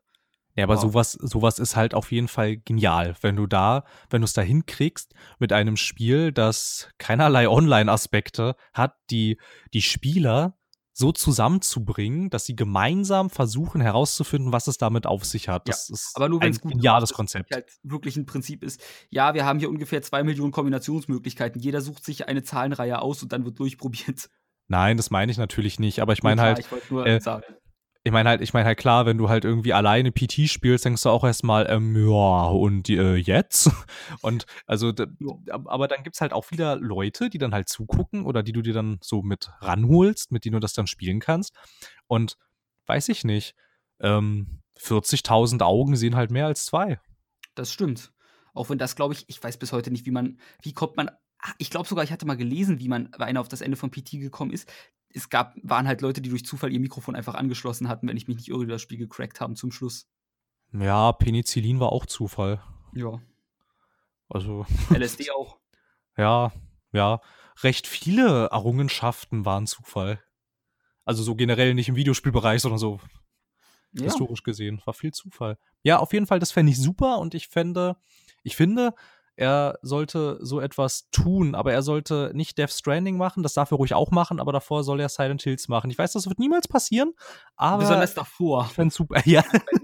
Ja, aber Wow. so was so was ist halt auf jeden Fall genial, wenn du da wenn du's da hinkriegst mit einem Spiel, das keinerlei Online-Aspekte hat, die die Spieler so zusammenzubringen, dass sie gemeinsam versuchen herauszufinden, was es damit auf sich hat. Ja, Das ist aber nur ein wenn's gut ist und nicht Konzept. halt wirklich 'n Prinzip ist: „Ja, wir haben hier ungefähr 2.000.000 Kombinationsmöglichkeiten. Jeder sucht sich eine Zahlenreihe aus und dann wird durchprobiert.“ Nein, das meine ich natürlich nicht, aber ich Ne, meine klar, halt, ich nur äh sagen. Ich meine halt, ich meine halt klar, wenn du halt irgendwie alleine PT spielst, denkst du auch erstmal, ähm, ja, und äh, jetzt? [laughs] Und also, aber dann gibt es halt auch wieder Leute, die dann halt zugucken oder die du dir dann so mit ranholst, mit denen du das dann spielen kannst. Und weiß ich nicht, ähm, 40.000 Augen sehen halt mehr als zwei. Das stimmt. Auch wenn das, glaube ich, ich weiß bis heute nicht, wie man, wie kommt man ich glaube sogar, ich hatte mal gelesen, wie man bei einer auf das Ende von PT gekommen ist es gab, waren halt Leute, die durch Zufall ihr Mikrofon einfach angeschlossen hatten, wenn ich mich nicht irre, das Spiel gecrackt haben zum Schluss. Ja, Penicillin war auch Zufall. Ja. Also. [laughs] LSD auch. Ja, ja. Recht viele Errungenschaften waren Zufall. Also so generell nicht im Videospielbereich, sondern so ja. historisch gesehen. War viel Zufall. Ja, auf jeden Fall, das fände ich super und ich fände, ich finde, er sollte so etwas tun, aber er sollte nicht Death Stranding machen, das darf er ruhig auch machen, aber davor soll er Silent Hills machen. Ich weiß, das wird niemals passieren, aber. Besonders davor. Ich fände super, [laughs] ja.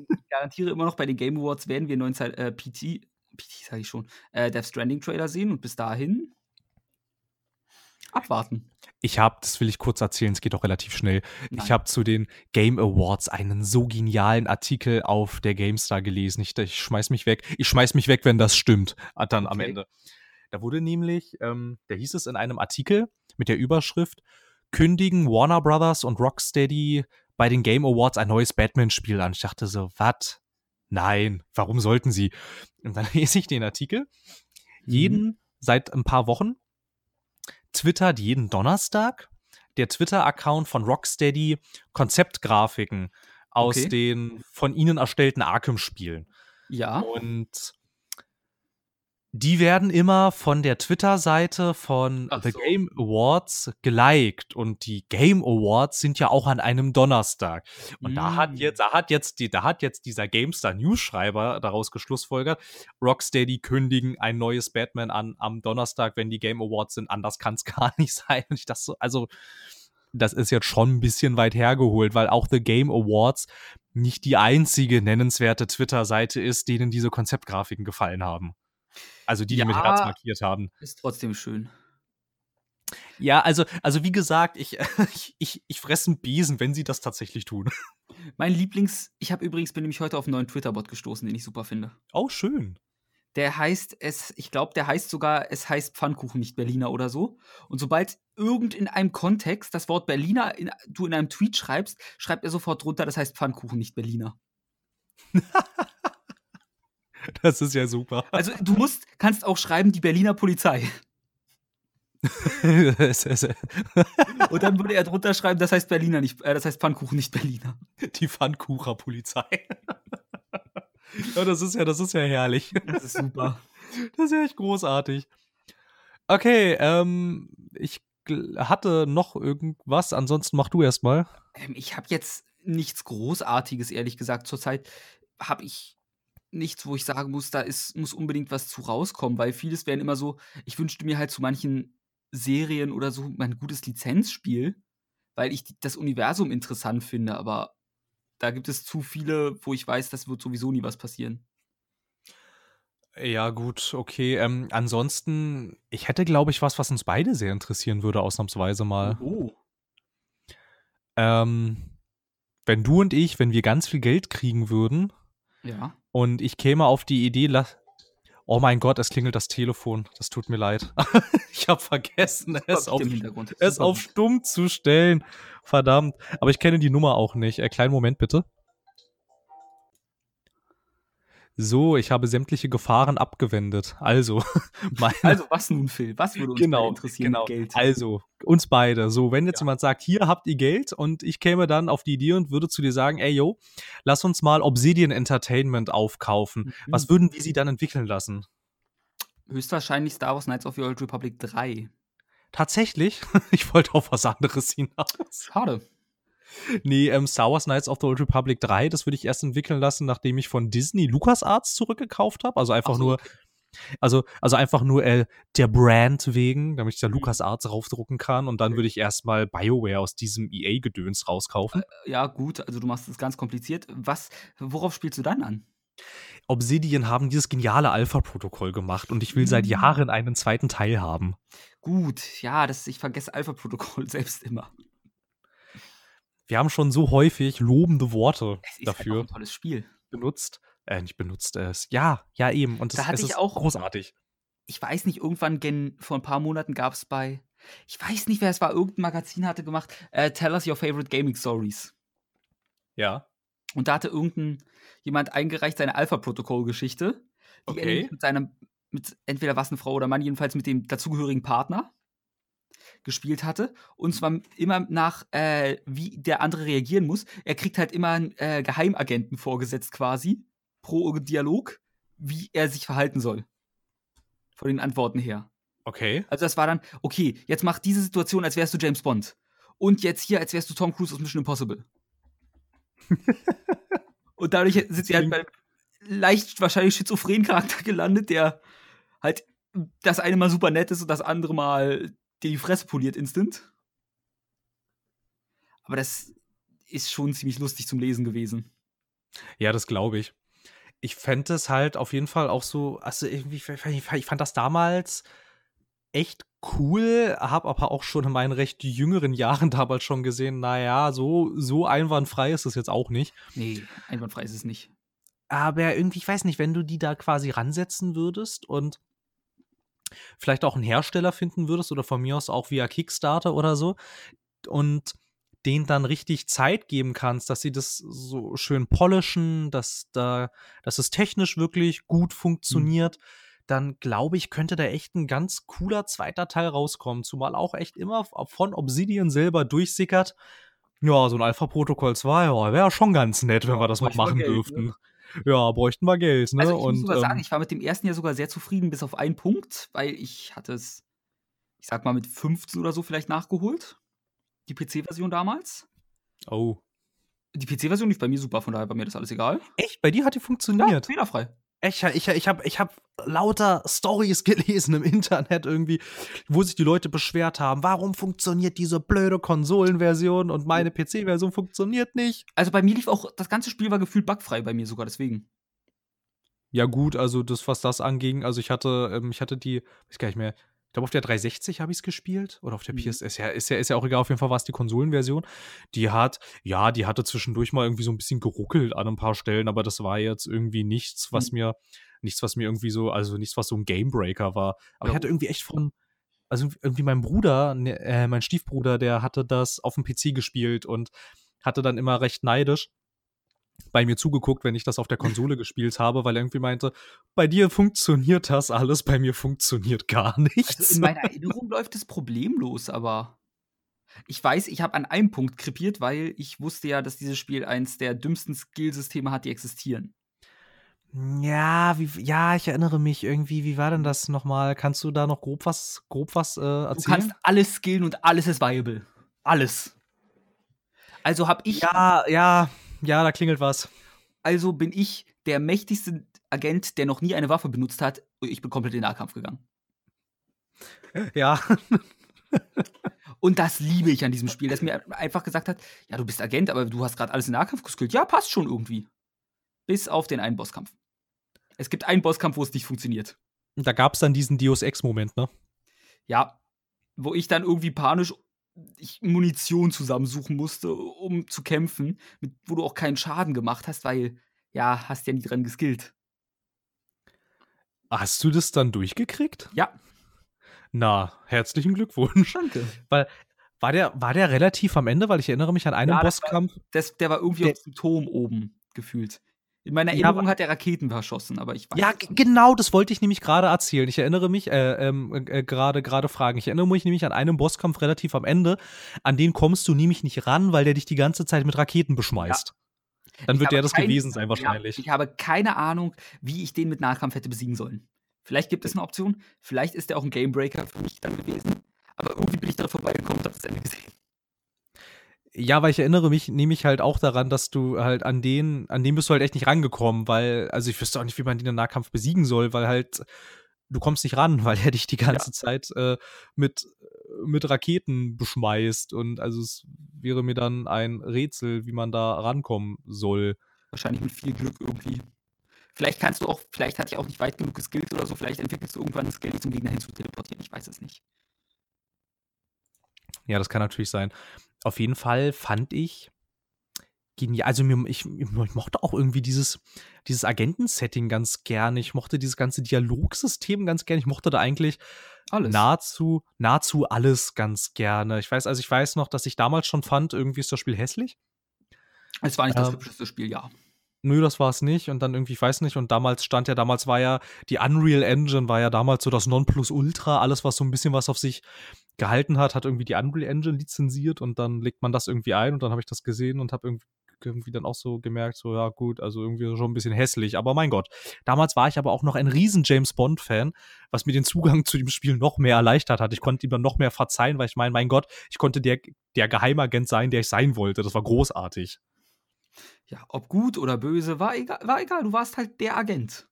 Ich garantiere immer noch, bei den Game Awards werden wir neuen äh, PT, PT sage ich schon, äh, Death Stranding Trailer sehen und bis dahin abwarten. Ich habe, das will ich kurz erzählen, es geht auch relativ schnell. Nein. Ich habe zu den Game Awards einen so genialen Artikel auf der GameStar gelesen. Ich, ich schmeiß mich weg. Ich schmeiß mich weg, wenn das stimmt. Ah, dann okay. am Ende. Da wurde nämlich, ähm, da hieß es in einem Artikel mit der Überschrift, kündigen Warner Brothers und Rocksteady bei den Game Awards ein neues Batman-Spiel an. Ich dachte so, was? Nein, warum sollten sie? Und dann [laughs] lese ich den Artikel. Mhm. Jeden seit ein paar Wochen twittert jeden Donnerstag der Twitter-Account von Rocksteady Konzeptgrafiken aus okay. den von ihnen erstellten Arkham-Spielen. Ja. Und die werden immer von der Twitter-Seite von Ach The so. Game Awards geliked und die Game Awards sind ja auch an einem Donnerstag. Und mm. da hat mm. jetzt, da hat jetzt die, da hat jetzt dieser GameStar News-Schreiber daraus geschlussfolgert, Rocksteady kündigen ein neues Batman an am Donnerstag, wenn die Game Awards sind. Anders kann es [laughs] gar nicht sein. Und ich dachte so, also das ist jetzt schon ein bisschen weit hergeholt, weil auch The Game Awards nicht die einzige nennenswerte Twitter-Seite ist, denen diese Konzeptgrafiken gefallen haben. Also die, die ja, mit Herz markiert haben. Ist trotzdem schön. Ja, also, also wie gesagt, ich, [laughs] ich, ich, ich fresse einen Besen, wenn sie das tatsächlich tun. Mein Lieblings, ich habe übrigens, bin nämlich heute auf einen neuen Twitter-Bot gestoßen, den ich super finde. Oh, schön. Der heißt es, ich glaube, der heißt sogar, es heißt Pfannkuchen, nicht Berliner oder so. Und sobald irgend in einem Kontext das Wort Berliner in, du in einem Tweet schreibst, schreibt er sofort drunter, das heißt Pfannkuchen, nicht Berliner. [laughs] [laughs] Das ist ja super. Also du musst, kannst auch schreiben, die Berliner Polizei. [laughs] Und dann würde er drunter schreiben, das heißt Berliner nicht, äh, das heißt Pfannkuchen, nicht Berliner. Die Pfannkucher Polizei. [laughs] ja, das ist ja, das ist ja herrlich. Das ist super. Das ist ja echt großartig. Okay, ähm, ich hatte noch irgendwas, ansonsten mach du erstmal. Ähm, ich habe jetzt nichts Großartiges, ehrlich gesagt. Zurzeit habe ich nichts, wo ich sagen muss, da ist, muss unbedingt was zu rauskommen, weil vieles wären immer so, ich wünschte mir halt zu manchen Serien oder so mein gutes Lizenzspiel, weil ich das Universum interessant finde, aber da gibt es zu viele, wo ich weiß, das wird sowieso nie was passieren. Ja, gut, okay. Ähm, ansonsten, ich hätte, glaube ich, was, was uns beide sehr interessieren würde, ausnahmsweise mal. Oh. Ähm, wenn du und ich, wenn wir ganz viel Geld kriegen würden, ja. Und ich käme auf die Idee, lass. Oh mein Gott, es klingelt das Telefon. Das tut mir leid. [laughs] ich habe vergessen, es, auf, es auf stumm zu stellen. Verdammt. Aber ich kenne die Nummer auch nicht. Äh, kleinen Moment bitte. So, ich habe sämtliche Gefahren abgewendet. Also, [laughs] [laughs] also was nun, Phil? Was würde uns genau, interessieren? Genau. Geld? Also, uns beide. So, wenn jetzt ja. jemand sagt, hier habt ihr Geld und ich käme dann auf die Idee und würde zu dir sagen, ey, yo, lass uns mal Obsidian Entertainment aufkaufen. Mhm. Was würden wir sie dann entwickeln lassen? Höchstwahrscheinlich Star Wars Knights of the Old Republic 3. Tatsächlich? [laughs] Ich wollte auf was anderes hinaus. Schade. Nee, ähm, Star Wars Knights of the Old Republic 3, das würde ich erst entwickeln lassen, nachdem ich von Disney LucasArts zurückgekauft habe. Also einfach so. nur, also, also einfach nur äh, der Brand wegen, damit ich da mhm. LucasArts raufdrucken kann und dann würde ich erstmal BioWare aus diesem EA-Gedöns rauskaufen. Äh, ja, gut, also du machst das ganz kompliziert. Was, worauf spielst du dann an? Obsidian haben dieses geniale Alpha-Protokoll gemacht und ich will seit mhm. Jahren einen zweiten Teil haben. Gut, ja, das, ich vergesse Alpha-Protokoll [laughs] selbst immer. Wir haben schon so häufig lobende Worte ist dafür einfach ein tolles Spiel. benutzt. Äh, nicht benutzt, es. Ja, ja, eben. Und Da es, hatte es ich ist auch- großartig. Ich weiß nicht, irgendwann gen, vor ein paar Monaten gab es bei, ich weiß nicht, wer es war, irgendein Magazin hatte gemacht, äh, Tell us your favorite gaming stories. Ja. Und da hatte irgendein jemand eingereicht seine Alpha-Protokoll-Geschichte, die Okay. mit seinem, mit entweder was eine Frau oder Mann, jedenfalls mit dem dazugehörigen Partner gespielt hatte. Und zwar immer nach, äh, wie der andere reagieren muss. Er kriegt halt immer einen äh, Geheimagenten vorgesetzt quasi, pro Dialog, wie er sich verhalten soll. Von den Antworten her. Okay. Also das war dann, okay, jetzt mach diese Situation, als wärst du James Bond. Und jetzt hier, als wärst du Tom Cruise aus Mission Impossible. [laughs] und dadurch sind sie halt bei einem leicht wahrscheinlich schizophrenen Charakter gelandet, der halt das eine Mal super nett ist und das andere Mal dir die Fresse poliert instant. Aber das ist schon ziemlich lustig zum Lesen gewesen. Ja, das glaube ich. Ich fände es halt auf jeden Fall auch so, also irgendwie, ich fand das damals echt cool, habe aber auch schon in meinen recht jüngeren Jahren [laughs] damals schon gesehen, naja, so, so einwandfrei ist es jetzt auch nicht. Nee, einwandfrei ist es nicht. Aber irgendwie, ich weiß nicht, wenn du die da quasi ransetzen würdest und vielleicht auch einen Hersteller finden würdest oder von mir aus auch via Kickstarter oder so und denen dann richtig Zeit geben kannst, dass sie das so schön polischen, dass da, dass es technisch wirklich gut funktioniert, dann glaube ich, könnte da echt ein ganz cooler zweiter Teil rauskommen. Zumal auch echt immer von Obsidian selber durchsickert. Ja, so ein Alpha-Protokoll 2, ja, wäre schon ganz nett, wenn wir das mal machen Geld, ne? Ja, bräuchten wir Geld, ne? Also ich muss Und, sogar sagen, ähm, ich war mit dem ersten ja sogar sehr zufrieden, bis auf einen Punkt, weil ich hatte es, ich sag mal, mit 15 oder so vielleicht nachgeholt. Die PC-Version damals. oh. Die PC-Version lief bei mir super, von daher war mir das alles egal. Echt? Bei dir hat die Ja, funktioniert? fehlerfrei. Ich, ich, ich habe ich hab lauter Stories [laughs] gelesen im Internet irgendwie, wo sich die Leute beschwert haben, warum funktioniert diese blöde Konsolenversion und meine PC-Version funktioniert nicht. Also bei mir lief auch, das ganze Spiel war gefühlt bugfrei bei mir sogar, deswegen. Ja gut, also das, was das anging, also ich hatte, ähm, ich hatte die, weiß gar nicht mehr, ich glaube auf der 360 habe ich es gespielt oder auf der Mhm. PS, ist ja, ist ja, ist ja auch egal, auf jeden Fall war es die Konsolenversion. Die hat, ja, die hatte zwischendurch mal irgendwie so ein bisschen geruckelt an ein paar Stellen, aber das war jetzt irgendwie nichts, was Mhm. mir, nichts, was mir irgendwie so, also nichts, was so ein Gamebreaker war. Aber ich Ja. hatte irgendwie echt von, also irgendwie mein Bruder, ne, äh, mein Stiefbruder, der hatte das auf dem PC gespielt und hatte dann immer recht neidisch bei mir zugeguckt, wenn ich das auf der Konsole gespielt habe, weil er irgendwie meinte, bei dir funktioniert das alles, bei mir funktioniert gar nichts. Also in meiner Erinnerung [laughs] läuft es problemlos, aber ich weiß, ich habe an einem Punkt krepiert, weil ich wusste ja, dass dieses Spiel eins der dümmsten Skillsysteme hat, die existieren. ja, wie, ja, ich erinnere mich irgendwie, wie war denn das nochmal? Kannst du da noch grob was, grob was äh, Du erzählen? kannst alles skillen und alles ist viable. Alles. Also habe ich, ja, ja, ja, da klingelt was. also bin ich der mächtigste Agent, der noch nie eine Waffe benutzt hat. Ich bin komplett in den Nahkampf gegangen. Ja, Und das liebe ich an diesem Spiel, dass mir einfach gesagt hat, ja, du bist Agent, aber du hast gerade alles in Nahkampf geskillt. Ja, passt schon irgendwie. Bis auf den einen Bosskampf. Es gibt einen Bosskampf, wo es nicht funktioniert. da gab es dann diesen Deus Ex-Moment, ne? Ja, wo ich dann irgendwie panisch ich Munition zusammensuchen musste, um zu kämpfen, mit, wo du auch keinen Schaden gemacht hast, weil, ja, hast ja nie dran geskillt. Hast du das dann durchgekriegt? Ja, Na, herzlichen Glückwunsch. danke. War der, war der relativ am Ende, weil ich erinnere mich an einen Ja, das war- Bosskampf. Das, der war irgendwie Der- auf dem Turm oben gefühlt. In meiner Ja, Erinnerung aber- hat er Raketen verschossen, aber ich weiß Ja, nicht. genau, das wollte ich nämlich gerade erzählen. Ich erinnere mich, äh, ähm, äh, gerade gerade fragen. Ich erinnere mich nämlich an einen Bosskampf relativ am Ende. An den kommst du nämlich nicht ran, weil der dich die ganze Zeit mit Raketen beschmeißt. Dann Ich wird der das kein- gewesen sein, wahrscheinlich. Ja, ich habe keine Ahnung, wie ich den mit Nahkampf hätte besiegen sollen. Vielleicht gibt es eine Option, vielleicht ist der auch ein Gamebreaker für mich dann gewesen. Aber irgendwie bin ich daran vorbeigekommen und habe das Ende gesehen. Ja, weil ich erinnere mich nämlich halt auch daran, dass du halt an den, an den bist du halt echt nicht rangekommen, weil, also ich wüsste auch nicht, wie man den im Nahkampf besiegen soll, weil halt du kommst nicht ran, [laughs] weil er dich die ganze Zeit äh, mit, mit Raketen beschmeißt und also es wäre mir dann ein Rätsel, wie man da rankommen soll. Wahrscheinlich mit viel Glück irgendwie. Vielleicht kannst du auch, vielleicht hat ich auch nicht weit genug geskillt oder so, vielleicht entwickelst du irgendwann ein Skill, dich zum Gegner hin zu teleportieren. Ich weiß es nicht. Ja, das kann natürlich sein. Auf jeden Fall fand ich genial. Also mir, ich, ich mochte auch irgendwie dieses, dieses Agentensetting ganz gerne. Ich mochte dieses ganze Dialogsystem ganz gerne. Ich mochte da eigentlich alles. nahezu, nahezu alles ganz gerne. Ich weiß, also ich weiß noch, dass ich damals schon fand, irgendwie ist das Spiel hässlich. Es war nicht das ähm, hübscheste Spiel, ja. Nö, das war es nicht. Und dann irgendwie, ich weiß nicht, und damals stand ja, damals war ja, die Unreal Engine war ja damals so das Nonplusultra, alles, was so ein bisschen was auf sich gehalten hat, hat irgendwie die Unreal Engine lizenziert und dann legt man das irgendwie ein und dann habe ich das gesehen und habe irgendwie irgendwie dann auch so gemerkt, so ja gut, also irgendwie schon ein bisschen hässlich, aber mein Gott. Damals war ich aber auch noch ein riesen James Bond Fan, was mir den Zugang [laughs] zu dem Spiel noch mehr erleichtert hat. Ich konnte ihm dann noch mehr verzeihen, weil ich meine, mein Gott, ich konnte der der Geheimagent sein, der ich sein wollte. Das war großartig. Ja, ob gut oder böse, war egal, war egal, du warst halt der Agent.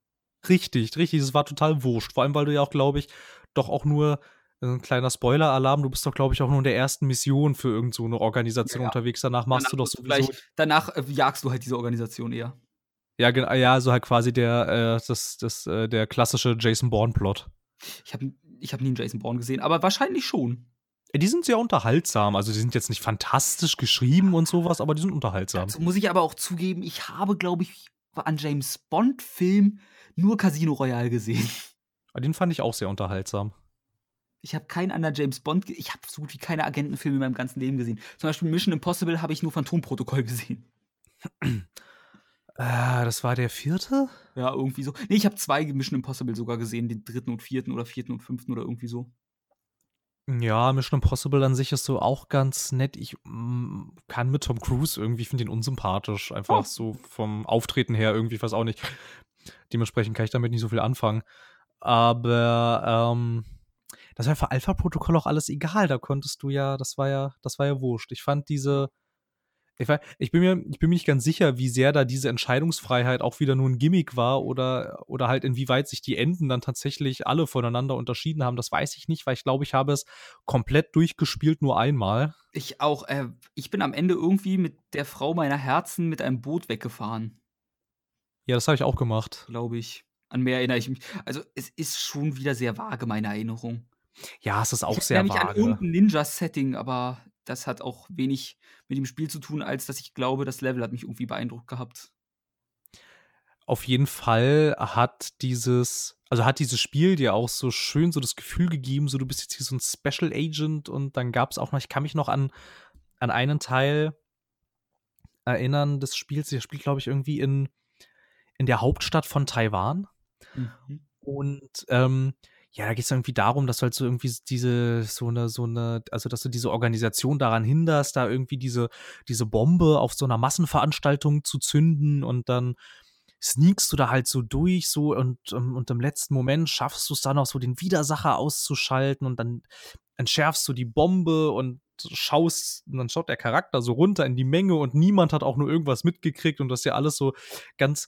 Richtig, richtig, es war total wurscht, vor allem weil du ja auch, glaube ich, doch auch nur ein kleiner Spoiler-Alarm, du bist doch, glaube ich, auch nur in der ersten Mission für irgendeine so Organisation ja, unterwegs. Danach machst danach du doch sowieso. Gleich, danach äh, jagst du halt diese Organisation eher. Ja, genau, ja, also halt quasi der, äh, das, das, äh, der klassische Jason Bourne-Plot. Ich habe ich hab nie einen Jason Bourne gesehen, aber wahrscheinlich schon. Die sind sehr unterhaltsam. Also, die sind jetzt nicht fantastisch geschrieben und sowas, aber die sind unterhaltsam. Dazu muss ich aber auch zugeben, ich habe, glaube ich, an James Bond-Film nur Casino Royale gesehen. Den fand ich auch sehr unterhaltsam. Ich habe keinen anderen James Bond, ich habe so gut wie keine Agentenfilme in meinem ganzen Leben gesehen. Zum Beispiel Mission Impossible habe ich nur Phantomprotokoll [laughs] gesehen. Äh, das war der vierte? Ja, irgendwie so. Nee, ich habe zwei Mission Impossible sogar gesehen, den dritten und vierten oder vierten und fünften oder irgendwie so. Ja, Mission Impossible an sich ist so auch ganz nett. Ich mm, kann mit Tom Cruise irgendwie, finde ihn unsympathisch. Einfach oh. so vom Auftreten her irgendwie, weiß auch nicht. Dementsprechend kann ich damit nicht so viel anfangen. Aber ähm, das war für Alpha-Protokoll auch alles egal. Da konntest du ja, das war ja, das war ja wurscht. Ich fand diese, ich, war, ich, bin mir, ich bin mir nicht ganz sicher, wie sehr da diese Entscheidungsfreiheit auch wieder nur ein Gimmick war oder, oder halt inwieweit sich die Enden dann tatsächlich alle voneinander unterschieden haben. Das weiß ich nicht, weil ich glaube, ich habe es komplett durchgespielt nur einmal. Ich auch. Äh, ich bin am Ende irgendwie mit der Frau meiner Herzen mit einem Boot weggefahren. Ja, das habe ich auch gemacht. Glaube ich. An mehr erinnere ich mich. Also, es ist schon wieder sehr vage, meine Erinnerung. Ja, es ist auch ich sehr vage. an irgendein Ninja-Setting, aber das hat auch wenig mit dem Spiel zu tun, als dass ich glaube, das Level hat mich irgendwie beeindruckt gehabt. Auf jeden Fall hat dieses, also hat dieses Spiel dir auch so schön so das Gefühl gegeben, so du bist jetzt hier so ein Special Agent und dann gab es auch noch, ich kann mich noch an, an einen Teil erinnern des Spiels, der spielt, glaube ich, irgendwie in, in der Hauptstadt von Taiwan. Mhm. Und ähm, ja, da geht es irgendwie darum, dass du halt so irgendwie diese, so eine, so eine, also dass du diese Organisation daran hinderst, da irgendwie diese, diese Bombe auf so einer Massenveranstaltung zu zünden und dann sneakst du da halt so durch, so und, ähm, und im letzten Moment schaffst du es dann auch so, den Widersacher auszuschalten und dann entschärfst du die Bombe und schaust, und dann schaut der Charakter so runter in die Menge und niemand hat auch nur irgendwas mitgekriegt und das ist ja alles so ganz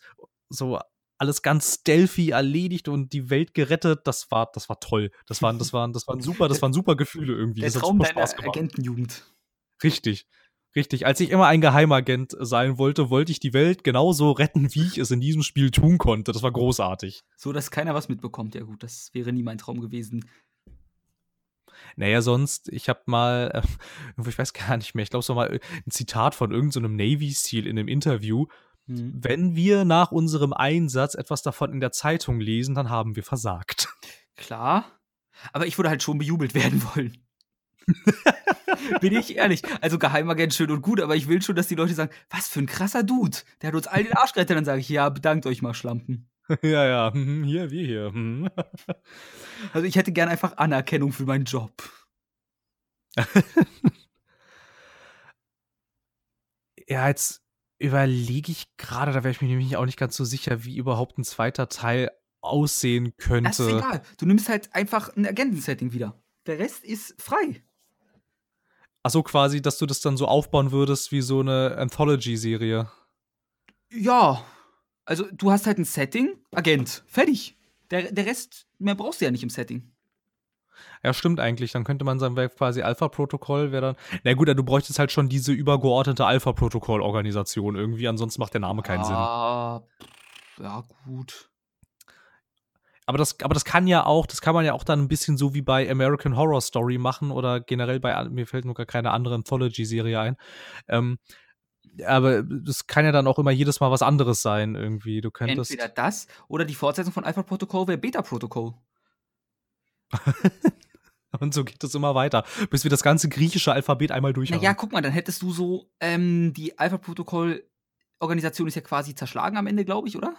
so alles ganz stealthy erledigt und die Welt gerettet. Das war, das war toll. Das waren, das waren, das waren super, das waren super Gefühle irgendwie. Der das Traum deiner Agentenjugend. Richtig. Richtig. Als ich immer ein Geheimagent sein wollte, wollte ich die Welt genauso retten, wie ich es in diesem Spiel tun konnte. Das war großartig. So, dass keiner was mitbekommt. Ja, gut, das wäre nie mein Traum gewesen. Naja, sonst, ich habe mal, äh, [laughs] ich weiß gar nicht mehr, ich glaube, es war mal ein Zitat von irgendeinem so Navy-Seal in einem Interview, Mhm. Wenn wir nach unserem Einsatz etwas davon in der Zeitung lesen, dann haben wir versagt. Klar. Aber ich würde halt schon bejubelt werden wollen. [laughs] Bin ich ehrlich. Also Geheimagent schön und gut, aber ich will schon, dass die Leute sagen, was für ein krasser Dude. Der hat uns all den Arsch gerettet. Dann sage ich, ja, bedankt euch mal, Schlampen. [laughs] Ja, ja, mhm, hier, wir hier. Mhm. [laughs] Also ich hätte gern einfach Anerkennung für meinen Job. ja, jetzt überlege ich gerade, da wäre ich mir nämlich auch nicht ganz so sicher, wie überhaupt ein zweiter Teil aussehen könnte. Das ist egal. Du nimmst halt einfach ein Agentensetting wieder. Der Rest ist frei. Achso, quasi, dass du das dann so aufbauen würdest wie so eine Anthology-Serie. Ja. Also, du hast halt ein Setting, Agent, fertig. Der, der Rest, mehr brauchst du ja nicht im Setting. Ja, stimmt eigentlich. Dann könnte man sagen, wäre quasi Alpha-Protokoll, wäre dann. Na gut, du bräuchtest halt schon diese übergeordnete Alpha-Protokoll-Organisation irgendwie, ansonsten macht der Name keinen ah, Sinn. Ja, gut. Aber das, aber das kann ja auch, das kann man ja auch dann ein bisschen so wie bei American Horror Story machen oder generell bei, mir fällt nur gar keine andere Anthology-Serie ein. Ähm, Aber das kann ja dann auch immer jedes Mal was anderes sein, irgendwie. Du könntest. Entweder das oder die Fortsetzung von Alpha-Protokoll wäre Beta-Protokoll. [laughs] Und so geht es immer weiter, bis wir das ganze griechische Alphabet einmal durch haben. Naja, guck mal, dann hättest du so, ähm, die Alpha-Protokoll-Organisation ist ja quasi zerschlagen am Ende, glaube ich, oder?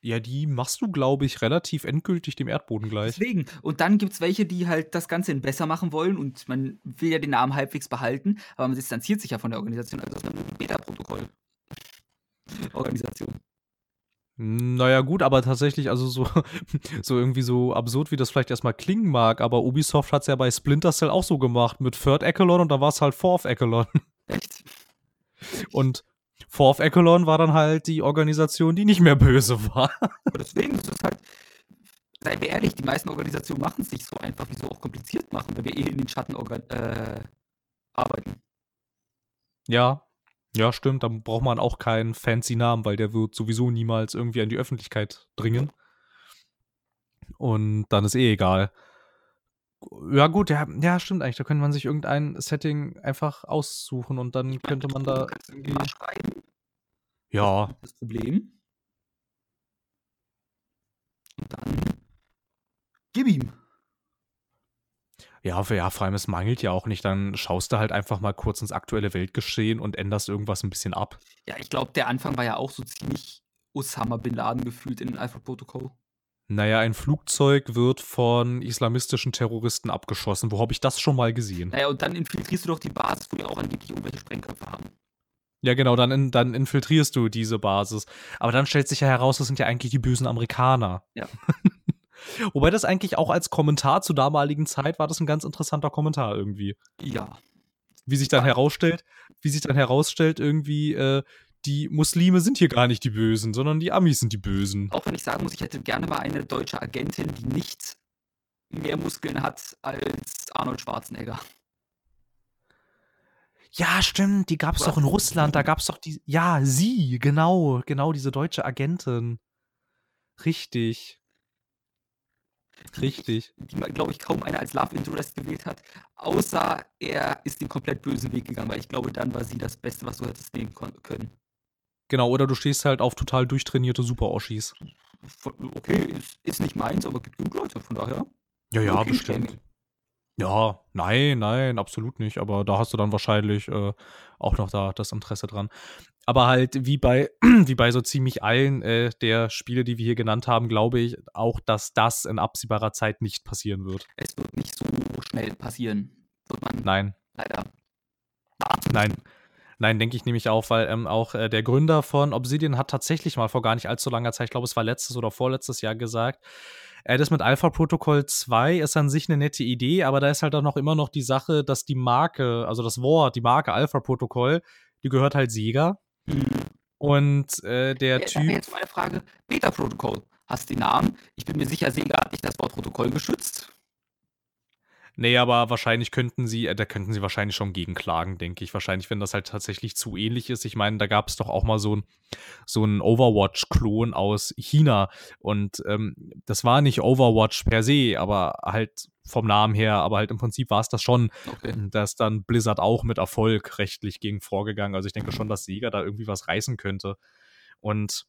Ja, die machst du, glaube ich, relativ endgültig dem Erdboden gleich. Deswegen. Und dann gibt es welche, die halt das Ganze in besser machen wollen und man will ja den Namen halbwegs behalten, aber man distanziert sich ja von der Organisation, also ist man eine Beta-Protokoll-Organisation. Naja, gut, aber tatsächlich, also so, [laughs] so irgendwie so absurd, wie das vielleicht erstmal klingen mag, aber Ubisoft hat es ja bei Splinter Cell auch so gemacht mit Third Echelon und da war es halt Fourth Echelon. [laughs] Echt? Und Fourth Echelon war dann halt die Organisation, die nicht mehr böse war. [laughs] Aber deswegen ist es halt, seien wir ehrlich, die meisten Organisationen machen es nicht so einfach, wie sie auch kompliziert machen, wenn wir eh in den Schatten äh, arbeiten. Ja, ja, stimmt. Dann braucht man auch keinen fancy Namen, weil der wird sowieso niemals irgendwie an die Öffentlichkeit dringen. Und dann ist eh egal. Ja, gut, ja, ja, stimmt eigentlich. Da könnte man sich irgendein Setting einfach aussuchen und dann könnte man da. irgendwie. Ja. Das Problem. Und dann. Gib ihm. Ja, ja, vor allem es mangelt ja auch nicht. Dann schaust du halt einfach mal kurz ins aktuelle Weltgeschehen und änderst irgendwas ein bisschen ab. Ja, ich glaube, der Anfang war ja auch so ziemlich Osama Bin Laden gefühlt in den Alpha-Protokoll. Naja, ein Flugzeug wird von islamistischen Terroristen abgeschossen. Wo habe ich das schon mal gesehen? Naja, und dann infiltrierst du doch die Basis, wo die auch angeblich irgendwelche Sprengköpfe haben. Ja, genau, dann, in, dann infiltrierst du diese Basis. Aber dann stellt sich ja heraus, das sind ja eigentlich die bösen Amerikaner. Ja. [laughs] Wobei das eigentlich auch als Kommentar zur damaligen Zeit war das ein ganz interessanter Kommentar irgendwie. Ja. Wie sich dann ja. herausstellt, wie sich dann herausstellt, irgendwie, äh, die Muslime sind hier gar nicht die Bösen, sondern die Amis sind die Bösen. Auch wenn ich sagen muss, ich hätte gerne mal eine deutsche Agentin, die nicht mehr Muskeln hat als Arnold Schwarzenegger. Ja, stimmt, die gab es doch in Russland, da gab es doch die, ja, sie, genau, genau, diese deutsche Agentin. Richtig. Richtig. Die, glaube ich, kaum einer als Love Interest gewählt hat. Außer er ist den komplett bösen Weg gegangen, weil ich glaube, dann war sie das Beste, was du hättest nehmen können. Genau, oder du stehst halt auf total durchtrainierte Super-Oschis. Okay, ist, ist nicht meins, aber gibt genug Leute, von daher. Ja, ja, okay, bestimmt. Ja, nein, nein, absolut nicht. Aber da hast du dann wahrscheinlich äh, auch noch da das Interesse dran. Aber halt wie bei, [clears throat] wie bei so ziemlich allen äh, der Spiele, die wir hier genannt haben, glaube ich auch, dass das in absehbarer Zeit nicht passieren wird. Es wird nicht so schnell passieren. Wird man Nein. Leider. Nein. Nein, denke ich nämlich auch, weil ähm, auch äh, der Gründer von Obsidian hat tatsächlich mal vor gar nicht allzu langer Zeit, ich glaube, es war letztes oder vorletztes Jahr gesagt, äh, das mit Alpha Protocol 2 ist an sich eine nette Idee, aber da ist halt auch noch immer noch die Sache, dass die Marke, also das Wort, die Marke Alpha Protocol, die gehört halt Sega. Und äh, der ja, Typ. Jetzt meine Frage: Beta Protocol. Hast den Namen? Ich bin mir sicher, Sega hat nicht das Wort Protokoll geschützt. Nee, aber wahrscheinlich könnten sie, äh, da könnten sie wahrscheinlich schon gegenklagen, denke ich. Wahrscheinlich, wenn das halt tatsächlich zu ähnlich ist. Ich meine, da gab es doch auch mal so ein, so ein Overwatch-Klon aus China. Und ähm, das war nicht Overwatch per se, aber halt vom Namen her, aber halt im Prinzip war es das schon. Okay. Da ist dann Blizzard auch mit Erfolg rechtlich gegen vorgegangen. Also ich denke schon, dass Sega da irgendwie was reißen könnte. Und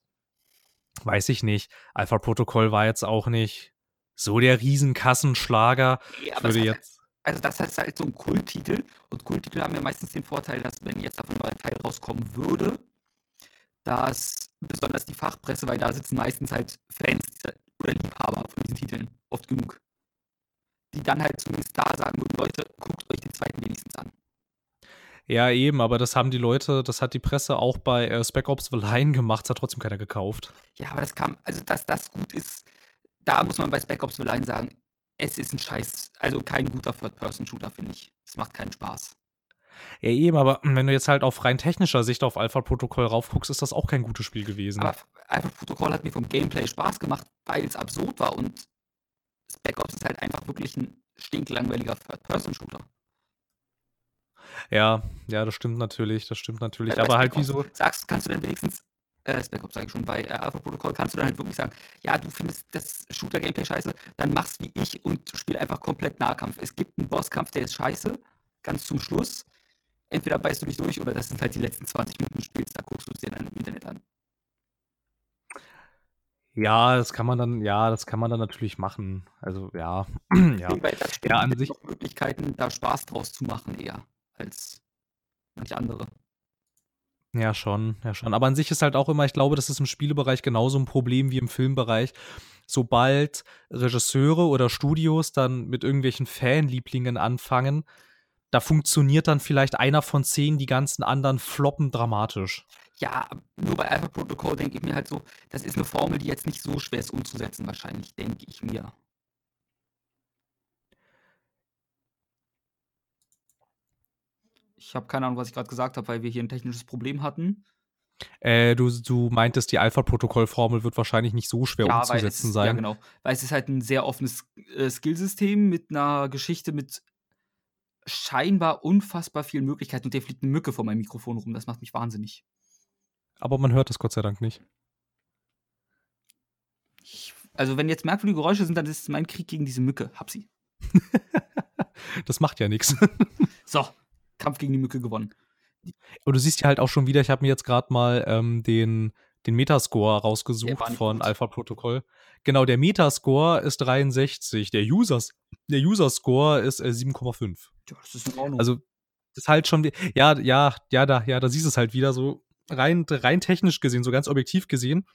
weiß ich nicht. Alpha Protocol war jetzt auch nicht so der Riesenkassenschlager. Ja, würde jetzt also das heißt halt so ein Kulttitel und Kulttitel haben ja meistens den Vorteil, dass wenn jetzt davon mal ein Teil rauskommen würde, dass besonders die Fachpresse, weil da sitzen meistens halt Fans oder Liebhaber von diesen Titeln, oft genug, die dann halt zumindest da sagen würden, Leute, guckt euch den zweiten wenigstens an. Ja, eben, aber das haben die Leute, das hat die Presse auch bei äh, Spec Ops The Line gemacht, das hat trotzdem keiner gekauft. Ja, aber das kam, also dass das gut ist, da muss man bei Spec Ops The Line sagen, es ist ein Scheiß, also kein guter Third-Person-Shooter, finde ich. Es macht keinen Spaß. Ja, eben, aber wenn du jetzt halt auf rein technischer Sicht auf Alpha Protocol raufguckst, ist das auch kein gutes Spiel gewesen. Aber Alpha Protocol hat mir vom Gameplay Spaß gemacht, weil es absurd war und Spec Ops ist halt einfach wirklich ein stinklangweiliger Third-Person-Shooter. Ja, ja, das stimmt natürlich, das stimmt natürlich. Äh, aber halt wieso. Sagst, kannst du denn wenigstens äh, Spec Ops sage ich schon, bei äh, Alpha Protocol kannst du dann halt wirklich sagen, ja, du findest das Shooter-Gameplay scheiße, dann mach's wie ich und spiel einfach komplett Nahkampf. Es gibt einen Bosskampf, der ist scheiße, ganz zum Schluss. entweder beißt du dich durch oder das sind halt die letzten 20 Minuten Spiels, da guckst du es dir dann im Internet an. Ja, das kann man dann, ja, das kann man dann natürlich machen. Also ja, [clears throat] ja. Weil das Ja, an sich. noch Möglichkeiten, da Spaß draus zu machen, eher als manche andere. Ja, schon, ja schon. Aber an sich ist halt auch immer, ich glaube, das ist im Spielebereich genauso ein Problem wie im Filmbereich. Sobald Regisseure oder Studios dann mit irgendwelchen Fanlieblingen anfangen, da funktioniert dann vielleicht einer von zehn, die ganzen anderen floppen dramatisch. Ja, nur bei Alpha Protocol denke ich mir halt so, das ist eine Formel, die jetzt nicht so schwer ist umzusetzen, wahrscheinlich, denke ich mir. Ich habe keine Ahnung, was ich gerade gesagt habe, weil wir hier ein technisches Problem hatten. Äh, du, du meintest, die Alpha-Protokoll-Formel wird wahrscheinlich nicht so schwer Ja, weil es umzusetzen ist, ja sein. genau, weil es ist halt ein sehr offenes äh, Skillsystem mit einer Geschichte mit scheinbar unfassbar vielen Möglichkeiten und der fliegt eine Mücke vor meinem Mikrofon rum, das macht mich wahnsinnig. Aber man hört das Gott sei Dank nicht. Ich, also wenn jetzt merkwürdige Geräusche sind, dann ist es mein Krieg gegen diese Mücke. Hab sie. [laughs] Das macht ja nichts. So, Kampf gegen die Mücke gewonnen. Und du siehst ja halt auch schon wieder, ich habe mir jetzt gerade mal ähm, den, den Metascore rausgesucht von gut. Alpha Protokoll. Genau, der Metascore ist 63, der Users, der User-Score ist äh, 7,5. Ja, das ist in Ordnung. Also, das ist halt schon, ja, ja, ja, da, ja, da siehst du es halt wieder so rein, rein technisch gesehen, so ganz objektiv gesehen,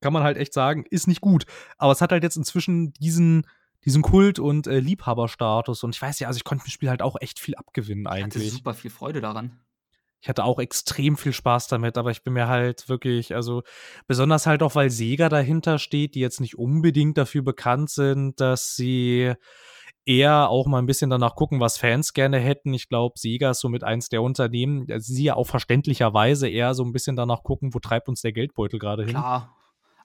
kann man halt echt sagen, ist nicht gut. Aber es hat halt jetzt inzwischen diesen, diesen Kult und äh, Liebhaberstatus und ich weiß ja, also ich konnte dem Spiel halt auch echt viel abgewinnen ich hatte eigentlich. super viel Freude daran. Ich hatte auch extrem viel Spaß damit, aber ich bin mir halt wirklich, also besonders halt auch, weil Sega dahinter steht, die jetzt nicht unbedingt dafür bekannt sind, dass sie eher auch mal ein bisschen danach gucken, was Fans gerne hätten. Ich glaube, Sega ist somit eins der Unternehmen, äh, sie ja auch verständlicherweise eher so ein bisschen danach gucken, wo treibt uns der Geldbeutel gerade hin. Klar.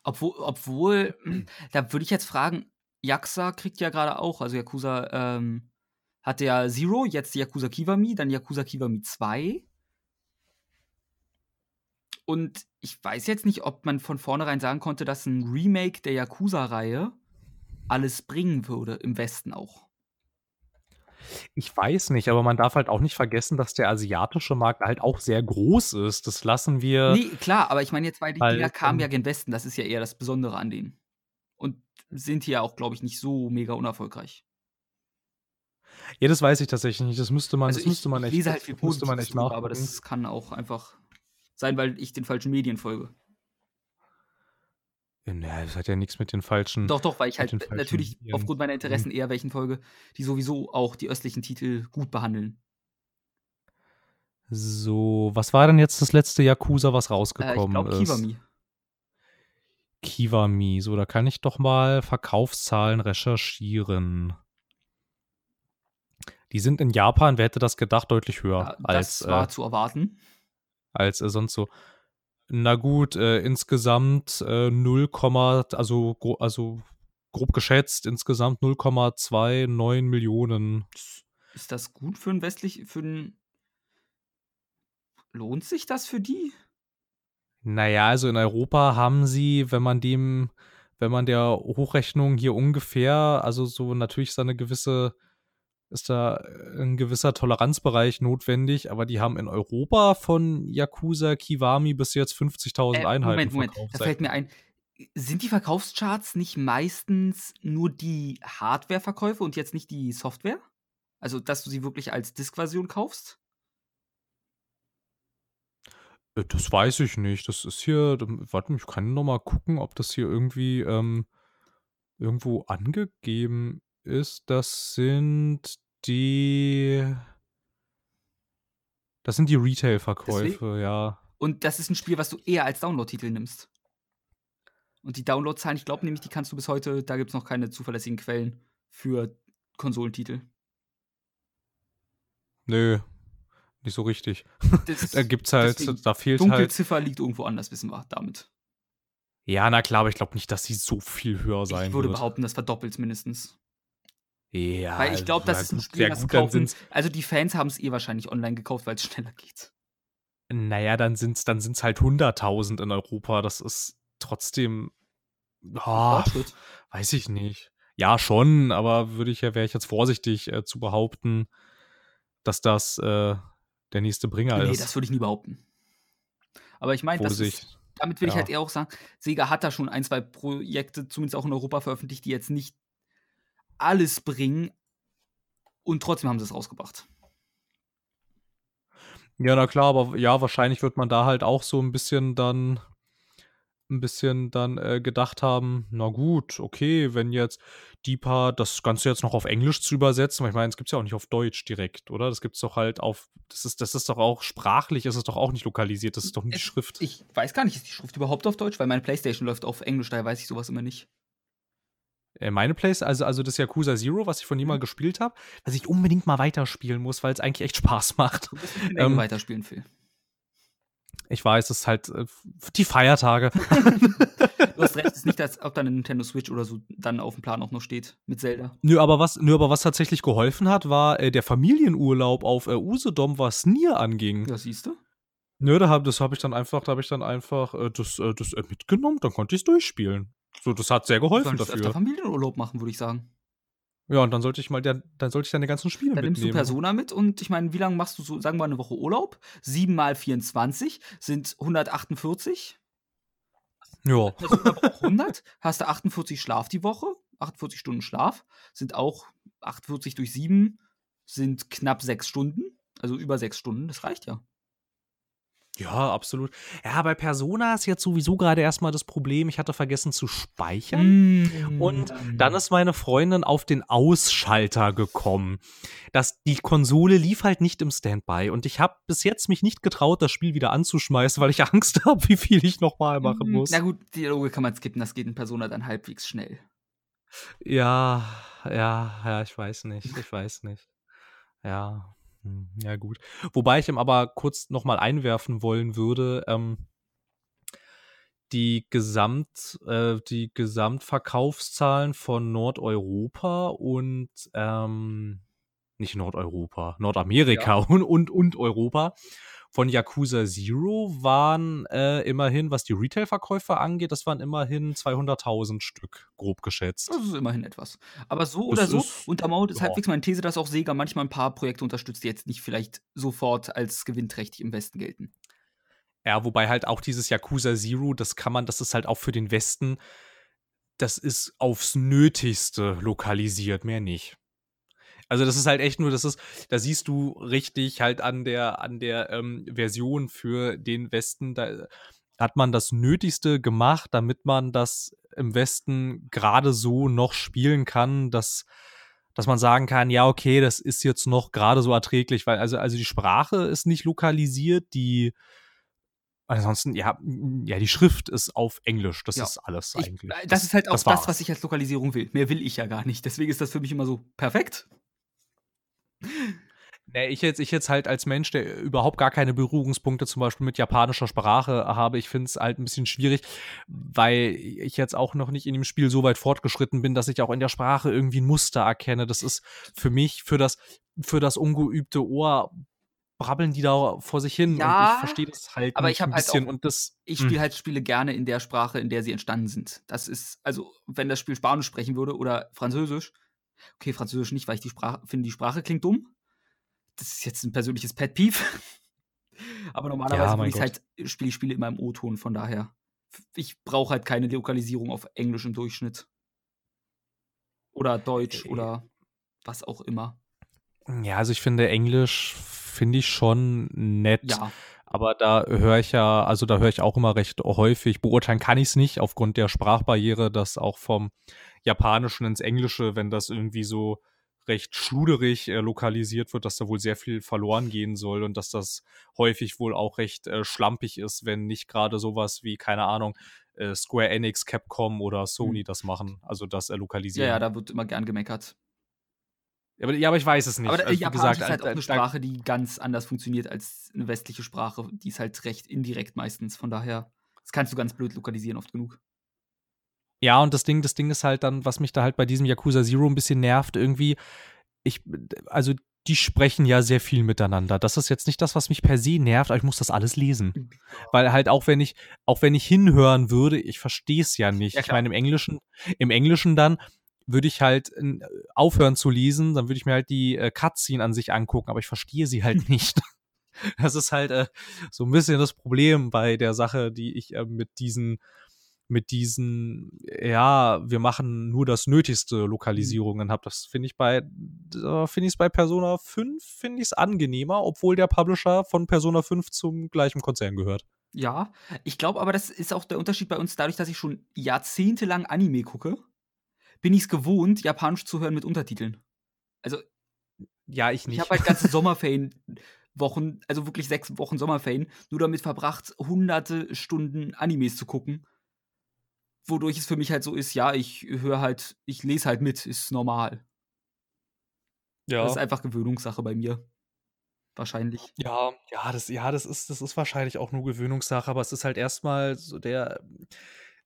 Obwohl, obwohl [clears throat] da würde ich jetzt fragen, Yakuza kriegt ja gerade auch, also Yakuza ähm, hatte ja Zero, jetzt Yakuza Kiwami, dann Yakuza Kiwami 2. Und ich weiß jetzt nicht, ob man von vornherein sagen konnte, dass ein Remake der Yakuza-Reihe alles bringen würde, im Westen auch. Ich weiß nicht, aber man darf halt auch nicht vergessen, dass der asiatische Markt halt auch sehr groß ist. Das lassen wir. Nee, klar, aber ich meine jetzt, weil die Halt, Dinger kamen ja gen Westen, das ist ja eher das Besondere an denen. Und sind hier auch, glaube ich, nicht so mega unerfolgreich. Ja, das weiß ich tatsächlich nicht. Das müsste man, Also das müsste man echt, lese halt viel das müsste man echt drüber, nachgucken. aber das kann auch einfach sein, weil ich den falschen Medien folge. Ja, das hat ja nichts mit den falschen. Doch, doch, weil ich halt natürlich Medien. aufgrund meiner Interessen eher welchen folge, die sowieso auch die östlichen Titel gut behandeln. So, was war denn jetzt das letzte Yakuza, was Äh, ich rausgekommen glaube ist? Kiwami. Kiwami. So, da kann ich doch mal Verkaufszahlen recherchieren. Die sind in Japan, wer hätte das gedacht, deutlich höher Ja, als, das war äh, zu erwarten. als äh, sonst so. Na gut, äh, insgesamt äh, 0, also, gro also grob geschätzt, insgesamt 0,29 Millionen. Ist das gut für ein westlich, für ein. Lohnt sich das für die? Naja, also in Europa haben sie, wenn man dem, wenn man der Hochrechnung hier ungefähr, also so natürlich ist da eine gewisse, ist da ein gewisser Toleranzbereich notwendig, aber die haben in Europa von Yakuza Kiwami bis jetzt 50.000 Äh, Einheiten Moment, Moment. verkauft. Da fällt mir ein. Sind die Verkaufscharts nicht meistens nur die Hardware-Verkäufe und jetzt nicht die Software? Also, dass du sie wirklich als Disk-Version kaufst? Äh, Das weiß ich nicht. Das ist hier, warte ich kann noch mal gucken, ob das hier irgendwie ähm, irgendwo angegeben ist. Das sind die, das sind die Retail-Verkäufe, ja. Und das ist ein Spiel, was du eher als Download-Titel nimmst. Und die Download-Zahlen, ich glaube nämlich, die kannst du bis heute, da gibt es noch keine zuverlässigen Quellen für Konsolentitel. Nö, nicht so richtig. [laughs] Das [laughs] Da gibt's halt, da fehlt halt. Dunkelziffer liegt irgendwo anders, wissen wir damit. Ja, na klar, aber ich glaube nicht, dass sie so viel höher sein Ich würde wird. behaupten, das verdoppelt mindestens. Ja, Weil ich glaube, das ist ein Spiel, dann kaufen. Also die Fans haben es eh wahrscheinlich online gekauft, weil es schneller geht. naja, dann sind's, dann sind's halt 100.000 in Europa. Das ist trotzdem, Fortschritt. weiß ich nicht. Ja, schon, aber würde ich ja, wäre ich jetzt vorsichtig äh, zu behaupten, dass das äh, der nächste Bringer nee, ist. das würde ich nie behaupten. Aber ich meine, damit will ich Ja. halt eher auch sagen, Sega hat da schon ein, zwei Projekte, zumindest auch in Europa veröffentlicht, die jetzt nicht alles bringen und trotzdem haben sie es rausgebracht. Ja, na klar, aber ja, wahrscheinlich wird man da halt auch so ein bisschen dann ein bisschen dann äh, gedacht haben, na gut, okay, wenn jetzt die paar das Ganze jetzt noch auf Englisch zu übersetzen, weil ich meine, es gibt ja auch nicht auf Deutsch direkt, oder? Das gibt's doch halt auf, das ist, das ist doch auch sprachlich, ist es doch auch nicht lokalisiert, das ist doch nicht Es- Schrift. Ich weiß gar nicht, ist die Schrift überhaupt auf Deutsch? Weil meine Playstation läuft auf Englisch, daher weiß ich sowas immer nicht. Äh, meine Place, also, also das Yakuza Zero, was ich von Mhm. dir mal gespielt habe, was ich unbedingt mal weiterspielen muss, weil es eigentlich echt Spaß macht. Du musst [laughs] Ähm, weiterspielen, Phil. Ich weiß, es ist halt äh, die Feiertage. [laughs] [laughs] Du hast recht, es ist nicht, als ob da eine Nintendo Switch oder so dann auf dem Plan auch noch steht mit Zelda. Nö, aber was, nö, aber was tatsächlich geholfen hat, war äh, der Familienurlaub auf äh, Usedom, was Nier anging. Ja, siehst du? Nö, da hab, das habe ich dann einfach, da habe ich dann einfach äh, das, äh, das mitgenommen, dann konnte ich es durchspielen. So, das hat sehr geholfen öfter dafür. Familienurlaub machen, würde ich sagen. Ja, und dann sollte ich mal, der, dann sollte ich deine ganzen Spiele Dann nimmst du mitnehmen. Persona mit und ich meine, wie lange machst du so, sagen wir mal, eine Woche Urlaub? 7 mal 24 sind 148. Ja. Persona braucht 100. Hast du 48 Schlaf die Woche? 48 Stunden Schlaf sind auch 48 durch 7 sind knapp 6 Stunden. Also über 6 Stunden, das reicht ja. Ja, absolut. Ja, bei Persona ist jetzt sowieso gerade erstmal das Problem, ich hatte vergessen zu speichern. Mm. Und dann ist meine Freundin auf den Ausschalter gekommen. Das, die Konsole lief halt nicht im Standby und ich habe bis jetzt mich nicht getraut, das Spiel wieder anzuschmeißen, weil ich [laughs] Angst habe, wie viel ich nochmal machen muss. Na gut, Dialoge kann man skippen, das geht in Persona dann halbwegs schnell. Ja, ja, ja, ich weiß nicht, ich weiß nicht. Ja, ja gut. Wobei ich ihm aber kurz nochmal einwerfen wollen würde, ähm, die Gesamt, äh, die Gesamtverkaufszahlen von Nordeuropa und ähm, nicht Nordeuropa, Nordamerika [laughs] und, und, und Europa von Yakuza Zero waren äh, immerhin, was die Retail-Verkäufe angeht, das waren immerhin 200.000 Stück, grob geschätzt. Das ist immerhin etwas. Aber so Das oder so, untermauert ist ja. halbwegs meine These, dass auch Sega manchmal ein paar Projekte unterstützt, die jetzt nicht vielleicht sofort als gewinnträchtig im Westen gelten. Ja, wobei halt auch dieses Yakuza Zero, das kann man, das ist halt auch für den Westen, das ist aufs Nötigste lokalisiert, mehr nicht. Also das ist halt echt nur, das ist, da siehst du richtig halt an der, an der ähm, Version für den Westen, da hat man das Nötigste gemacht, damit man das im Westen gerade so noch spielen kann, dass, dass man sagen kann, ja, okay, das ist jetzt noch gerade so erträglich, weil also, also die Sprache ist nicht lokalisiert, die Ansonsten, ja, ja, die Schrift ist auf Englisch. Das Ja. ist alles Ich, eigentlich. äh, das, ist halt auch das, war's. was ich als Lokalisierung will. Mehr will ich ja gar nicht. Deswegen ist das für mich immer so perfekt. Nee, ich jetzt, ich jetzt halt als Mensch, der überhaupt gar keine Berührungspunkte zum Beispiel mit japanischer Sprache habe, ich finde es halt ein bisschen schwierig, weil ich jetzt auch noch nicht in dem Spiel so weit fortgeschritten bin, dass ich auch in der Sprache irgendwie ein Muster erkenne. Das ist für mich, für das, für das ungeübte Ohr, brabbeln die da vor sich hin und Ja, ich verstehe das halt aber ich ein halt bisschen auch- und das. Ich hm. spiele halt Spiele gerne in der Sprache, in der sie entstanden sind. Das ist, also, wenn das Spiel Spanisch sprechen würde oder Französisch. Okay, Französisch nicht, weil ich die Sprache finde, die Sprache klingt dumm. Das ist jetzt ein persönliches Pet Peeve. [laughs] Aber normalerweise Ja, ich halt, spiele ich Spiele immer im O-Ton, von daher. Ich brauche halt keine Lokalisierung auf Englisch im Durchschnitt. Oder Deutsch Äh, oder was auch immer. Ja, also ich finde Englisch finde ich schon nett. Ja, Aber da höre ich ja, also da höre ich auch immer recht häufig. Beurteilen kann ich es nicht aufgrund der Sprachbarriere, dass auch vom Japanischen ins Englische, wenn das irgendwie so recht schluderig äh, lokalisiert wird, dass da wohl sehr viel verloren gehen soll und dass das häufig wohl auch recht äh, schlampig ist, wenn nicht gerade sowas wie, keine Ahnung, äh, Square Enix, Capcom oder Sony das machen, also das äh, ja, lokalisieren. ja, da wird immer gern gemeckert. Aber, ja, aber ich weiß es nicht. Aber Also, Japanisch gesagt, ist halt auch eine da- Sprache, die ganz anders funktioniert als eine westliche Sprache. Die ist halt recht indirekt meistens. Von daher, das kannst du ganz blöd lokalisieren, oft genug. Ja, und das Ding, das Ding ist halt dann, was mich da halt bei diesem Yakuza Zero ein bisschen nervt, irgendwie, ich, also die sprechen ja sehr viel miteinander. Das ist jetzt nicht das, was mich per se nervt, aber ich muss das alles lesen. Weil halt auch wenn ich, auch wenn ich hinhören würde, ich verstehe es ja nicht. Ja, ich meine, im Englischen, im Englischen dann würde ich halt äh, aufhören zu lesen, dann würde ich mir halt die äh, Cutscene an sich angucken, aber ich verstehe sie halt [laughs] nicht. [laughs] das ist halt äh, so ein bisschen das Problem bei der Sache, die ich äh, mit diesen mit diesen, ja, wir machen nur das Nötigste Mhm. Lokalisierungen habe. Das finde ich bei, finde ich es bei Persona 5, finde ich es angenehmer, obwohl der Publisher von Persona 5 zum gleichen Konzern gehört. Ja, ich glaube aber, das ist auch der Unterschied bei uns dadurch, dass ich schon jahrzehntelang Anime gucke, bin ich es gewohnt, Japanisch zu hören mit Untertiteln. Also, Ja, ich ich nicht. habe halt ganze [laughs] Sommerferien-Wochen, also wirklich sechs Wochen Sommerferien, nur damit verbracht, hunderte Stunden Animes zu gucken. Wodurch es für mich halt so ist, ja, ich höre halt, ich lese halt mit, ist normal. Das ist einfach Gewöhnungssache bei mir. Wahrscheinlich. Ja, ja, das, ja, das ist, das ist wahrscheinlich auch nur Gewöhnungssache, aber es ist halt erstmal so der,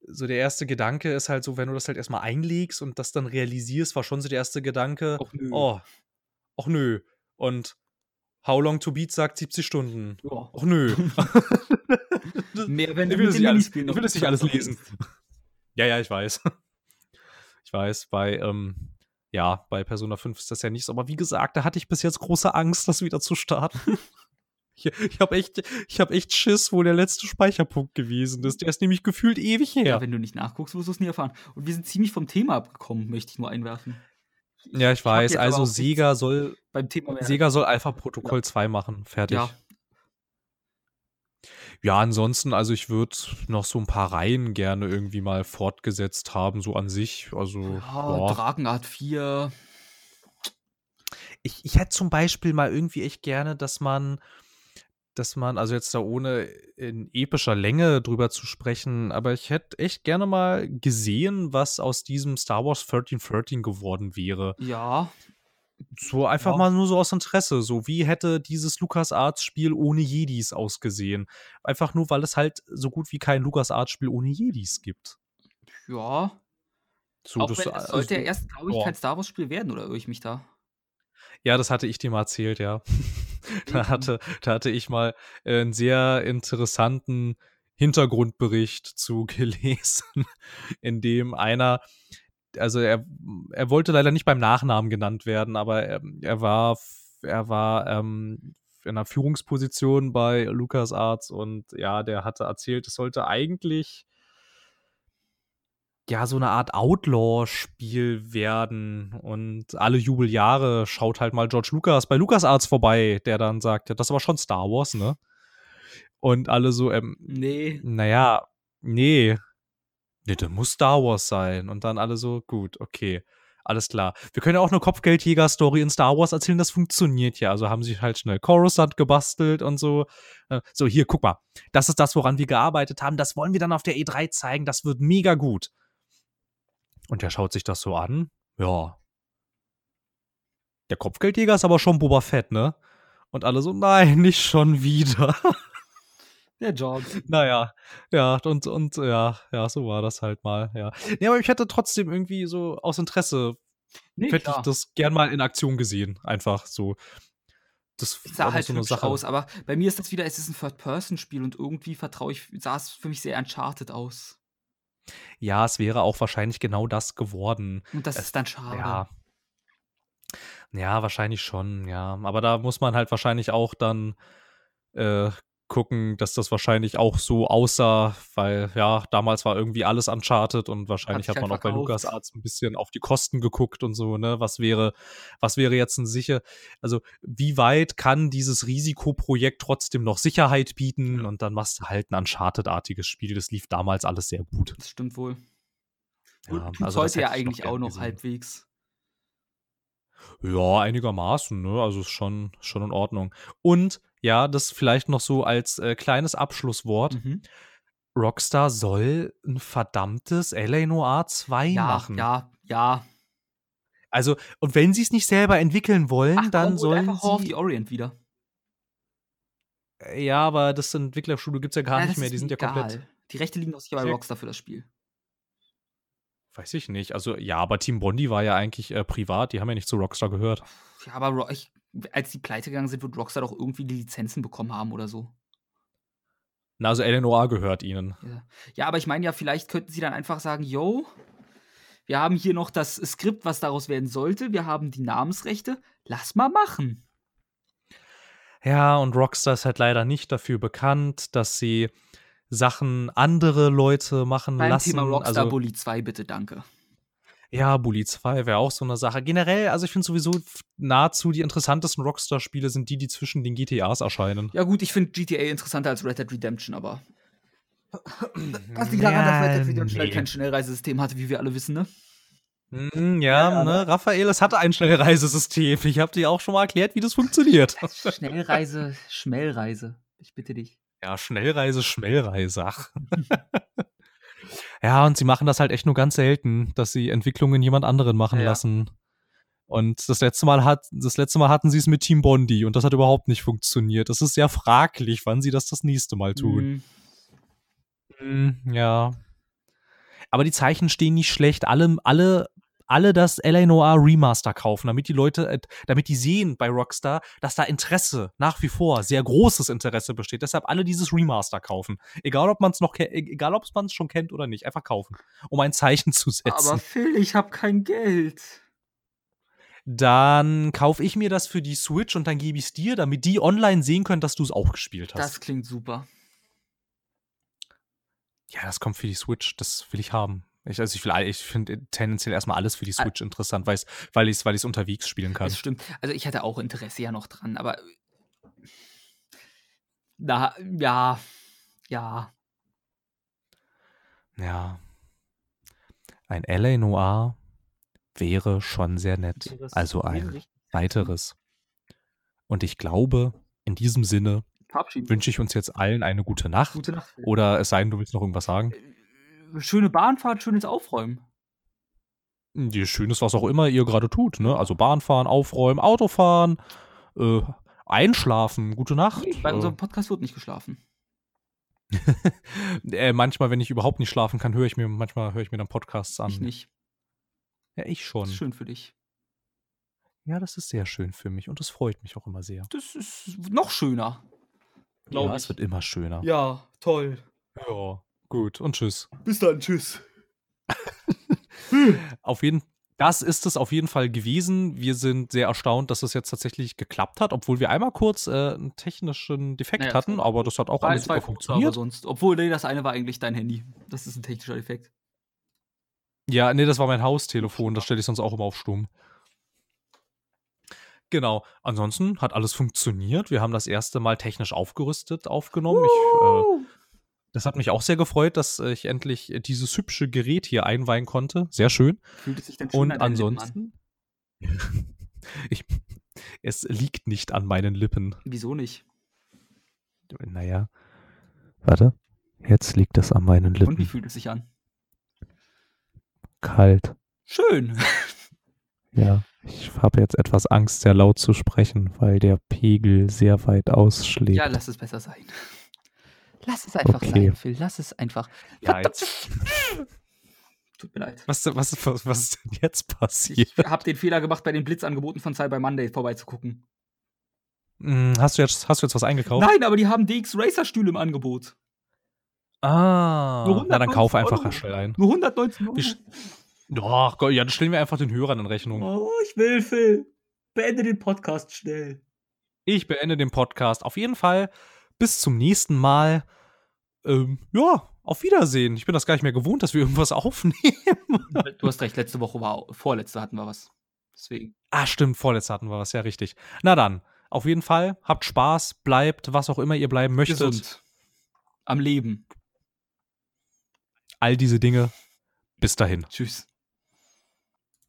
so der erste Gedanke ist halt so, wenn du das halt erstmal einlegst und das dann realisierst, war schon so der erste Gedanke, Och nö. oh, ach nö. Und How Long to Beat sagt 70 Stunden. Ja. Ach nö. [laughs] Mehr, wenn ich du will das nicht alles, Minispielen ich will das nicht alles lesen. Ja, ja, ich weiß. [laughs] Ich weiß, bei, ähm, ja, bei Persona 5 ist das ja nicht so. Aber wie gesagt, da hatte ich bis jetzt große Angst, das wieder zu starten. [laughs] Ich, ich habe echt, ich hab echt Schiss, wo der letzte Speicherpunkt gewesen ist. Der ist nämlich gefühlt ewig her. Ja, wenn du nicht nachguckst, wirst du es nie erfahren. Und wir sind ziemlich vom Thema abgekommen, möchte ich nur einwerfen. Ja, ich hab weiß. Also Sega soll, beim Thema mehr. Sega soll Alpha Protokoll 2 machen. Fertig. ja, Ja, ansonsten, also ich würde noch so ein paar Reihen gerne irgendwie mal fortgesetzt haben, so an sich. Also, ja, ja. Drakenart 4. Ich, ich hätte zum Beispiel mal irgendwie echt gerne, dass man, dass man, also jetzt da ohne in epischer Länge drüber zu sprechen, aber ich hätte echt gerne mal gesehen, was aus diesem Star Wars 1313 geworden wäre. Ja, So einfach Ja. mal nur so aus Interesse. So, wie hätte dieses LucasArts-Spiel ohne Jedis ausgesehen? Einfach nur, weil es halt so gut wie kein LucasArts-Spiel ohne Jedis gibt. ja. So, Auch das, wenn, es also, sollte ja erst, glaube ich, ja. kein Star Wars-Spiel werden, oder irre ich mich da? Ja, das hatte ich dir mal erzählt, ja. [laughs] da, Eben. hatte, da hatte ich mal äh, einen sehr interessanten Hintergrundbericht zu [laughs] gelesen, in dem einer, also er, er wollte leider nicht beim Nachnamen genannt werden, aber er, er war, er war ähm, in einer Führungsposition bei LucasArts und ja, der hatte erzählt, es sollte eigentlich ja so eine Art Outlaw-Spiel werden und alle Jubeljahre schaut halt mal George Lucas bei LucasArts vorbei, der dann sagt, ja, das ist aber schon Star Wars, ne? Und alle so, ähm, Nee. naja, nee. Nee, das muss Star Wars sein. Und dann alle so, gut, okay. Alles klar. Wir können ja auch eine Kopfgeldjäger-Story in Star Wars erzählen, das funktioniert ja. Also haben sie halt schnell Coruscant gebastelt und so. Äh, So, hier, guck mal. Das ist das, woran wir gearbeitet haben. Das wollen wir dann auf der E3 zeigen. Das wird mega gut. Und der schaut sich das so an. Ja. Der Kopfgeldjäger ist aber schon Boba Fett, ne? Und alle so, nein, [laughs] nicht schon wieder. Der Job. Naja, ja, und, und ja, ja, so war das halt mal, ja. Nee, aber ich hätte trotzdem irgendwie so aus Interesse, Nee, hätte ich das gern mal in Aktion gesehen. Einfach so. Das Es sah war halt so eine Sache. aus, aber bei mir ist das wieder, es ist ein Third-Person-Spiel und irgendwie vertraue ich, sah es für mich sehr Uncharted aus. Ja, es wäre auch wahrscheinlich genau das geworden. Und das Es- ist dann schade. Ja. Ja, wahrscheinlich schon, ja. Aber da muss man halt wahrscheinlich auch dann äh, gucken, dass das wahrscheinlich auch so aussah, weil ja, damals war irgendwie alles Uncharted und wahrscheinlich sich hat man auch bei verkauft. LucasArts ein bisschen auf die Kosten geguckt und so, ne? Was wäre, was wäre jetzt ein sicher, also wie weit kann dieses Risikoprojekt trotzdem noch Sicherheit bieten? Und dann machst du halt ein Uncharted-artiges Spiel. Das lief damals alles sehr gut. Das stimmt wohl. Ja, Und also heute ja eigentlich auch noch gesehen. halbwegs. Ja, einigermaßen, ne? Also ist schon, schon in Ordnung. Und ja, das vielleicht noch so als äh, kleines Abschlusswort. Mhm. Rockstar soll ein verdammtes LA Noir 2 Ja, machen. ja, ja. Also, und wenn sie es nicht selber entwickeln wollen, Ach, dann komm, hol sollen einfach Horror of sie. the Orient wieder. Äh, Ja, aber das Entwicklerstudio gibt es ja gar Ja, nicht mehr. Die sind mir ja komplett. egal. Die Rechte liegen doch sicher bei. Rockstar für das Spiel. Weiß ich nicht. Also, ja, aber Team Bondi war ja eigentlich äh, privat. Die haben ja nicht zu Rockstar gehört. Ja, aber Ro ich, als die pleite gegangen sind, wird Rockstar doch irgendwie die Lizenzen bekommen haben oder so. Na, also LA Noir gehört ihnen. Ja, ja aber ich meine ja, vielleicht könnten sie dann einfach sagen, yo, wir haben hier noch das Skript, was daraus werden sollte, wir haben die Namensrechte, lass mal machen. Ja, und Rockstar ist halt leider nicht dafür bekannt, dass sie Sachen andere Leute machen Beim lassen. Thema Rockstar also, Bully 2, bitte, danke. ja, Bully 2 wäre auch so eine Sache. Generell, also ich finde sowieso nahezu die interessantesten Rockstar-Spiele sind die, die zwischen den GTAs erscheinen. Ja, gut, ich finde GTA interessanter als Red Dead Redemption, aber. Das liegt daran, dass Red Dead Redemption halt nee. kein Schnellreisesystem hatte, wie wir alle wissen, ne? Mm, ja, Ja, ne, Raphael, es hatte ein Schnellreisesystem. Ich habe dir auch schon mal erklärt, wie das funktioniert. Schnellreise, Schmellreise. Ich bitte dich. Ja, Schnellreise, Schmellreise. Ach. [laughs] ja, und sie machen das halt echt nur ganz selten, dass sie Entwicklungen jemand anderen machen Ja. lassen. Und das letzte Mal hat, das letzte Mal hatten sie es mit Team Bondi und das hat überhaupt nicht funktioniert. Es ist sehr fraglich, wann sie das das nächste Mal tun. Mhm. Mm, ja. Aber die Zeichen stehen nicht schlecht. Alle, alle, alle das LA Noir Remaster kaufen, damit die Leute, äh, damit die sehen bei Rockstar, dass da Interesse nach wie vor, sehr großes Interesse besteht. Deshalb alle dieses Remaster kaufen. Egal, ob man es noch, ke- egal, ob man es schon kennt oder nicht. Einfach kaufen, um ein Zeichen zu setzen. Aber Phil, ich habe kein Geld. Dann kaufe ich mir das für die Switch und dann gebe ich es dir, damit die online sehen können, dass du es auch gespielt hast. Das klingt super. Ja, das kommt für die Switch, das will ich haben. Ich, also ich, will, ich finde tendenziell erstmal alles für die. Switch interessant, weil ich es weil ich's unterwegs spielen kann. Das stimmt. Also ich hatte auch Interesse ja noch dran, aber. Na, ja. Ja. Ja. Ein LA Noir wäre schon sehr nett. Also ein weiteres. Und ich glaube, in diesem Sinne wünsche ich uns jetzt allen eine gute Nacht. Gute Nacht. Oder es sei denn, du willst noch irgendwas sagen. Äh, Schöne Bahnfahrt, schönes Aufräumen. Die Schönes, was auch immer ihr gerade tut, ne? Also Bahnfahren, aufräumen, Autofahren, äh, einschlafen, gute Nacht. Nee, bei äh, unserem Podcast wird nicht geschlafen. [laughs] äh, manchmal, wenn ich überhaupt nicht schlafen kann, höre ich mir, manchmal höre ich mir dann Podcasts an. Ich nicht. Ja, ich schon. Das ist schön für dich. Ja, das ist sehr schön für mich und das freut mich auch immer sehr. Das ist noch schöner. Ja, ich. es wird immer schöner. Ja, toll. Ja, gut und tschüss. Bis dann, tschüss. [laughs] Auf jeden das ist es auf jeden Fall gewesen. Wir sind sehr erstaunt, dass es jetzt tatsächlich geklappt hat, obwohl wir einmal kurz äh, einen technischen Defekt Naja, hatten, aber das hat auch alles super funktioniert. sonst. Obwohl, nee, das eine war eigentlich dein Handy. Das ist ein technischer Defekt. Ja, nee, das war mein Haustelefon, das stelle ich sonst auch immer auf Stumm. Genau. Ansonsten hat alles funktioniert. Wir haben das erste Mal technisch aufgerüstet aufgenommen. Ich, äh, das hat mich auch sehr gefreut, dass ich endlich dieses hübsche Gerät hier einweihen konnte. Sehr schön. Fühlt es sich denn schön Und an Lippen an? ansonsten. [laughs] ich, es liegt nicht an meinen Lippen. Wieso nicht? Naja. Warte. Jetzt liegt es an meinen Und wie Lippen. fühlt es sich an? Kalt. Schön. Ja. Ich habe jetzt etwas Angst, sehr laut zu sprechen, weil der Pegel sehr weit ausschlägt. Ja, lass es besser sein. Lass es einfach Okay. sein, Phil. Lass es einfach. Ja, [laughs] Tut mir leid. Was, was, was, was ist denn jetzt Ich passiert? habe den Fehler gemacht, bei den Blitzangeboten von Cyber Monday vorbeizugucken. Hm, Hast du jetzt, hast du jetzt was eingekauft? Nein, aber die haben DX Racer Stühle im Angebot. Ah, na dann kauf 119 einfach Euro. schnell ein. Nur 119 Euro. Doch, Gott, ja, dann stellen wir einfach den Hörern in Rechnung. Oh, ich will, Phil. Beende den Podcast schnell. Ich beende den Podcast. Auf jeden Fall bis zum nächsten Mal. Ähm, ja, auf Wiedersehen. Ich bin das gar nicht mehr gewohnt, dass wir irgendwas [laughs] aufnehmen. Du hast recht, letzte Woche war, vorletzte hatten wir was. Deswegen. ah, stimmt, vorletzte hatten wir was, ja, richtig. Na dann, auf jeden Fall, habt Spaß, bleibt, was auch immer ihr bleiben möchtet. Gesund. Am Leben. All diese Dinge. Bis dahin. Tschüss.